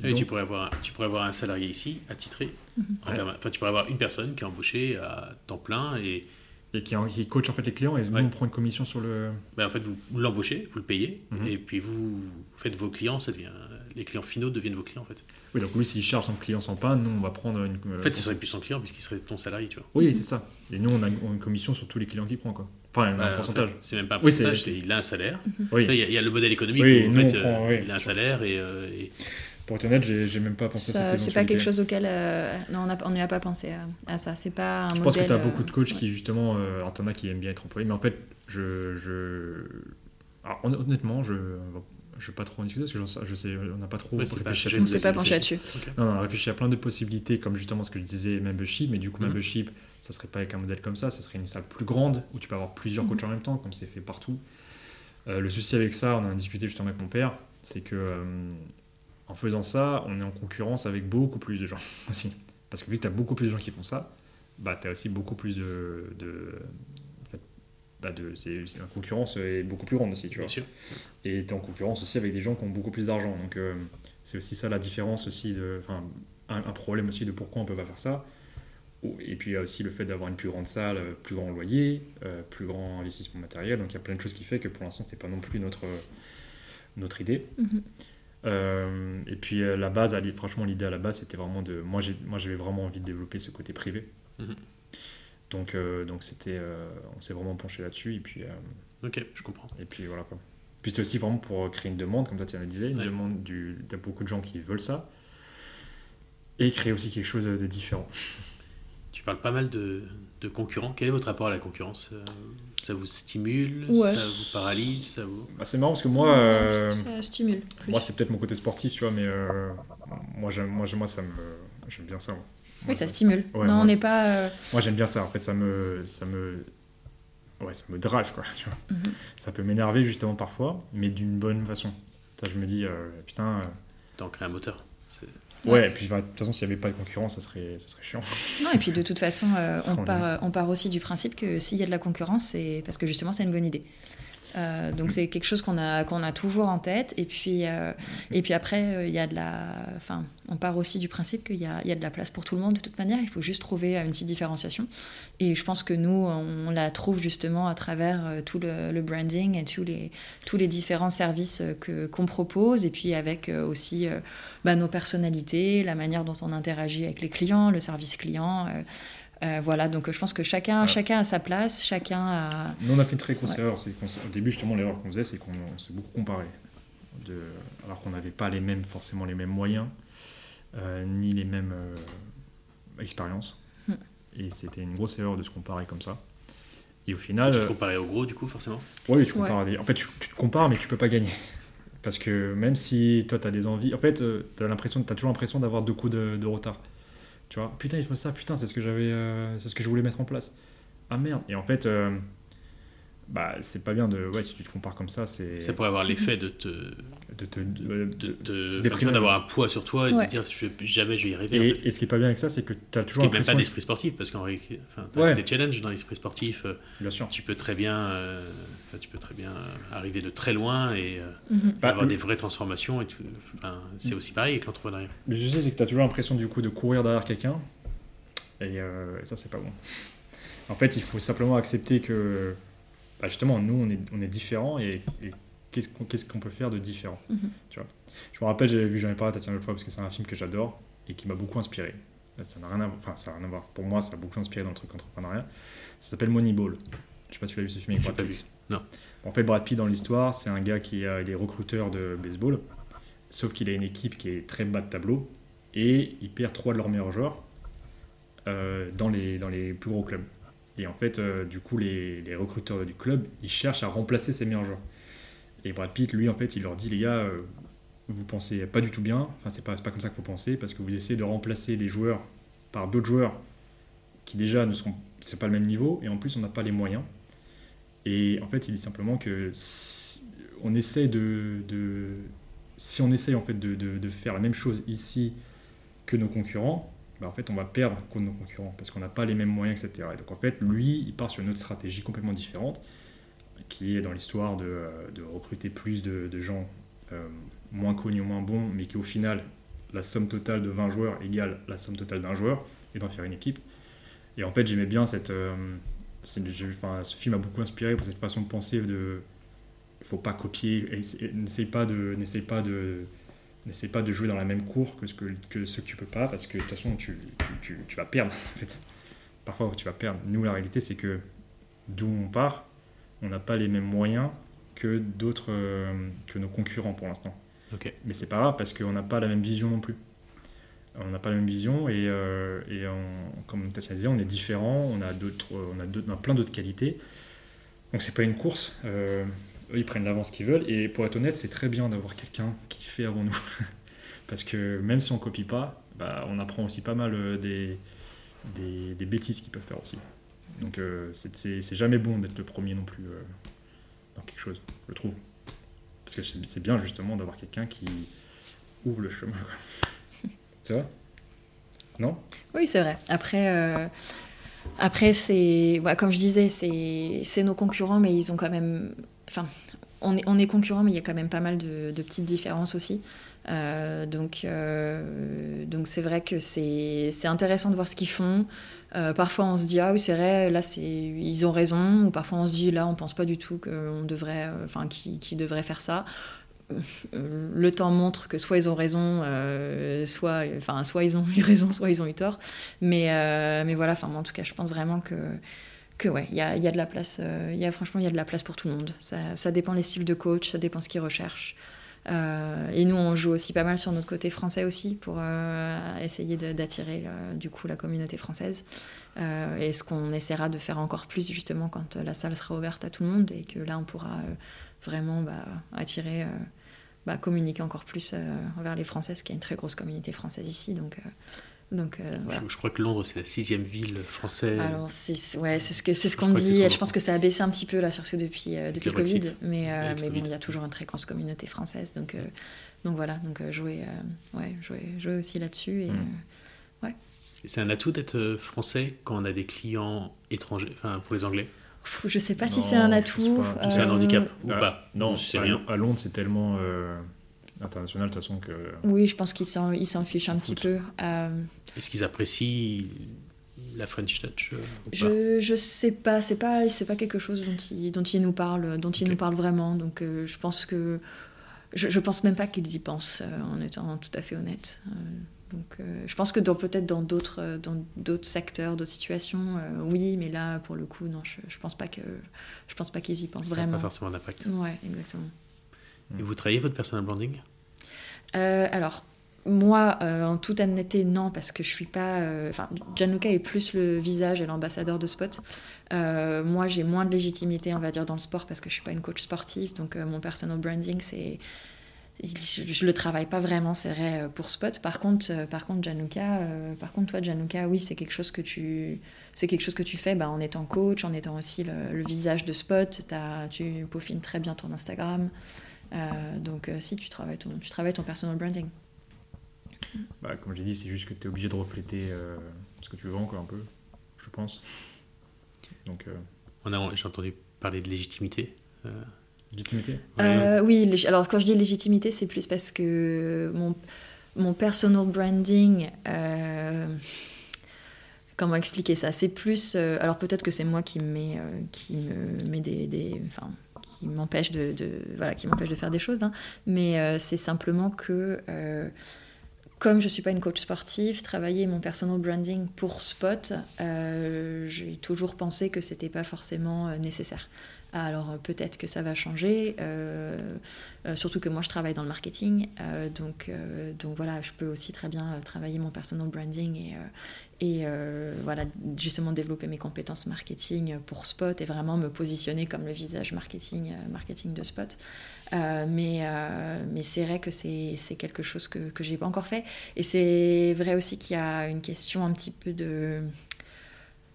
Et Donc- tu, pourrais avoir, un- tu pourrais avoir un salarié ici, attitré. Ouais. perma- Enfin, tu pourrais avoir une personne qui est embauchée à temps plein et et qui, qui coach en fait les clients et nous Ouais. on prend une commission sur le. ben, en fait, vous, l'embauchez, vous le payez Mhm. et puis vous faites vos clients, ça devient, les clients finaux deviennent vos clients en fait. Oui, donc lui, s'il charge son client sans panne, nous, on va prendre une. En fait, ce serait plus son client puisqu'il serait ton salarié, tu vois. Oui, c'est ça. Et nous, on a une commission sur tous les clients qu'il prend, quoi. Enfin, Euh, un en pourcentage. fait, c'est même pas un Oui, c'est- pourcentage, il a un salaire. Oui. Tu vois, Il y, a- il y a le modèle économique Oui, où en fait, prend, euh, oui. il a un salaire et, euh, et- Pour être honnête, j'ai j'ai même pas pensé à Ça, cette c'est pas quelque chose auquel. euh, non, on n'y a pas pensé à, à ça. C'est pas un Je modèle. pense que tu as euh, beaucoup de coachs ouais. qui, justement, euh, alors t'en as qui aiment bien être employés, mais en fait, je. je... Alors, honnêtement, je. Je vais pas trop en discuter parce que je sais, on n'a pas trop Ouais, c'est pas- réfléchi à je On ne s'est pas penché là-dessus. Non, non, on a réfléchi à plein de possibilités, comme justement ce que je disais, membership, mais du coup, Mhm. membership, ça serait pas avec un modèle comme ça, ça serait une salle plus grande où tu peux avoir plusieurs Mhm. coachs en même temps, comme c'est fait partout. Euh, le souci avec ça, on en a discuté justement avec mon père, c'est que euh, en faisant ça, on est en concurrence avec beaucoup plus de gens aussi. Parce que vu que tu as beaucoup plus de gens qui font ça, bah, tu as aussi beaucoup plus de. de en fait, bah, de c'est, c'est- la concurrence est beaucoup plus grande aussi, tu vois. bien sûr. Et tu es en concurrence aussi avec des gens qui ont beaucoup plus d'argent. Donc euh, c'est aussi ça la différence aussi de. Enfin, un, un problème aussi de pourquoi on peut pas faire ça. Et puis il y a aussi le fait d'avoir une plus grande salle, euh, plus grand loyer, euh, plus grand investissement matériel. Donc il y a plein de choses qui fait que pour l'instant c'était pas non plus notre, notre idée. Mhm. Euh, et puis euh, la base, franchement l'idée à la base c'était vraiment de. Moi j'ai- moi, j'avais vraiment envie de développer ce côté privé. Mhm. Donc euh, donc c'était, euh, on s'est vraiment penché là-dessus et puis euh, Ok, je comprends. et puis voilà quoi. Puis c'est aussi vraiment pour créer une demande, comme toi tu le disais, une Ouais. demande du. T'as beaucoup de gens qui veulent ça. Et créer aussi quelque chose de différent. Tu parles pas mal de, de concurrents. Quel est votre rapport à la concurrence Euh, Ça vous stimule Ouais. Ça vous paralyse ça vous... Bah, c'est marrant parce que moi, euh, Ça stimule. plus. moi c'est peut-être mon côté sportif, tu vois, mais euh, moi, j'aime, moi, j'aime- moi ça me, j'aime bien ça. moi. Oui, ça stimule. Ouais, non, moi, on n'est pas. euh, Moi j'aime bien ça. En fait, ça me, ça me, ouais, ça me drive, quoi. Tu vois. Mhm. Ça peut m'énerver justement parfois, mais d'une bonne façon. Ça, je me dis, euh, putain, euh, T'en crées un moteur. Ouais, Ouais. et puis de toute façon, s'il n'y avait pas de concurrence, ça serait, ça serait chiant. Non, et puis de toute façon, euh, on, part, on part aussi du principe que s'il y a de la concurrence, c'est parce que justement, c'est une bonne idée. Euh, donc c'est quelque chose qu'on a, qu'on a toujours en tête. Et puis, euh, et puis après, euh, il y a de la, enfin, on part aussi du principe qu'il y a, y a de la place pour tout le monde de toute manière. Il faut juste trouver une petite différenciation. Et je pense que nous, on la trouve justement à travers tout le, branding et tous les, tous les différents services que, qu'on propose. Et puis avec aussi bah, nos personnalités, la manière dont on interagit avec les clients, le service client. Euh, voilà, donc euh, je pense que chacun, Ouais. chacun a sa place, chacun a. Nous, on a fait une très grosse Ouais. erreur. au début, justement, l'erreur qu'on faisait, c'est qu'on on s'est beaucoup comparé. De, alors qu'on n'avait pas les mêmes, forcément les mêmes moyens, euh, ni les mêmes euh, expériences. Hmm. Et c'était une grosse erreur de se comparer comme ça. Et au Tu final, te euh, comparais au gros, du coup, forcément? oui, tu compares à des- En fait, tu, tu te compares, mais tu peux pas gagner. Parce que même si toi, tu as des envies, en fait, tu as, toujours l'impression d'avoir deux coups de, de retard. Tu vois, putain, il faut ça, putain, c'est ce que j'avais, euh, c'est ce que je voulais mettre en place. Ah merde. Et en fait, euh, bah, c'est pas bien de, ouais, si tu te compares comme ça, c'est Ça pourrait avoir l'effet de te. de te, de- de, de- d'avoir un poids sur toi et Ouais. de dire je, jamais je vais y arriver. en Et, fait. et ce qui est pas bien avec ça, c'est que tu as Ce toujours qui n'est même pas l'esprit sportif, parce qu'en réalité, enfin, t'as Ouais. des challenges dans l'esprit sportif. euh, Bien sûr. tu peux très bien, euh, enfin, tu peux très bien euh, arriver de très loin et euh, Mhm. Bah, avoir le- des vraies transformations. Et tout. Enfin, c'est aussi pareil avec l'entrepreneuriat. Le souci, c'est que tu as toujours l'impression du coup de courir derrière quelqu'un. Et, euh, et ça, c'est pas bon. En fait, il faut simplement accepter que, bah, justement, nous, on est, on est différents et, et qu'est-ce qu'on peut faire de différent Mhm. tu vois Je me rappelle, j'avais vu, j'en ai parlé à Tatiana l'autre fois parce que c'est un film que j'adore et qui m'a beaucoup inspiré. Ça n'a rien, à... enfin, ça n'a rien à voir. Pour moi, ça a beaucoup inspiré dans le truc entrepreneuriat. Ça s'appelle Moneyball. Je sais pas si tu l'as vu ce film avec Brad Pitt. Non. En fait, Brad Pitt, dans l'histoire, c'est un gars qui euh, est recruteur de baseball, sauf qu'il a une équipe qui est très bas de tableau et il perd trois de leurs meilleurs joueurs euh, dans, les, plus gros clubs. Et en fait, euh, du coup, les, recruteurs du club, ils cherchent à remplacer ses meilleurs joueurs. Et Brad Pitt, lui, en fait, il leur dit, les gars, vous pensez pas du tout bien, enfin, c'est pas, pas comme ça qu'il faut penser, parce que vous essayez de remplacer des joueurs par d'autres joueurs qui déjà ne sont, pas le même niveau, et en plus, on n'a pas les moyens. Et en fait, il dit simplement que si on essaie de, essaye en fait de, faire la même chose ici que nos concurrents, bah, en fait, on va perdre contre nos concurrents parce qu'on n'a pas les mêmes moyens, etc. Et donc en fait, lui, il part sur une autre stratégie complètement différente, qui est dans l'histoire de, recruter plus de, gens euh, moins connus ou moins bons, mais qui au final, la somme totale de 20 joueurs égale la somme totale d'un joueur, et d'en faire une équipe. Et en fait, j'aimais bien cette, euh, enfin, ce film m'a beaucoup inspiré pour cette façon de penser de faut pas copier n'essaye pas de n'essaye pas de n'essaye pas de jouer dans la même cour que ce que, que ce que tu peux pas parce que de toute façon tu, tu, tu, tu vas perdre en fait. Parfois tu vas perdre. Nous la réalité c'est que d'où on part on n'a pas les mêmes moyens que d'autres euh, que nos concurrents pour l'instant. Ok. mais c'est pas grave parce qu'on n'a pas la même vision non plus on n'a pas la même vision et, euh, comme Tassia disait, on est différents, on a, on a, plein d'autres qualités. Donc c'est pas une course. euh, eux, ils prennent l'avance qu'ils veulent. Et pour être honnête, c'est très bien d'avoir quelqu'un qui fait avant nous. Parce que même si on copie pas, bah, on apprend aussi pas mal euh, des, bêtises qu'ils peuvent faire aussi. Donc c'est, jamais bon d'être le premier non plus dans quelque chose, je trouve. Parce que c'est, bien justement d'avoir quelqu'un qui ouvre le chemin. Non? Oui, c'est vrai. Après, euh, après c'est, ouais, comme je disais, c'est, nos concurrents, mais ils ont quand même, enfin, on est, on concurrents, mais il y a quand même pas mal de, petites différences aussi. Euh, donc, euh, donc c'est vrai que c'est, intéressant de voir ce qu'ils font. Parfois, on se dit ah oui, c'est vrai, là, c'est, ils ont raison, ou parfois on se dit là, on pense pas du tout qu'on devrait, enfin, qu'ils, qu'ils devraient faire ça le temps montre que soit ils ont raison, euh, soit, enfin, soit ils ont eu raison, soit ils ont eu tort. Mais, euh, mais voilà, enfin, en tout cas, je pense vraiment que, que ouais, il y a, y a de la place. euh, y a, franchement, il y a de la place pour tout le monde. Ça, dépend les styles de coach, ça dépend ce qu'ils recherchent. Et nous, on joue aussi pas mal sur notre côté français aussi pour essayer d'attirer du coup la communauté française. Et ce qu'on essaiera de faire encore plus justement quand la salle sera ouverte à tout le monde et que là, on pourra vraiment bah, attirer. Bah, communiquer encore plus euh, envers les Français, parce qu'il y a une très grosse communauté française ici. Donc, euh, Donc, euh, voilà. je, je crois que Londres, c'est la sixième ville française. Alors, c'est ouais, ce ce qu'on que c'est dit. ce qu'on Je pense que ça a baissé un petit peu là, surtout depuis euh, depuis le Covid. Mais euh, mais bon, il y a toujours une très grosse communauté française. Donc euh, donc voilà, donc jouer ouais jouer jouer aussi là-dessus et Mm. euh, C'est un atout d'être français quand on a des clients étrangers, enfin pour les Anglais? Je sais pas si c'est un atout. pas. C'est un euh, handicap ou Ah, pas Non, c'est à, rien. à Londres, c'est tellement euh, international de toute façon que. Oui, je pense qu'ils s'en ils s'en fichent un petit peu. Euh, Est-ce qu'ils apprécient la French Touch euh, Je, je sais pas, c'est pas, c'est pas quelque chose dont ils, dont ils nous parlent, dont ils nous parlent vraiment. Donc euh, je pense que, je, je pense même pas qu'ils y pensent, euh, en étant tout à fait honnête. Euh, donc euh, je pense que dans peut-être dans d'autres, euh, dans d'autres secteurs, d'autres situations, euh, oui, mais là pour le coup, non, je, je pense pas que, je pense pas qu'ils y pensent Ça n'a vraiment. pas forcément d'impact. Ouais, exactement. Et vous travaillez votre personal branding? Euh, alors, moi, en toute honnêteté, non, parce que je suis pas. Enfin, Gianluca est plus le visage et l'ambassadeur de Spot. Moi, j'ai moins de légitimité, on va dire, dans le sport parce que je suis pas une coach sportive. Donc, mon personal branding, c'est. Je, je le travaille pas vraiment, c'est vrai, euh, pour Spot. Par contre, euh, par contre, Gianluca, euh, par contre, toi, Gianluca, oui, c'est quelque chose que tu, c'est quelque chose que tu fais, bah, en étant coach, en étant aussi le, le visage de Spot. T'as- tu peaufines très bien ton Instagram. Euh, donc, euh, si tu travailles ton, tu travailles ton personal branding. Bah, comme j'ai dit, c'est juste que tu es obligé de refléter euh, ce que tu vends, quoi, un peu, je pense. Donc, euh, On a, j'ai entendu parler de légitimité. Légitimité Euh, oui, lég- alors quand je dis légitimité, c'est plus parce que mon, mon personal branding, euh, comment expliquer ça? C'est plus, euh, alors peut-être que c'est moi qui me met, euh, qui me des, des- enfin, qui m'empêche de, de- voilà, qui m'empêche de faire des choses, hein. mais c'est simplement que comme je suis pas une coach sportive, travailler mon personal branding pour Spot, euh, j'ai toujours pensé que c'était pas forcément nécessaire. Alors euh, peut-être que ça va changer, euh, euh, surtout que moi je travaille dans le marketing, donc, donc voilà, je peux aussi très bien travailler mon personal branding et, et voilà, justement développer mes compétences marketing pour Spot et vraiment me positionner comme le visage marketing, marketing de Spot. Mais mais c'est vrai que c'est quelque chose que, que j'ai pas encore fait. Et c'est vrai aussi qu'il y a une question un petit peu de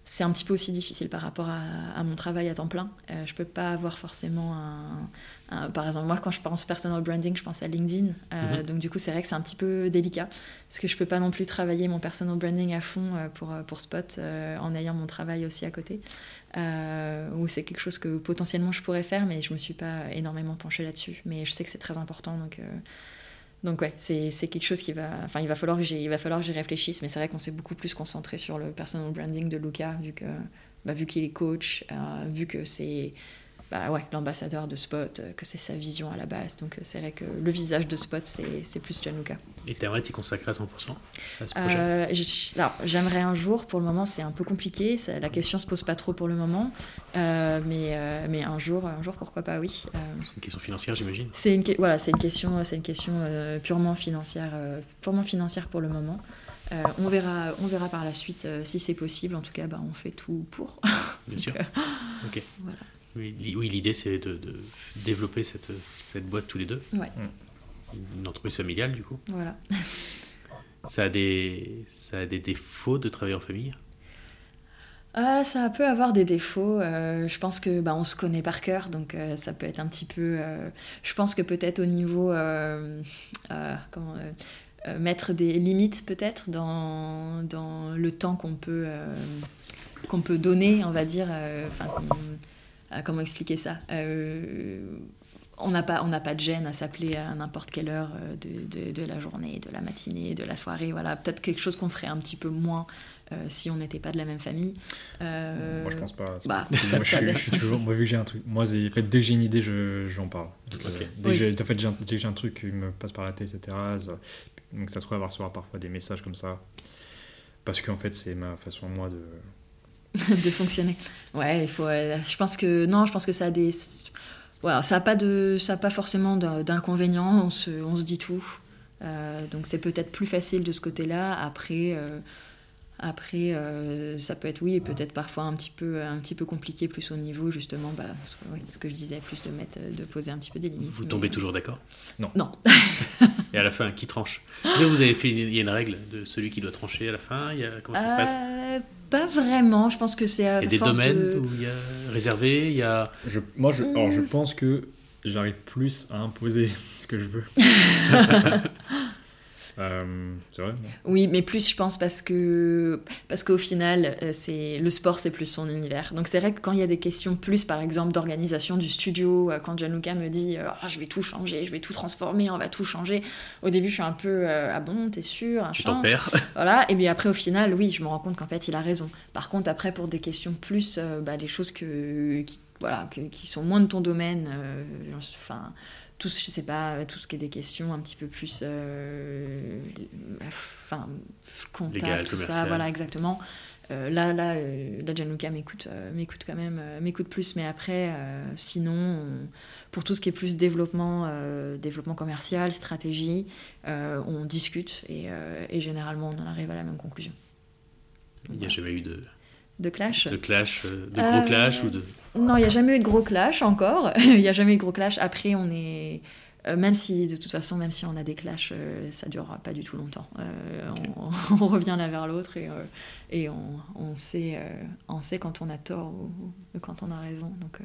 c'est un petit peu aussi difficile par rapport à, à mon travail à temps plein. Euh, je peux pas avoir forcément un, un- Par exemple, moi, quand je pense personal branding, je pense à LinkedIn. Euh, Mhm. Donc, du coup, c'est vrai que c'est un petit peu délicat. Parce que je peux pas non plus travailler mon personal branding à fond euh, pour, euh, pour Spot euh, en ayant mon travail aussi à côté. Ou c'est quelque chose que potentiellement je pourrais faire, mais je me suis pas énormément penchée là-dessus. Mais je sais que c'est très important. Donc. Donc ouais, c'est quelque chose qui va... Enfin, il va falloir que j'y il va falloir que j'y réfléchisse, mais c'est vrai qu'on s'est beaucoup plus concentré sur le personal branding de Luca, vu que bah, vu qu'il est coach, euh, vu que c'est bah, ouais, l'ambassadeur de Spot, euh, que c'est sa vision à la base. Donc euh, c'est vrai que le visage de Spot, c'est plus Gianluca. Et t'aimerais t'y consacrer à 100% à ce projet? Euh, alors, j'aimerais un jour, pour le moment c'est un peu compliqué, ça- la question se pose pas trop pour le moment, Euh, mais, euh, mais un jour, un jour pourquoi pas, oui. C'est une question financière, j'imagine. c'est une, voilà, une question, une question purement financière, purement financière pour le moment. Euh, on verra, on verra par la suite euh, si c'est possible. En tout cas, bah, on fait tout pour. Bien sûr. Ok. voilà. Oui, li- oui, l'idée c'est de, de développer cette, cette boîte tous les deux. Ouais. Une entreprise familiale, du coup. Voilà. Ça a des, ça a des défauts de travailler en famille? Ah, ça peut avoir des défauts. euh, je pense que bah, on se connaît par cœur, donc euh, ça peut être un petit peu. euh, je pense que peut-être au niveau euh, euh, comment euh, euh, mettre des limites peut-être dans, dans le temps qu'on peut euh, qu'on peut donner, on va dire. Euh, comment expliquer ça? Euh, on n'a pas, on n'a pas de gêne à s'appeler à n'importe quelle heure euh, de, de- de la journée, de la matinée, de la soirée. Voilà, peut-être quelque chose qu'on ferait un petit peu moins euh, si on n'était pas de la même famille. Euh, Moi, je pense pas. bah, moi, ça- je, ça suis, dé- je suis toujours. Moi, vu que j'ai un truc. Moi, c'est- en fait, dès que j'ai une idée, je- j'en parle. Donc, euh, Ok. dès, Oui. que j'ai, en fait, j'ai un, dès que j'ai un truc qui me passe par la tête, etc. ça- donc, ça se trouve à recevoir parfois des messages comme ça. Parce qu'en fait, c'est ma façon, moi, de. de fonctionner. Ouais, il faut. euh, je pense que non, je pense que ça a des. Voilà, ça a pas de, ça a pas forcément d'in- d'inconvénients. On se, on se dit tout. Euh, donc c'est peut-être plus facile de ce côté-là. Après, euh, Après, euh, ça peut être oui, et peut-être parfois un petit peu, un petit peu compliqué, plus au niveau justement, bah, ce, que, oui, ce que je disais, plus de mettre, de poser un petit peu des limites. Vous mais, tombez euh, toujours d'accord? Non. Et à la fin, qui tranche? Vous avez fait, il y a une règle de celui qui doit trancher à la fin. Il y a, comment ça se passe? Pas vraiment. Je pense que c'est à Il y a des domaines de- où il y a réservé, il y a Je, moi, je, alors, Mm. je pense que j'arrive plus à imposer ce que je veux. Euh, c'est vrai Oui, mais plus je pense parce que parce qu'au final, euh, c'est le sport, c'est plus son univers. Donc c'est vrai que quand il y a des questions plus, par exemple, d'organisation du studio, euh, quand Gianluca me dit, Ah, je vais tout changer, je vais tout transformer, on va tout changer. Au début, je suis un peu, ah bon, t'es sûr, tu machin. t'en perds. Voilà, et bien après, au final, oui, je me rends compte qu'en fait, il a raison. Par contre, après, pour des questions plus, bah, des choses que, qui, voilà, que- qui sont moins de ton domaine, euh, enfin, tout, ce- je sais pas, tout ce qui est des questions un petit peu plus, euh, enfin, comptables, Légales, tout ça, voilà, exactement. Euh, là, là, euh, là, Gianluca m'écoute, euh, m'écoute quand même, euh, m'écoute plus, mais après, euh, sinon, on- pour tout ce qui est plus développement, euh, développement commercial, stratégie, euh, on discute et, euh, et généralement on en arrive à la même conclusion. Il n'y a jamais eu de, De clash de clash, euh, de gros Euh, clash ou de. Non, il n'y a jamais eu de gros clash encore. Il n'y a jamais eu de gros clash. Après, on est. euh, même si, de toute façon, même si on a des clashs, ça durera pas du tout longtemps. Euh, on, on revient l'un vers l'autre et, euh, et on, on sait, euh, on sait quand on a tort ou, ou quand on a raison. Donc,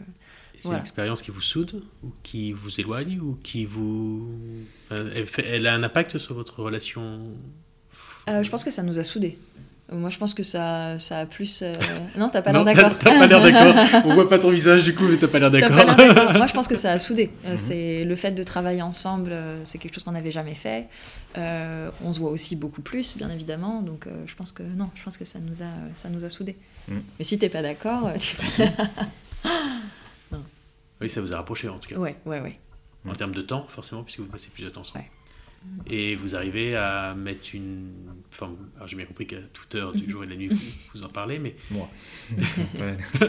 C'est Voilà. une expérience qui vous soude ou qui vous éloigne ou qui vous. Enfin, elle, fait- elle a un impact sur votre relation je pense que ça nous a soudés. Moi, je pense que ça, ça a plus. euh, Non, t'as pas l'air d'accord. T'as pas l'air d'accord. On voit pas ton visage du coup, mais t'as pas l'air d'accord. Moi, je pense que ça a soudé. Euh, Mhm. C'est le fait de travailler ensemble, euh, c'est quelque chose qu'on n'avait jamais fait. Euh, on se voit aussi beaucoup plus, bien évidemment. Donc, euh, je pense que non, je pense que ça nous a, ça nous a soudés. Mhm. Mais si t'es pas d'accord, tu. Oui, ça vous a rapproché en tout cas. ouais, ouais, ouais. En termes de temps, forcément, puisque vous passez plus de temps ensemble. Ouais. Et vous arrivez à mettre une. Enfin, alors j'ai bien compris qu'à toute heure du jour et de la nuit, vous, vous en parlez, mais Moi.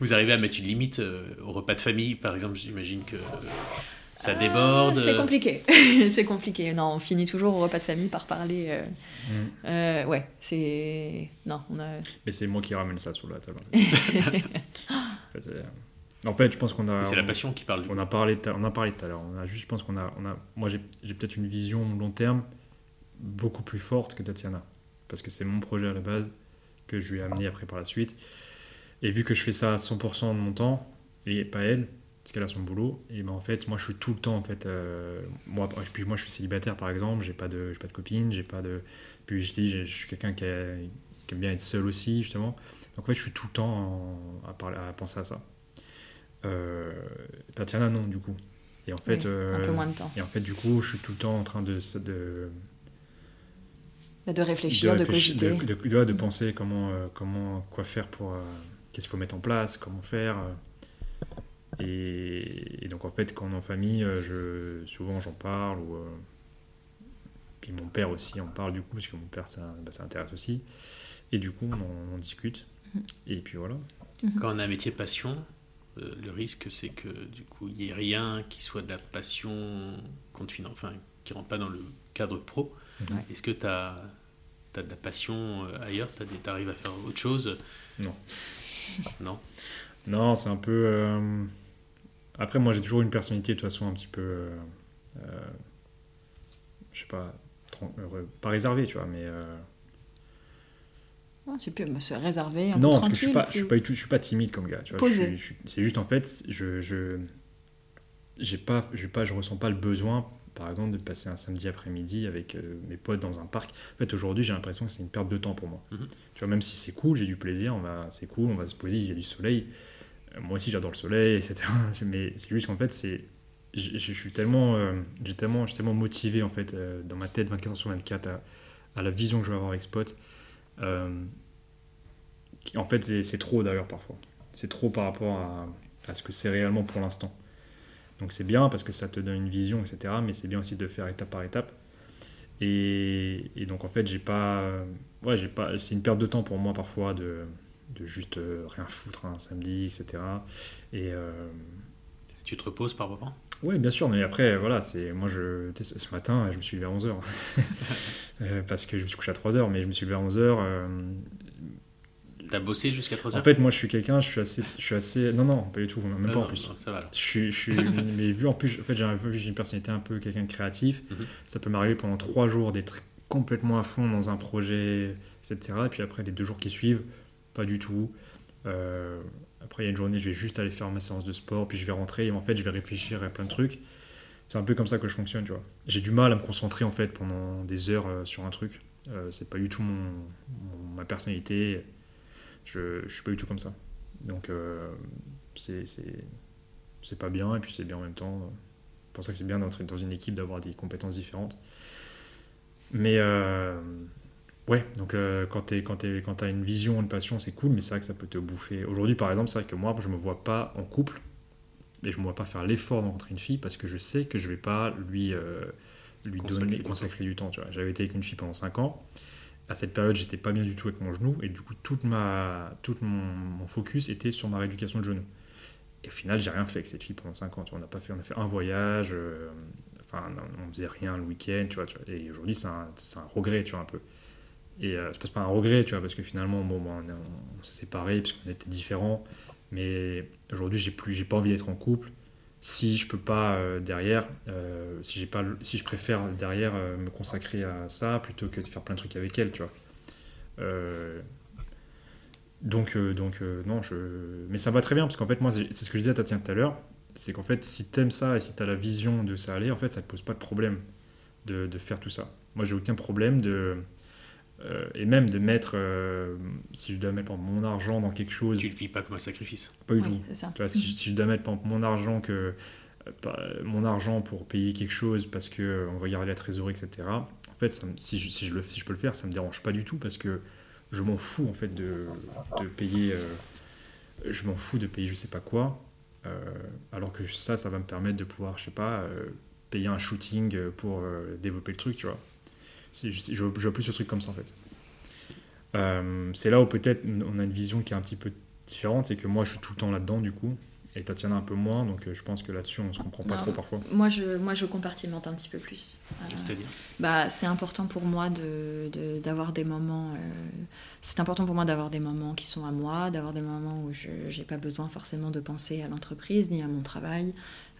Vous arrivez à mettre une limite euh, au repas de famille, par exemple, j'imagine que ça Euh, déborde. c'est compliqué. c'est compliqué. Non, on finit toujours au repas de famille par parler. euh, Mm. euh, ouais, c'est. Non, on a. Mais c'est moi qui ramène ça sur la table. en fait, euh, en fait, je pense qu'on a. C'est la on- passion qui parle. On a parlé, tout à- on a parlé tout à l'heure. On a juste, je pense qu'on a, on a, moi j'ai peut-être une vision long terme beaucoup plus forte que Tatiana, parce que c'est mon projet à la base que je lui ai amené après par la suite. Et vu que je fais ça à 100% de mon temps et pas elle, parce qu'elle a son boulot, et ben en fait, moi je suis tout le temps en fait, euh, moi, et puis moi je suis célibataire par exemple, j'ai pas de, j'ai pas de copine, j'ai pas de, puis je dis, je suis quelqu'un qui, aime bien être seul aussi justement. Donc en fait, je suis tout le temps en- à, parler, à penser à ça. Euh, Tatiana non du coup. Et en fait, Oui, un peu euh, moins de temps. et en fait du coup, je suis tout le temps en train de, de, De réfléchir, de, réfléchir- cogiter. de, de- de- de penser comment, euh, comment, quoi faire pour, euh, qu'est-ce qu'il faut mettre en place, comment faire. euh. et, et donc en fait, quand on est en famille, euh, je, souvent j'en parle ou euh, puis mon père aussi en parle du coup parce que mon père ça, bah, ça intéresse aussi. Et du coup, on en, on discute. Mhm. Et puis voilà. Quand on a un métier passion, euh, le risque c'est que du coup il n'y ait rien qui soit de la passion compte finan- enfin qui rentre pas dans le cadre pro. Mhm. Ouais. Est-ce que tu as, de la passion euh, ailleurs? Tu arrives à faire autre chose? Non. Non? Non, c'est un peu. euh, Après, moi, j'ai toujours une personnalité de toute façon un petit peu. euh, euh, Je sais pas. Pas réservée, tu vois, mais. Tu peux bah, se réserver un peu Non, parce tranquille. que je suis pas, je suis pas, je suis pas timide comme gars. Tu vois, Posé. Je suis- je suis- c'est juste en fait, je, je, j'ai pas, j'ai pas, je ressens pas le besoin, par exemple, de passer un samedi après-midi avec euh, mes potes dans un parc. En fait, aujourd'hui, j'ai l'impression que c'est une perte de temps pour moi. Mhm. Tu vois, même si c'est cool, j'ai du plaisir, on va, c'est cool, on va se poser, il y a du soleil. Euh, moi aussi, j'adore le soleil, etc. Mais c'est juste qu'en fait, c'est, je, je suis tellement, euh, j'ai tellement, je suis tellement motivé en fait euh, dans ma tête, 24 heures sur 24, à, à la vision que je vais avoir avec Spot. Euh, en fait, c'est- trop d'ailleurs parfois. C'est trop par rapport à, ce que c'est réellement pour l'instant. Donc c'est bien parce que ça te donne une vision, etc. Mais c'est bien aussi de faire étape par étape. Et, et donc en fait, j'ai pas, ouais, j'ai pas, c'est une perte de temps pour moi parfois de, de juste euh, rien foutre un samedi, etc. Et euh, Tu te reposes par moment? Oui, bien sûr, mais après, voilà, c'est moi, je, ce matin, je me suis levé à 11h. parce que je me suis couché à 3h, mais je me suis levé à 11h. T'as bossé jusqu'à 3h En fait, moi, je suis quelqu'un, je suis assez, je suis assez. Non, non, pas du tout, même Ah pas en plus. non, ça va. Je suis, je suis mais vu en plus, en fait, j'ai une personnalité un peu quelqu'un de créatif. Mhm. Ça peut m'arriver pendant trois jours d'être complètement à fond dans un projet, etc. Et puis après, les deux jours qui suivent, pas du tout. Euh, après, il y a une journée, je vais juste aller faire ma séance de sport, puis je vais rentrer et en fait, je vais réfléchir à plein de trucs. C'est un peu comme ça que je fonctionne, tu vois. J'ai du mal à me concentrer en fait pendant des heures euh, sur un truc. Euh, c'est pas du tout mon, ma personnalité. Je, je suis pas du tout comme ça. Donc, euh, c'est c'est- c'est pas bien et puis c'est bien en même temps. C'est pour ça que c'est bien d'entrer dans une équipe, d'avoir des compétences différentes. Mais euh, ouais, donc euh, quand tu quand as une vision, une passion, c'est cool, mais c'est vrai que ça peut te bouffer. Aujourd'hui, par exemple, c'est vrai que moi, je me vois pas en couple et je me vois pas faire l'effort de rencontrer une fille parce que je sais que je vais pas lui, euh, lui Consacrer donner, du temps. consacrer du temps. tu vois. J'avais été avec une fille pendant 5 ans. À cette période, j'étais pas bien du tout avec mon genou et du coup, toute ma, tout mon, mon focus était sur ma rééducation de genou. Et au final, j'ai rien fait avec cette fille pendant 5 ans. tu vois. On, a pas fait, on a fait un voyage, euh, enfin, on faisait rien le week-end, tu vois. tu vois. Et aujourd'hui, c'est un, c'est un regret, tu vois, un peu. Et euh, c'est pas un regret, tu vois, parce que finalement, bon, on, on s'est séparés parce était différents. Mais aujourd'hui, j'ai plus, j'ai pas envie d'être en couple. Si je peux pas euh, derrière, euh, si j'ai pas, si je préfère derrière euh, me consacrer à ça plutôt que de faire plein de trucs avec elle, tu vois. Donc, donc non, je... mais ça va très bien parce qu'en fait, moi, c'est ce que je disais à Tatiana tout à l'heure, c'est qu'en fait, si t'aimes ça et si t'as la vision de ça aller, en fait, ça te pose pas de problème de, de faire tout ça. Moi, j'ai aucun problème de. Euh, et même de mettre, euh, si je dois mettre exemple, mon argent dans quelque chose, Tu le vis pas comme un sacrifice. pas du Oui, tout. c'est ça. Tu vois, si, si je dois mettre exemple, mon argent que euh, pas- mon argent pour payer quelque chose parce que euh, on va garder la trésorerie, etc. En fait, ça si, je, si, je le, si je peux le faire, ça me dérange pas du tout parce que je m'en fous en fait de, de payer. euh, je m'en fous de payer je sais pas quoi. euh, alors que ça, ça va me permettre de pouvoir, je sais pas, euh, payer un shooting pour euh, développer le truc, tu vois. C'est- Je, vois plus ce truc comme ça en fait. Euh, c'est là où peut-être on a une vision qui est un petit peu différente, c'est que moi je suis tout le temps là-dedans du coup, et Tatiana un peu moins, donc euh, je pense que là-dessus on se comprend pas Non. trop parfois. Moi, je, moi, je compartimente un petit peu plus. Euh, C'est-à-dire bah, c'est important pour moi de, de- d'avoir des moments. euh, c'est important pour moi d'avoir des moments qui sont à moi, d'avoir des moments où je n'ai pas besoin forcément de penser à l'entreprise ni à mon travail,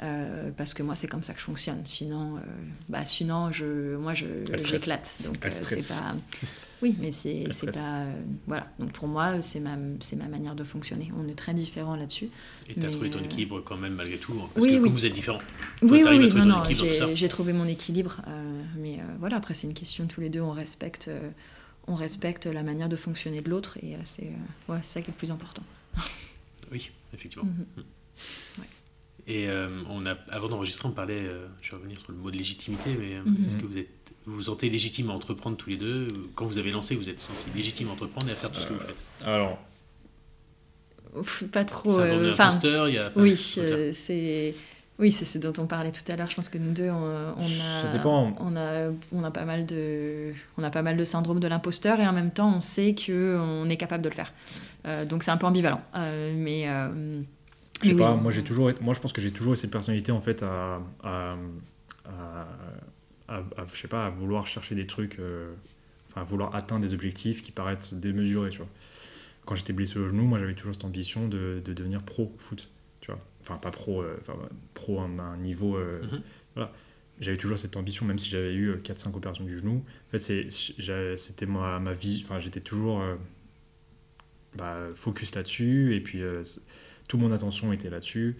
euh, parce que moi c'est comme ça que je fonctionne. Sinon, euh, bah, sinon je, moi je, j'éclate. Donc euh, c'est pas. Oui, mais c'est, c'est pas. voilà. Donc pour moi c'est ma, c'est ma manière de fonctionner. On est très différents là-dessus. Et t'as Mais, trouvé ton équilibre quand même malgré tout. hein, Parce Oui, que oui. vous êtes différents. Oui, oui, non, non, j'ai, j'ai trouvé mon équilibre, mais voilà, après c'est une question, tous les deux, on respecte, on respecte la manière de fonctionner de l'autre, et euh, c'est, euh, ouais, c'est ça qui est le plus important. Oui, effectivement. Mhm. Et euh, on a, avant d'enregistrer, on parlait, euh, je vais revenir sur le mot de légitimité, mais euh, Mhm. est-ce que vous êtes, vous vous sentez légitime à entreprendre tous les deux? Quand vous avez lancé, vous êtes senti légitime à entreprendre et à faire tout ce que vous faites? Alors, Ouf, Pas trop. Euh, Enfin, l'imposteur, il y a pas- oui, euh, c'est. Oui, c'est ce dont on parlait tout à l'heure. Je pense que nous deux, on, on Ça a, dépend. on a, on a pas mal de, on a pas mal de syndrome de l'imposteur et en même temps, on sait que on est capable de le faire. Euh, donc c'est un peu ambivalent. Euh, mais, euh, je sais pas, moi j'ai toujours, moi je pense que j'ai toujours cette personnalité en fait à, à, à, je sais pas, à vouloir chercher des trucs, enfin à vouloir atteindre des objectifs qui paraissent démesurés, tu vois. Quand j'étais blessé au genou, moi j'avais toujours cette ambition de, de devenir pro foot, tu vois. Enfin pas pro, euh, enfin pro à un, un niveau, euh, Mhm. voilà. J'avais toujours cette ambition, même si j'avais eu 4-5 opérations du genou. En fait, c'était ma, ma vie, enfin j'étais toujours euh, bah, focus là-dessus, et puis euh, toute mon attention était là-dessus.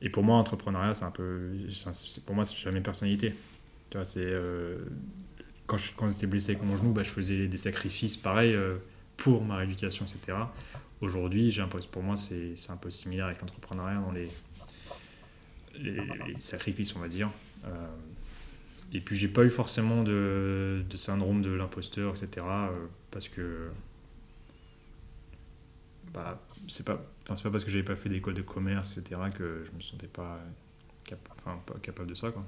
Et pour moi, entrepreneuriat, c'est un peu. pour moi, c'est jamais personnalité. Tu vois, c'est. euh, quand j'étais blessé avec mon genou, bah, je faisais des sacrifices pareils euh, pour ma rééducation, etc. Aujourd'hui, j'ai pour moi, c'est c'est un peu similaire avec l'entrepreneuriat dans les, les, les sacrifices, on va dire. Euh, et puis, j'ai pas eu forcément de, de syndrome de l'imposteur, etc. euh, parce que bah, c'est pas, pas parce que j'avais pas fait d'école de commerce, etc., que je me sentais pas, cap- pas capable de ça, quoi.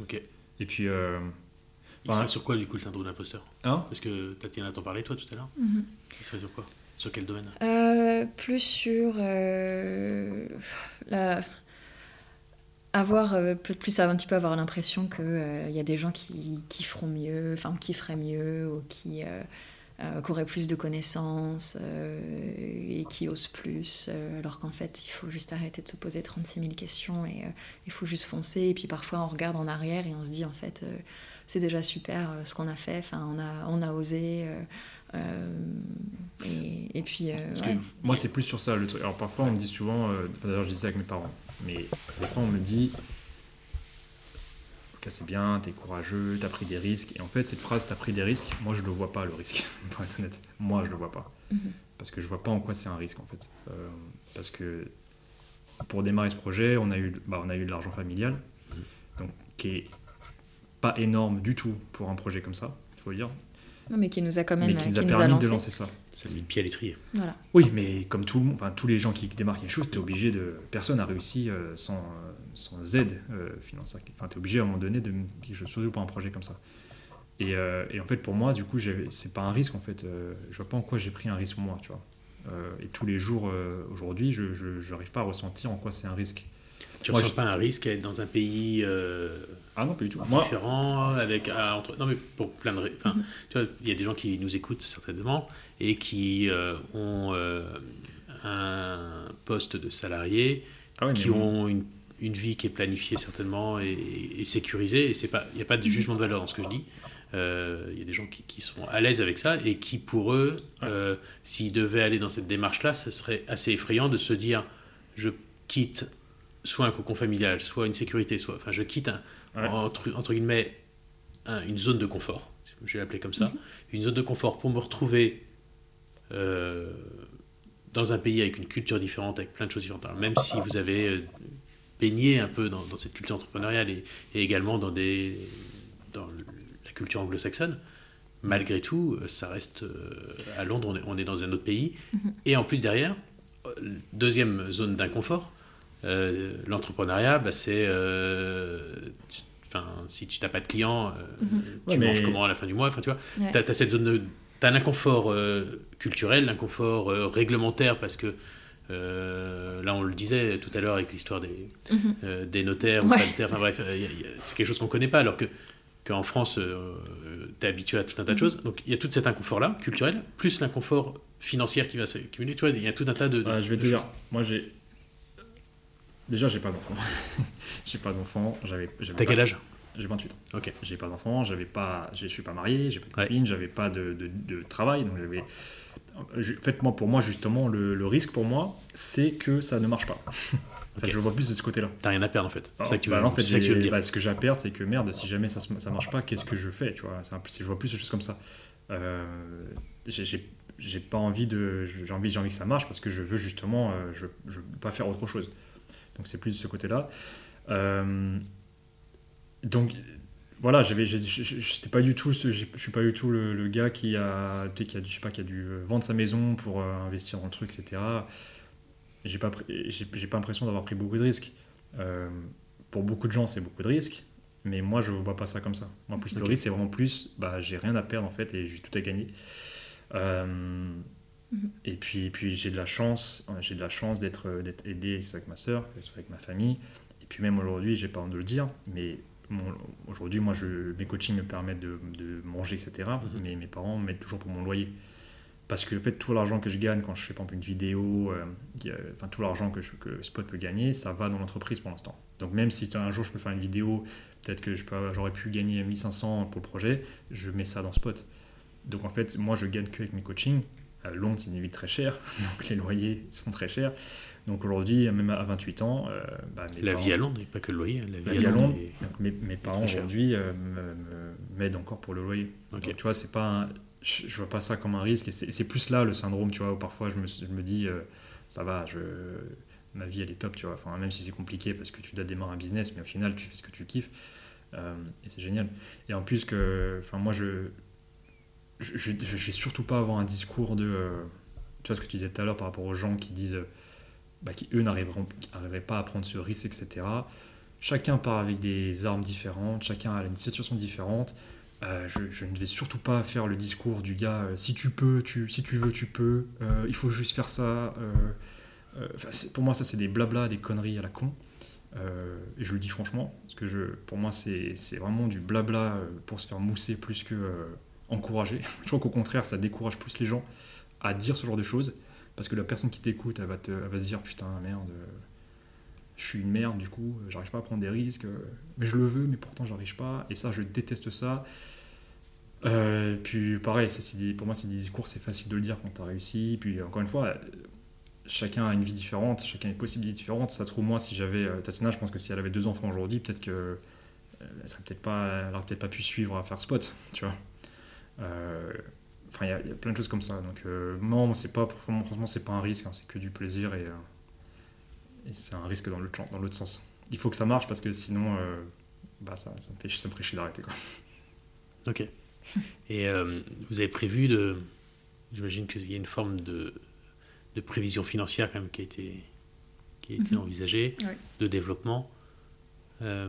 Ok. Et puis, euh, Il serait sur quoi du coup le syndrome de l'imposteur? Hein? Parce que Tatiana t'en parlait toi tout à l'heure. Mhm. Il serait sur quoi? Sur quel domaine? Euh, plus sur euh, avoir euh, plus un petit peu avoir l'impression que il y a des gens qui, qui feront mieux, enfin qui feraient mieux ou qui qui auraient plus de connaissances et qui osent plus, alors qu'en fait il faut juste arrêter de se poser 36 000 questions et il faut juste foncer. Et puis parfois on regarde en arrière et on se dit en fait c'est déjà super ce qu'on a fait, enfin on a on a osé. Euh, et, et puis euh, Parce ouais. que moi, c'est plus sur ça le truc. Alors parfois, on me dit souvent, euh, enfin, d'ailleurs, je dis ça avec mes parents, mais des fois, on me dit, c'est bien, t'es courageux, t'as pris des risques. Et en fait, cette phrase, t'as pris des risques, moi, je le vois pas, le risque, pour être honnête. Moi, je le vois pas. Mhm. Parce que je vois pas en quoi c'est un risque, en fait. Euh, parce que pour démarrer ce projet, on a eu, bah, on a eu de l'argent familial, donc qui est pas énorme du tout pour un projet comme ça, il faut le dire, Non, mais qui nous a quand même mais qui nous a qui permis de lancer ça. Ça met le pied à l'étrier. Voilà. Oui, mais comme tout enfin tous les gens qui démarquent quelque chose, t'es obligé de. Personne n'a réussi euh, sans, sans aide euh, financière. Enfin, t'es obligé à un moment donné de surtout pour un projet comme ça. Et, euh, et en fait, pour moi, du coup, c'est pas un risque en fait. Euh, je vois pas en quoi j'ai pris un risque moi, tu vois. Euh, et tous les jours aujourd'hui, je je- n'arrive pas à ressentir en quoi c'est un risque. Tu Moi, ressens je- pas un risque à être dans un pays euh, Ah non, pas du tout. Moi, différent, avec ah, entre... non mais pour plein de, enfin, Mhm. tu vois, il y a des gens qui nous écoutent certainement et qui euh, ont euh, un poste de salarié, ah ouais, qui bon, ont une, une vie qui est planifiée certainement et, et sécurisée. Et c'est pas, il n'y a pas de jugement de valeur dans ce que je dis. Euh, Il y a des gens qui, qui sont à l'aise avec ça et qui, pour eux, Ouais. euh, s'ils devaient aller dans cette démarche-là, ce serait assez effrayant de se dire je quitte soit un cocon familial, soit une sécurité, soit. Enfin, je quitte un, Ouais. entre, entre guillemets un- une zone de confort, je vais l'appeler comme ça, une zone de confort pour me retrouver euh, dans un pays avec une culture différente, avec plein de choses différentes. Alors, même si vous avez euh, baigné un peu dans, dans cette culture entrepreneuriale et, et également dans, des, dans la culture anglo-saxonne, malgré tout, euh, ça reste euh, à Londres, on est, on est dans un autre pays. Et en plus, derrière, deuxième zone d'inconfort, l'entrepreneuriat, bah, c'est. euh, tu- Enfin, si tu n'as pas de clients, euh, tu Ouais, mais- manges comment à la fin du mois Enfin, tu vois, Ouais. tu as, cette zone de. Tu as l'inconfort euh, culturel, l'inconfort euh, réglementaire, parce que euh, là, on le disait tout à l'heure avec l'histoire des, Mhm. euh, des notaires ou Ouais. pas notaires. Enfin bref, euh, y a- y a- c'est quelque chose qu'on connaît pas, alors que qu'en France, tu es habitué à tout un tas de choses. Donc il y a tout cet inconfort-là, culturel, plus l'inconfort financier qui va s'accumuler. Tu vois, il y a tout un tas de. de- Ouais, je vais de te dire, choses. moi j'ai. Déjà, j'ai pas d'enfant. j'ai pas d'enfant. J'avais. T'as quel âge J'ai 28 ans. Ok. J'ai pas d'enfant, j'avais pas, je suis pas marié, j'ai pas de Ouais. copine, j'avais pas de, de- de travail, donc j'avais. En fait, moi, pour moi, justement, le, le risque pour moi, c'est que ça ne marche pas. Enfin, je le vois plus de ce côté-là. T'as rien à perdre en fait. C'est ça que tu bah, veux, en fait, c'est ça que tu veux me j'ai- dire. bah, ce que j'ai à perdre, c'est que merde, si jamais ça, ça marche pas, qu'est-ce que je fais, tu vois? Un Je vois plus de choses comme ça. Euh, j'ai- pas envie de, j'ai envie, envie que ça marche parce que je veux justement, euh, je, je veux pas faire autre chose. Donc c'est plus de ce côté-là. Euh, donc voilà, j'avais, j'étais pas du tout, ce- je suis pas du tout le, le gars qui a, qui a, je sais pas, qui a dû euh, vendre sa maison pour euh, investir dans le truc, etc. J'ai pas, j'ai j'ai pas l'impression d'avoir pris beaucoup de risques. Euh, pour beaucoup de gens, c'est beaucoup de risques, mais moi, je vois pas ça comme ça. Moi, plus le risque, c'est vraiment plus, bah, j'ai rien à perdre en fait et j'ai tout à gagner. Euh. Et puis, puis j'ai de la chance, euh, j'ai de la chance d'être euh, aidé que ce soit avec ma sœur, que ce soit avec ma famille. Et puis même aujourd'hui, j'ai pas honte de le dire, mais aujourd'hui, moi, je, mes coachings me permettent de, de manger, etc. Mhm. Mais mes parents m'aident toujours pour mon loyer. Parce que en fait, tout l'argent que je gagne quand je fais par exemple une vidéo, euh, qui, euh, enfin tout l'argent que, que Spot peut gagner, ça va dans l'entreprise pour l'instant. Donc même si un jour je peux faire une vidéo, peut-être que j'aurais pu gagner 1500 pour le projet, je mets ça dans Spot. Donc en fait, moi je gagne que avec mes coachings. Londres, c'est une ville très chère, donc les loyers sont très chers. Donc aujourd'hui, même à 28 ans, euh, bah, mes La parents- vie à Londres, et pas que le loyer. hein, La vie, la vie à Londres, est- donc mes, mes parents aujourd'hui euh, m'aident encore pour le loyer. Ok. Donc tu vois, c'est pas un- je, je vois pas ça comme un risque. Et c'est plus là le syndrome, tu vois, où parfois je me, je me dis, euh, ça va, je, ma vie elle est top, tu vois. Enfin, même si c'est compliqué parce que tu dois démarrer un business, mais au final tu fais ce que tu kiffes. Et c'est génial. Et en plus que, enfin moi je, je, je vais surtout pas avoir un discours de, euh, tu vois ce que tu disais tout à l'heure par rapport aux gens qui disent, euh, bah, qui eux n'arriveront pas à prendre ce risque, etc. Chacun part avec des armes différentes, chacun a une situation différente. Euh, je, ne vais surtout pas faire le discours du gars si tu peux, tu, si tu veux, tu peux, il faut juste faire ça. pour moi, ça, c'est des blabla, des conneries à la con. Et je le dis franchement, parce que je, pour moi, c'est vraiment du blabla pour se faire mousser plus que encourager. je crois qu'au contraire, ça décourage plus les gens à dire ce genre de choses, parce que la personne qui t'écoute, elle, elle va se dire putain, merde, je suis une merde, du coup, j'arrive pas à prendre des risques, mais je le veux, mais pourtant j'arrive pas, et ça, je déteste ça. Euh, puis pareil, pour moi, c'est des discours, c'est facile de le dire quand tu as réussi. Puis encore une fois, chacun a une vie différente, chacun a une possibilité différente. Ça se trouve, moi, si j'avais euh, Tatiana, je pense que si elle avait deux enfants aujourd'hui, peut-être que euh, elle pas, elle peut-être pas pu suivre à faire spot, tu vois. Euh, Enfin, il y, a- il y a plein de choses comme ça. Donc euh, non, c'est pas, franchement, c'est pas un risque, hein, c'est que du plaisir et, euh, et c'est un risque dans l'autre dans l'autre sens. Il faut que ça marche parce que sinon, euh, bah ça, ça me fait, ça me ferait chier d'arrêter quoi. Ok. Et euh, vous avez prévu de. J'imagine qu'il y a une forme de, de prévision financière quand même qui a été, qui a été Mhm. envisagée, Oui. de développement. Euh,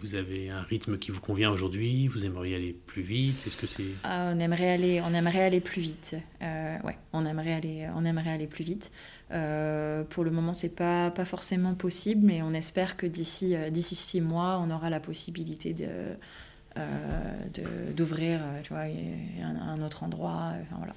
vous avez un rythme qui vous convient aujourd'hui Vous aimeriez aller plus vite Est-ce que c'est. Ah, on aimerait aller, on aimerait aller plus vite. Euh, ouais, on aimerait aller, on aimerait aller plus vite. Euh, pour le moment, c'est pas pas forcément possible, mais on espère que d'ici euh, d'ici six mois, on aura la possibilité de d'ouvrir, tu vois, un, autre endroit. voilà.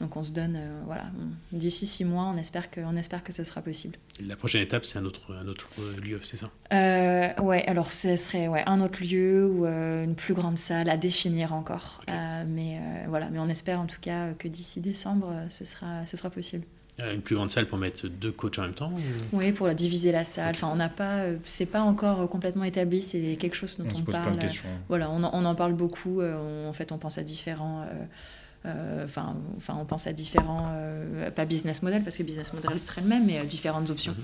Donc on se donne, euh, voilà, d'ici six mois, on espère que on espère que ce sera possible. La prochaine étape, c'est un autre, un autre euh, lieu, c'est ça? Euh, ouais, alors ce serait ouais, un autre lieu ou euh, une plus grande salle à définir encore. Euh, mais euh, voilà, mais on espère en tout cas que d'ici décembre, ce sera, ce sera possible. Une plus grande salle pour mettre deux coachs en même temps ou- Oui, pour la diviser la salle. Enfin, on n'a pas, c'est pas encore complètement établi. C'est quelque chose dont On on, se pose plein parle. de questions. Voilà, on en, on en parle beaucoup. on- en fait, on pense à différents. Euh, Enfin, enfin, on pense à différents, euh, pas business model parce que business model serait le même, mais euh, différentes options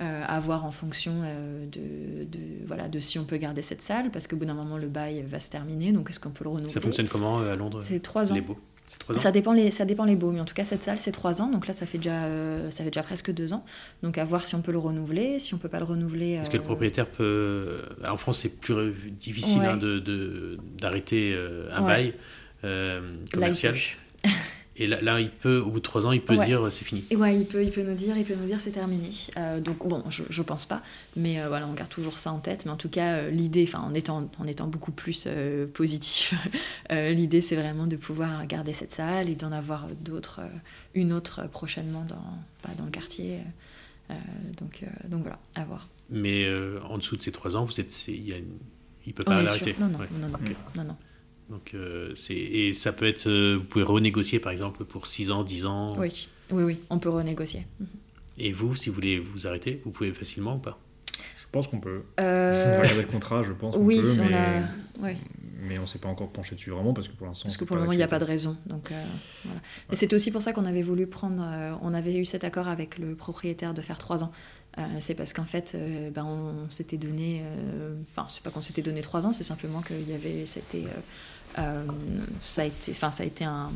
Mhm. à voir en fonction de, de, voilà, de si on peut garder cette salle, parce qu'au bout d'un moment le bail va se terminer, donc est-ce qu'on peut le renouveler? Ça fonctionne comment à Londres? C'est trois ans. Les beaux ans? Ça dépend les, ça dépend les baux, mais en tout cas cette salle c'est trois ans, donc là ça fait déjà, euh, ça fait déjà presque deux ans. Donc à voir si on peut le renouveler, si on peut pas le renouveler. Est-ce que le propriétaire peut. En France, c'est plus difficile Ouais. hein, de- de- d'arrêter euh, un Ouais. bail euh, commercial. Et là, là, il peut, au bout de trois ans, il peut Ouais. dire euh, c'est fini. Et ouais, il peut, il peut nous dire, il peut nous dire c'est terminé. Euh, donc bon, je, je pense pas, mais euh, voilà, on garde toujours ça en tête. Mais en tout cas, euh, l'idée, enfin en étant, en étant beaucoup plus positif, l'idée c'est vraiment de pouvoir garder cette salle et d'en avoir d'autres, une autre prochainement dans, bah, dans le quartier. Donc, donc voilà, à voir. Mais en dessous de ces trois ans, vous êtes, il y a une- il peut pas l'arrêter. Non, non, Ouais. non, non, Ok. non, non. Donc, euh, c'est et ça peut être. euh, vous pouvez renégocier, par exemple, pour 6 ans, 10 ans. Oui, oui, oui, on peut renégocier. Et vous, si vous voulez vous arrêter, vous pouvez facilement ou pas? Je pense qu'on peut. On Euh, va regarder le contrat, je pense. oui, peut, si on mais, a, ouais. mais on s'est pas encore penché dessus vraiment parce que pour l'instant. Parce que pour le moment, il n'y a pas de raison. Donc, euh, voilà. Mais c'était aussi pour ça qu'on avait voulu prendre. euh, on avait eu cet accord avec le propriétaire de faire trois ans. Euh, c'est parce qu'en fait, euh, ben, on s'était donné. euh, Enfin, c'est pas qu'on s'était donné trois ans, c'est simplement qu'il y avait. C'était. Euh, ça a été, enfin, ça a été un,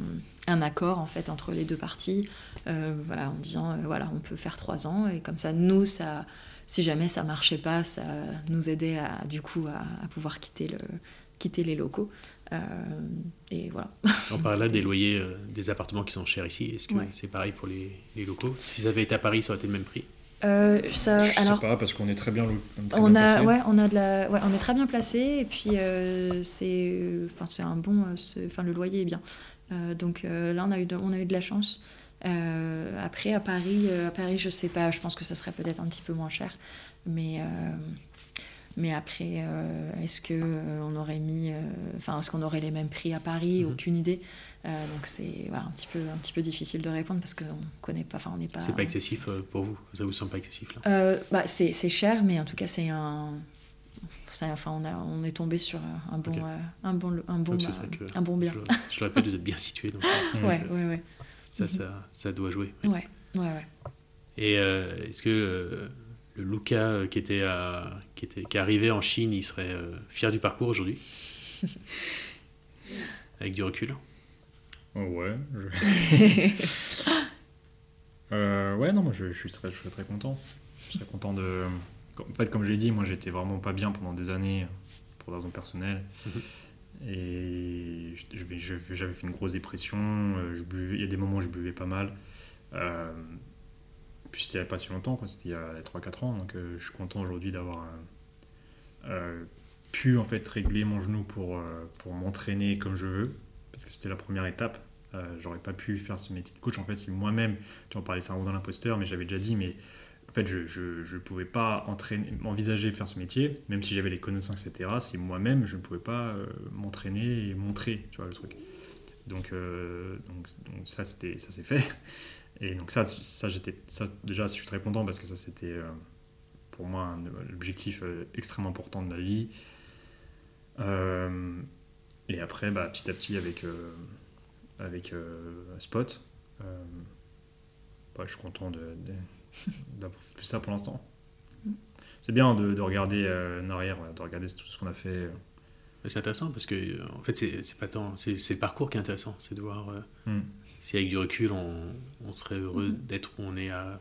un accord en fait entre les deux parties, euh, voilà, en disant euh, voilà, on peut faire trois ans et comme ça, nous, ça, si jamais ça marchait pas, ça nous aidait à, du coup à, à pouvoir quitter le, quitter les locaux. Et voilà. On parle là des loyers des appartements qui sont chers ici. Est-ce que Ouais. c'est pareil pour les, les locaux? Si ça avait été à Paris, ça aurait été le même prix? Euh, ça, Je alors, sais pas parce qu'on est très bien, on est très on bien a, placé. ouais, on a de la, ouais, on est très bien placé et puis euh, c'est, enfin c'est un bon, euh, enfin le loyer est bien. Donc là on a eu, de, on a eu de la chance. Après à Paris, à Paris je sais pas, je pense que ça serait peut-être un petit peu moins cher, mais mais après est-ce que on aurait mis, enfin est-ce qu'on aurait les mêmes prix à Paris? Mhm. Aucune idée. Euh, donc c'est voilà, un petit peu, un petit peu difficile de répondre parce qu'on connaît pas, enfin on n'est pas. C'est pas excessif euh, pour vous? Ça vous semble pas excessif là? Euh, bah, c'est cher, mais en tout cas, c'est un. Enfin, on, a, on est tombé sur un bon, euh, un bon, un bon, un bon bien. Je, je le répète, vous êtes bien situé. Donc. Ouais, ouais, ouais, ça, ça, ça doit jouer. ouais, ouais, ouais. Et est-ce que le Luca qui, était à, qui, était, qui est arrivé en Chine, il serait fier du parcours aujourd'hui? Avec du recul? Oh, ouais. je- Euh, ouais, non, moi je, je suis très, je suis très content. Je suis très content de. En fait, comme j'ai dit, moi j'étais vraiment pas bien pendant des années pour des raisons personnelles. Mhm. Et je j'avais fait une grosse dépression. euh, Je buvais, il y a des moments où je buvais pas mal. Euh, puis c'était il n'y a pas si longtemps. C'était il y a 3-4 ans. Donc euh, je suis content aujourd'hui d'avoir pu en fait régler mon genou pour, pour m'entraîner comme je veux. Parce que c'était la première étape. Euh, J'aurais pas pu faire ce métier de coach. En fait, si moi-même, tu en parlais, c'est un dans l'imposteur, mais j'avais déjà dit, mais en fait, je je pouvais pas entraîner, envisager de faire ce métier, même si j'avais les connaissances, etc. Si moi-même, je ne pouvais pas euh, m'entraîner et montrer, tu vois, le truc. Donc, euh, donc, donc ça, c'était, ça s'est fait. Et donc ça, ça, j'étais, ça, déjà, je suis très content parce que ça, c'était pour moi un objectif euh, extrêmement important de ma vie. Et après, bah, petit à petit, avec, euh, avec euh, Spot, euh, bah, je suis content de, de- d'avoir fait ça pour l'instant. C'est bien de, de regarder euh, en arrière, de regarder tout ce qu'on a fait. C'est intéressant parce que, en fait, c'est c'est pas tant. C'est le parcours qui est intéressant. C'est de voir euh, Hmm. si, avec du recul, on, on serait heureux Mhm. d'être où on est, à-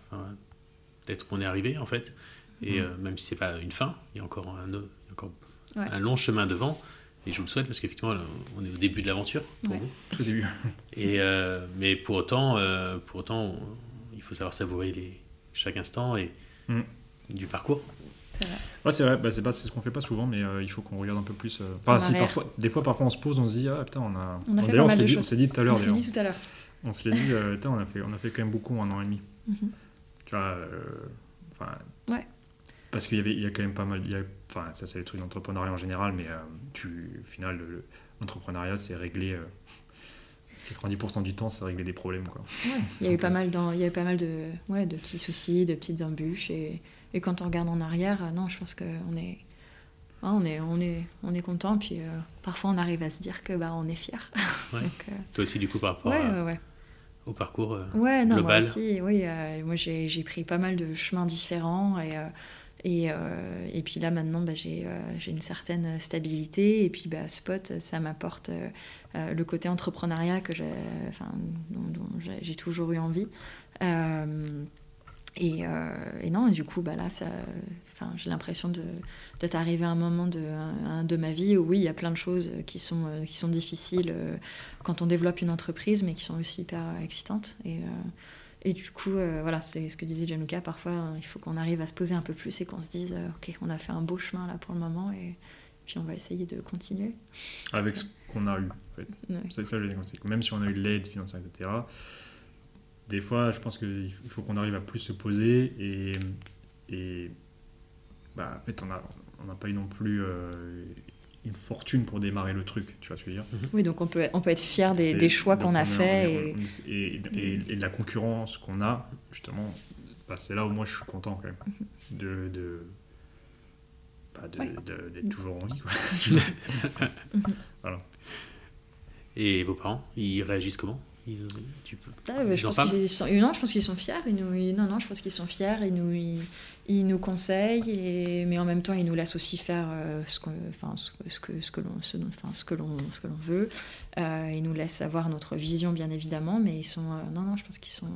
d'être où on est arrivé, en fait. Et euh, même si c'est pas une fin, il y a encore un, y a encore Ouais. un long chemin devant. Et je vous le souhaite parce qu'effectivement, on est au début de l'aventure pour Ouais. vous. Tout début. Et, euh, mais pour autant, euh, pour autant on- il faut savoir savourer les, chaque instant et Mm. du parcours. Ouais, c'est vrai, bah, c'est pas c'est ce qu'on fait pas souvent, mais euh, il faut qu'on regarde un peu plus. euh, Enfin, En si, parfois, des fois, parfois, on se pose, on se dit, ah putain, on a. On a fait se de dit- choses. On s'est dit tout à On l'heure, se l'est d'ailleurs. dit tout à l'heure. On se l'est dit, euh, putain, on a, fait, on a fait quand même beaucoup en un an et demi. Mhm. Tu vois, euh, enfin. Ouais. Parce qu'il y, avait, il y a quand même pas mal. il y a- Enfin, ça, c'est les trucs d'entrepreneuriat en général, mais euh, tu, au final, le- le- l'entrepreneuriat, c'est régler. euh, 90% du temps, c'est régler des problèmes, quoi. Ouais, il y a eu pas euh, mal, dans, il y a eu pas mal de, ouais, de petits soucis, de petites embûches. Et, et quand on regarde en arrière, euh, non, je pense qu'on est, ouais, on est, on est, on est content. Puis euh, parfois, on arrive à se dire que bah, on est fier. Ouais. Euh, Toi aussi, du coup, par rapport ouais, à- ouais, ouais. au parcours. euh, Ouais, non, moi global. aussi, oui. euh, moi, j'ai j'ai pris pas mal de chemins différents. Et, euh, et, euh, et puis là, maintenant, bah, j'ai euh, j'ai une certaine stabilité. Et puis, bah, Spot, ça m'apporte euh, le côté entrepreneuriat que j'ai toujours eu envie. Et, non, du coup, bah, là, j'ai l'impression de t'arriver à un moment de, de ma vie où, oui, il y a plein de choses qui sont, qui sont difficiles quand on développe une entreprise, mais qui sont aussi hyper excitantes. Et du coup, euh, voilà, c'est ce que disait Januka, parfois, euh, il faut qu'on arrive à se poser un peu plus et qu'on se dise, euh, OK, on a fait un beau chemin là pour le moment, et puis on va essayer de continuer. Avec ce qu'on a eu, en fait. Ouais. C'est ça que je que même si on a eu de l'aide financière, etc., des fois, je pense qu'il faut qu'on arrive à plus se poser et, et bah, en fait, on n'a on n'a pas eu non plus euh, une fortune pour démarrer le truc, tu vois ce que je veux dire Oui, donc on peut, on peut être fier des, des choix qu'on on a faits. Et... et, et- et de la concurrence qu'on a, justement, bah, c'est là où moi je suis content quand même de, de, bah, de- Ouais. de- d'être toujours en vie. Quoi. Et vos parents, ils réagissent comment? Ils, tu peux, Ah, bah, ils je en pense qu'ils sont, non, je pense qu'ils sont fiers. Ils nous, ils- non, non, je pense qu'ils sont fiers. Ils nous, ils, ils nous conseillent, et, mais en même temps, ils nous laissent aussi faire euh, ce, qu'on- enfin, ce, que- ce que, ce que l'on, ce, dont- enfin, ce que l'on, ce que l'on veut. Euh, ils nous laissent avoir notre vision, bien évidemment, mais ils sont, euh, non, non, je pense qu'ils sont,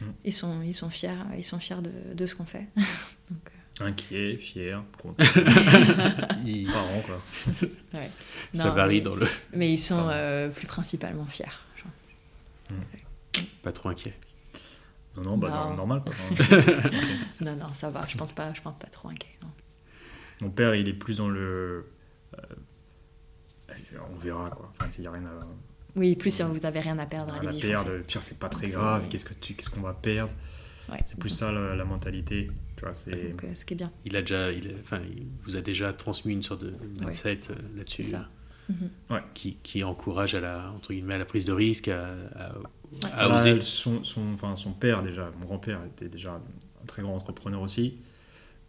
Mm. ils sont, ils sont fiers. Ils sont fiers de, de ce qu'on fait. Donc, Inquiet, fier, content, Ils- parents, quoi. euh, ouais. Ça Non, varie mais, dans le. mais ils sont euh, plus principalement fiers. pense. Pas trop inquiet. Non, non, bah, Non. non, normal. Quoi. Non, non, ça va. Je pense pas, je pense pas trop inquiet. non. Mon père, il est plus dans le. euh, on verra, quoi. Enfin, il n'y a rien à, Oui, plus si vous avez rien à perdre, rien à allez-y, perdre. foncez. Pire, c'est pas très grave. Qu'est-ce que tu- qu'est-ce qu'on va perdre? Ouais. C'est plus ça la, la mentalité. Tu vois, c'est. Donc, euh, ce qui est bien. Il a déjà, il, a- enfin, il vous a déjà transmis une sorte de mindset euh, là-dessus, C'est ça. euh, Mhm. qui, qui encourage à la, entre guillemets, à la prise de risque, à, à, Ah, oser. son, son, enfin, son père, déjà, mon grand-père était déjà un très grand entrepreneur aussi.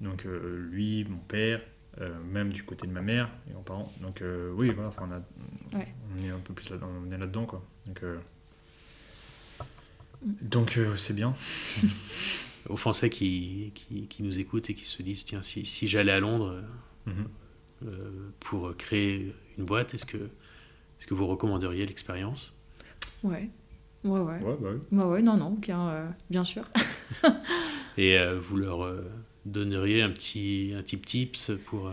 Donc, euh, lui, mon père, euh, même du côté de ma mère et mes parents. Donc, euh, oui, voilà, enfin, on, a- Ouais. on est un peu plus là-dedans, on est là-dedans, quoi. Donc, euh, donc euh, c'est bien. Aux Français qui, qui, qui nous écoutent et qui se disent tiens, si, si j'allais à Londres Mhm. euh, pour créer une boîte, est-ce que, est-ce que vous recommanderiez l'expérience? Ouais. Ouais, ouais. Ouais, bah oui. Ouais, ouais, non, non, aucun, euh, bien sûr. Et euh, vous leur euh, donneriez un petit, un tip tips pour, euh,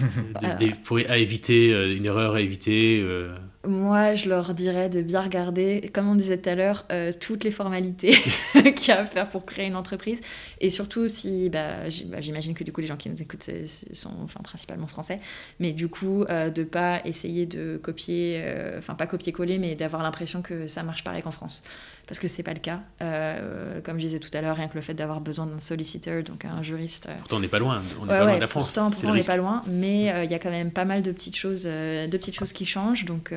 de- Alors. des- pour à éviter, euh, une erreur à éviter euh, moi, je leur dirais de bien regarder, comme on disait tout à l'heure, euh, toutes les formalités qu'il y a à faire pour créer une entreprise. Et surtout, si, bah, bah, j'imagine que du coup, les gens qui nous écoutent sont enfin, principalement français, mais du coup, euh, de pas essayer de copier, euh, enfin, pas copier-coller, mais d'avoir l'impression que ça marche pareil qu'en France parce que c'est pas le cas. Euh, comme je disais tout à l'heure, rien que le fait d'avoir besoin d'un solicitor, donc un juriste. Euh, pourtant, on n'est pas loin, on n'est pas loin de la France. Pourtant, pourtant on n'est pas loin, mais euh, il y a quand même pas mal de petites choses, de petites choses qui changent, donc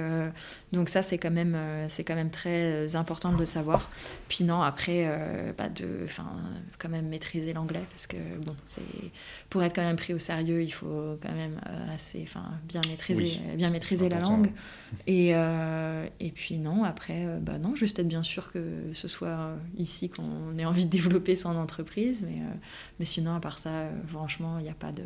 donc ça c'est quand même c'est quand même très important de le savoir. Puis non, après, bah de, enfin, quand même maîtriser l'anglais parce que bon, c'est pour être quand même pris au sérieux, il faut quand même assez, enfin, bien maîtriser, bien maîtriser la langue. Et et puis non, après, bah non, juste être bien sûr que ce soit ici qu'on ait envie de développer son entreprise. Mais, euh, mais sinon, à part ça, euh, franchement, il n'y a pas de...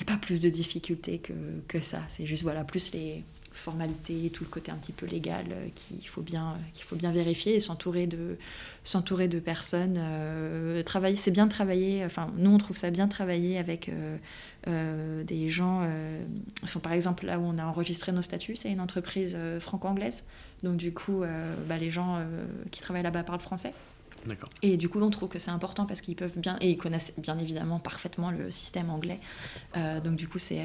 Il a pas plus de difficultés que, que ça. C'est juste voilà, plus les formalités, tout le côté un petit peu légal euh, qu'il faut, bien, qu'il faut bien vérifier et s'entourer de, s'entourer de personnes. travailler, c'est bien de travailler, enfin, nous on trouve ça bien de travailler avec des gens. par exemple, là où on a enregistré nos statuts, c'est une entreprise franco-anglaise. Donc du coup, euh, bah, les gens euh, qui travaillent là-bas parlent français. Et du coup, on trouve que c'est important parce qu'ils peuvent bien, et ils connaissent bien évidemment parfaitement le système anglais. Euh, donc du coup, c'est,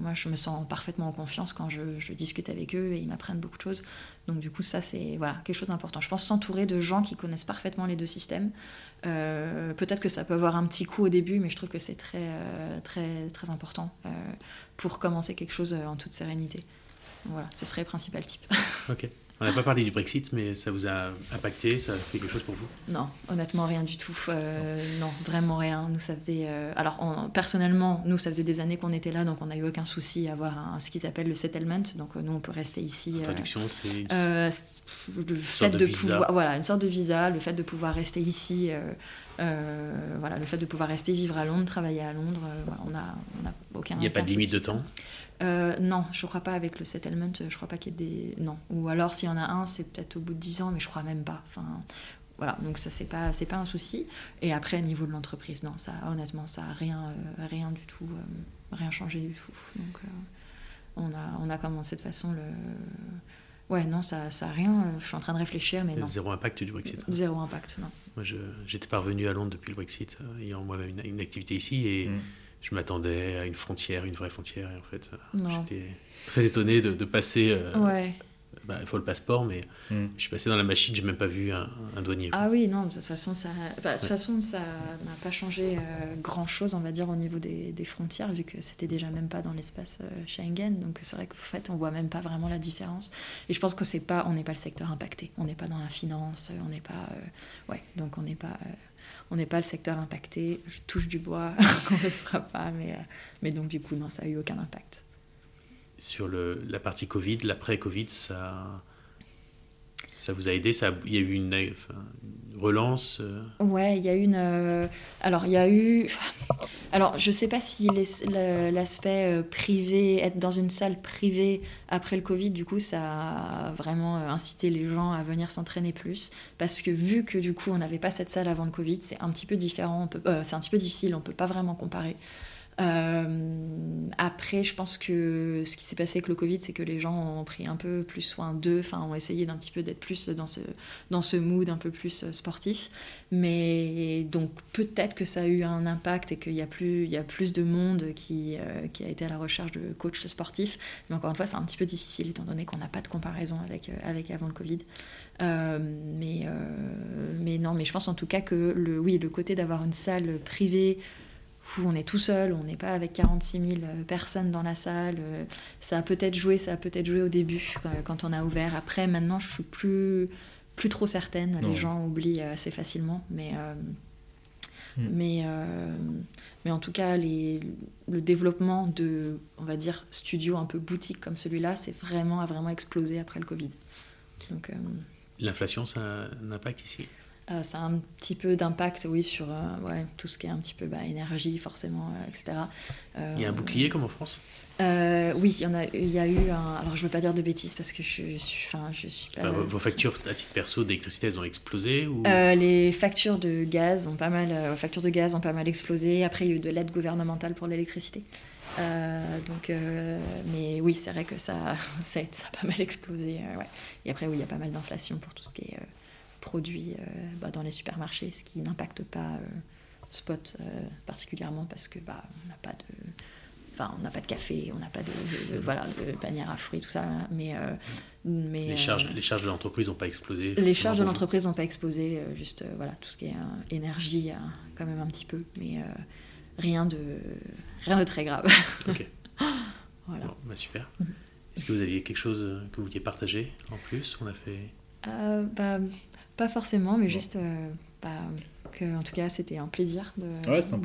moi, je me sens parfaitement en confiance quand je, discute avec eux et ils m'apprennent beaucoup de choses. Donc du coup, ça, c'est voilà, quelque chose d'important. Je pense s'entourer de gens qui connaissent parfaitement les deux systèmes. peut-être que ça peut avoir un petit coup au début, mais je trouve que c'est très, très, très important pour commencer quelque chose en toute sérénité. Voilà, ce serait le principal type. Ok. On n'a pas parlé du Brexit, mais ça vous a impacté Ça a fait quelque chose pour vous? Non, honnêtement, rien du tout. Euh, non, vraiment rien. Nous, ça faisait. Euh, alors, personnellement, nous, ça faisait des années qu'on était là, donc on n'a eu aucun souci à avoir un, ce qu'ils appellent le settlement. Donc, euh, nous, on peut rester ici. traduction, c'est. le fait de, pouvoir. Voilà, une sorte de visa, le fait de pouvoir rester ici. voilà, le fait de pouvoir rester vivre à Londres, travailler à Londres, on n'a on a aucun. Il n'y a pas de limite de temps? Euh, non, je crois pas avec le settlement, je crois pas qu'il y ait des. Non. Ou alors s'il y en a un, c'est peut-être au bout de 10 ans, mais je crois même pas. Enfin, voilà, donc ça c'est pas c'est pas un souci. Et après, au niveau de l'entreprise, non, ça honnêtement, ça a rien, euh, rien du tout, euh, rien changé du tout. Donc on, a, on a commencé de façon le. Ouais, non, ça, ça a rien. Je suis en train de réfléchir, mais non. Zéro impact du Brexit. Hein. Zéro impact, non. Moi, j'étais parvenu à Londres depuis le Brexit, ayant moi-même une, une, activité ici et. Mm je m'attendais à une frontière, une vraie frontière. Et en fait, euh, j'étais très étonné de, passer. Euh, ouais. Bah, il faut le passeport, mais hmm. je suis passé dans la machine, j'ai même pas vu un, douanier. Ah oui, non, de toute façon, ça bah, de toute façon, ça n'a pas changé euh, grand-chose, on va dire, au niveau des, des frontières, vu que c'était déjà même pas dans l'espace Schengen. Donc c'est vrai qu'en fait, on voit même pas vraiment la différence. Et je pense que c'est pas, on n'est pas le secteur impacté. On n'est pas dans la finance, on n'est pas, ouais, donc on n'est pas on n'est pas le secteur impacté. Je touche du bois, on ne le sera pas, mais, euh, mais donc du coup, non, ça n'a eu aucun impact. Sur la partie Covid, l'après-Covid, ça, ça vous a aidé ça, Il y a eu une, relance euh Ouais, il y a eu une. Euh, alors, il y a eu. Alors, je ne sais pas si l'aspect euh, privé, être dans une salle privée après le Covid, du coup, ça a vraiment incité les gens à venir s'entraîner plus. Parce que vu que du coup, on n'avait pas cette salle avant le Covid, c'est un petit peu différent, c'est un petit peu difficile, on ne peut pas vraiment comparer. Euh, après, je pense que ce qui s'est passé avec le Covid, c'est que les gens ont pris un peu plus soin d'eux, enfin, ont essayé d'un petit peu d'être plus dans ce, dans ce mood un peu plus euh, sportif. Mais donc, peut-être que ça a eu un impact et qu'il y, a plus, y a plus de monde qui, euh, qui a été à la recherche de coachs sportifs. Mais encore une fois, c'est un petit peu difficile étant donné qu'on n'a pas de comparaison avec, avec avant le Covid. mais, mais non, mais je pense en tout cas que le, oui, le côté d'avoir une salle privée on est tout seul, on n'est pas avec 46 000 euh, personnes dans la salle. Euh, ça a peut-être joué, ça a peut-être joué au début euh, quand on a ouvert. Après, maintenant, je suis plus plus trop certaine. Les gens oublient assez facilement, mais hmm. mais mais en tout cas, les, le développement de, on va dire, studios un peu boutique comme celui-là, c'est vraiment a vraiment explosé après le Covid. Donc l'inflation, ça a un impact ici Euh, ça a un petit peu d'impact, oui, sur euh, ouais, tout ce qui est un petit peu bah, énergie, forcément, euh, etc. il y a un bouclier comme en France? Oui, il y, en a, il y a eu un. Alors, je ne veux pas dire de bêtises parce que je suis, enfin, je suis pas. vos factures à titre perso d'électricité, elles ont explosé ou... Les factures de gaz ont pas mal, factures de gaz ont pas mal explosé. Après, il y a eu de l'aide gouvernementale pour l'électricité. donc, mais oui, c'est vrai que ça, ça, a pas mal explosé. ouais. Et après, oui, il y a pas mal d'inflation pour tout ce qui est produits euh, bah, dans les supermarchés, ce qui n'impacte pas euh, Spot euh, particulièrement parce que bah, on n'a pas de enfin on n'a pas de café on n'a pas de, voilà de panière à fruits tout ça mais mais les charges les charges de l'entreprise n'ont pas explosé les charges de l'entreprise n'ont pas explosé juste voilà tout ce qui est énergie quand même un petit peu mais rien de rien de très grave. Ok. Voilà. Bah, super. Mhm. est-ce que vous aviez quelque chose que vous vouliez partager en plus? On a fait bah, pas forcément, mais juste euh, bah, que, en tout cas, c'était un plaisir de,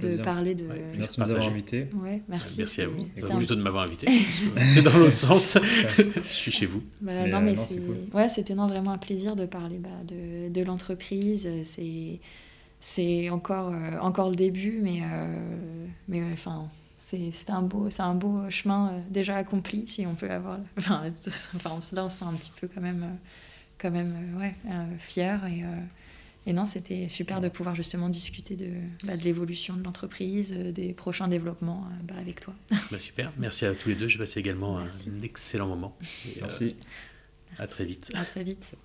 de parler de. merci de nous avoir invités. Ouais, merci. Merci à vous. Bah, plutôt de m'avoir invité. c'est dans l'autre sens. je suis chez vous. Bah, non, mais euh, c'est ouais, c'était vraiment un plaisir de parler bah, de, de l'entreprise. C'est c'est encore euh, encore le début, mais mais enfin. c'est un beau c'est un beau chemin déjà accompli si on peut avoir enfin, enfin là on se sent un petit peu quand même quand même euh, ouais, euh, fier et, euh, et non, c'était super de pouvoir justement discuter de, bah, de l'évolution de l'entreprise, des prochains développements bah, avec toi. Bah, super, merci à tous les deux. J'ai passé également un excellent moment. merci. à très vite. À très vite.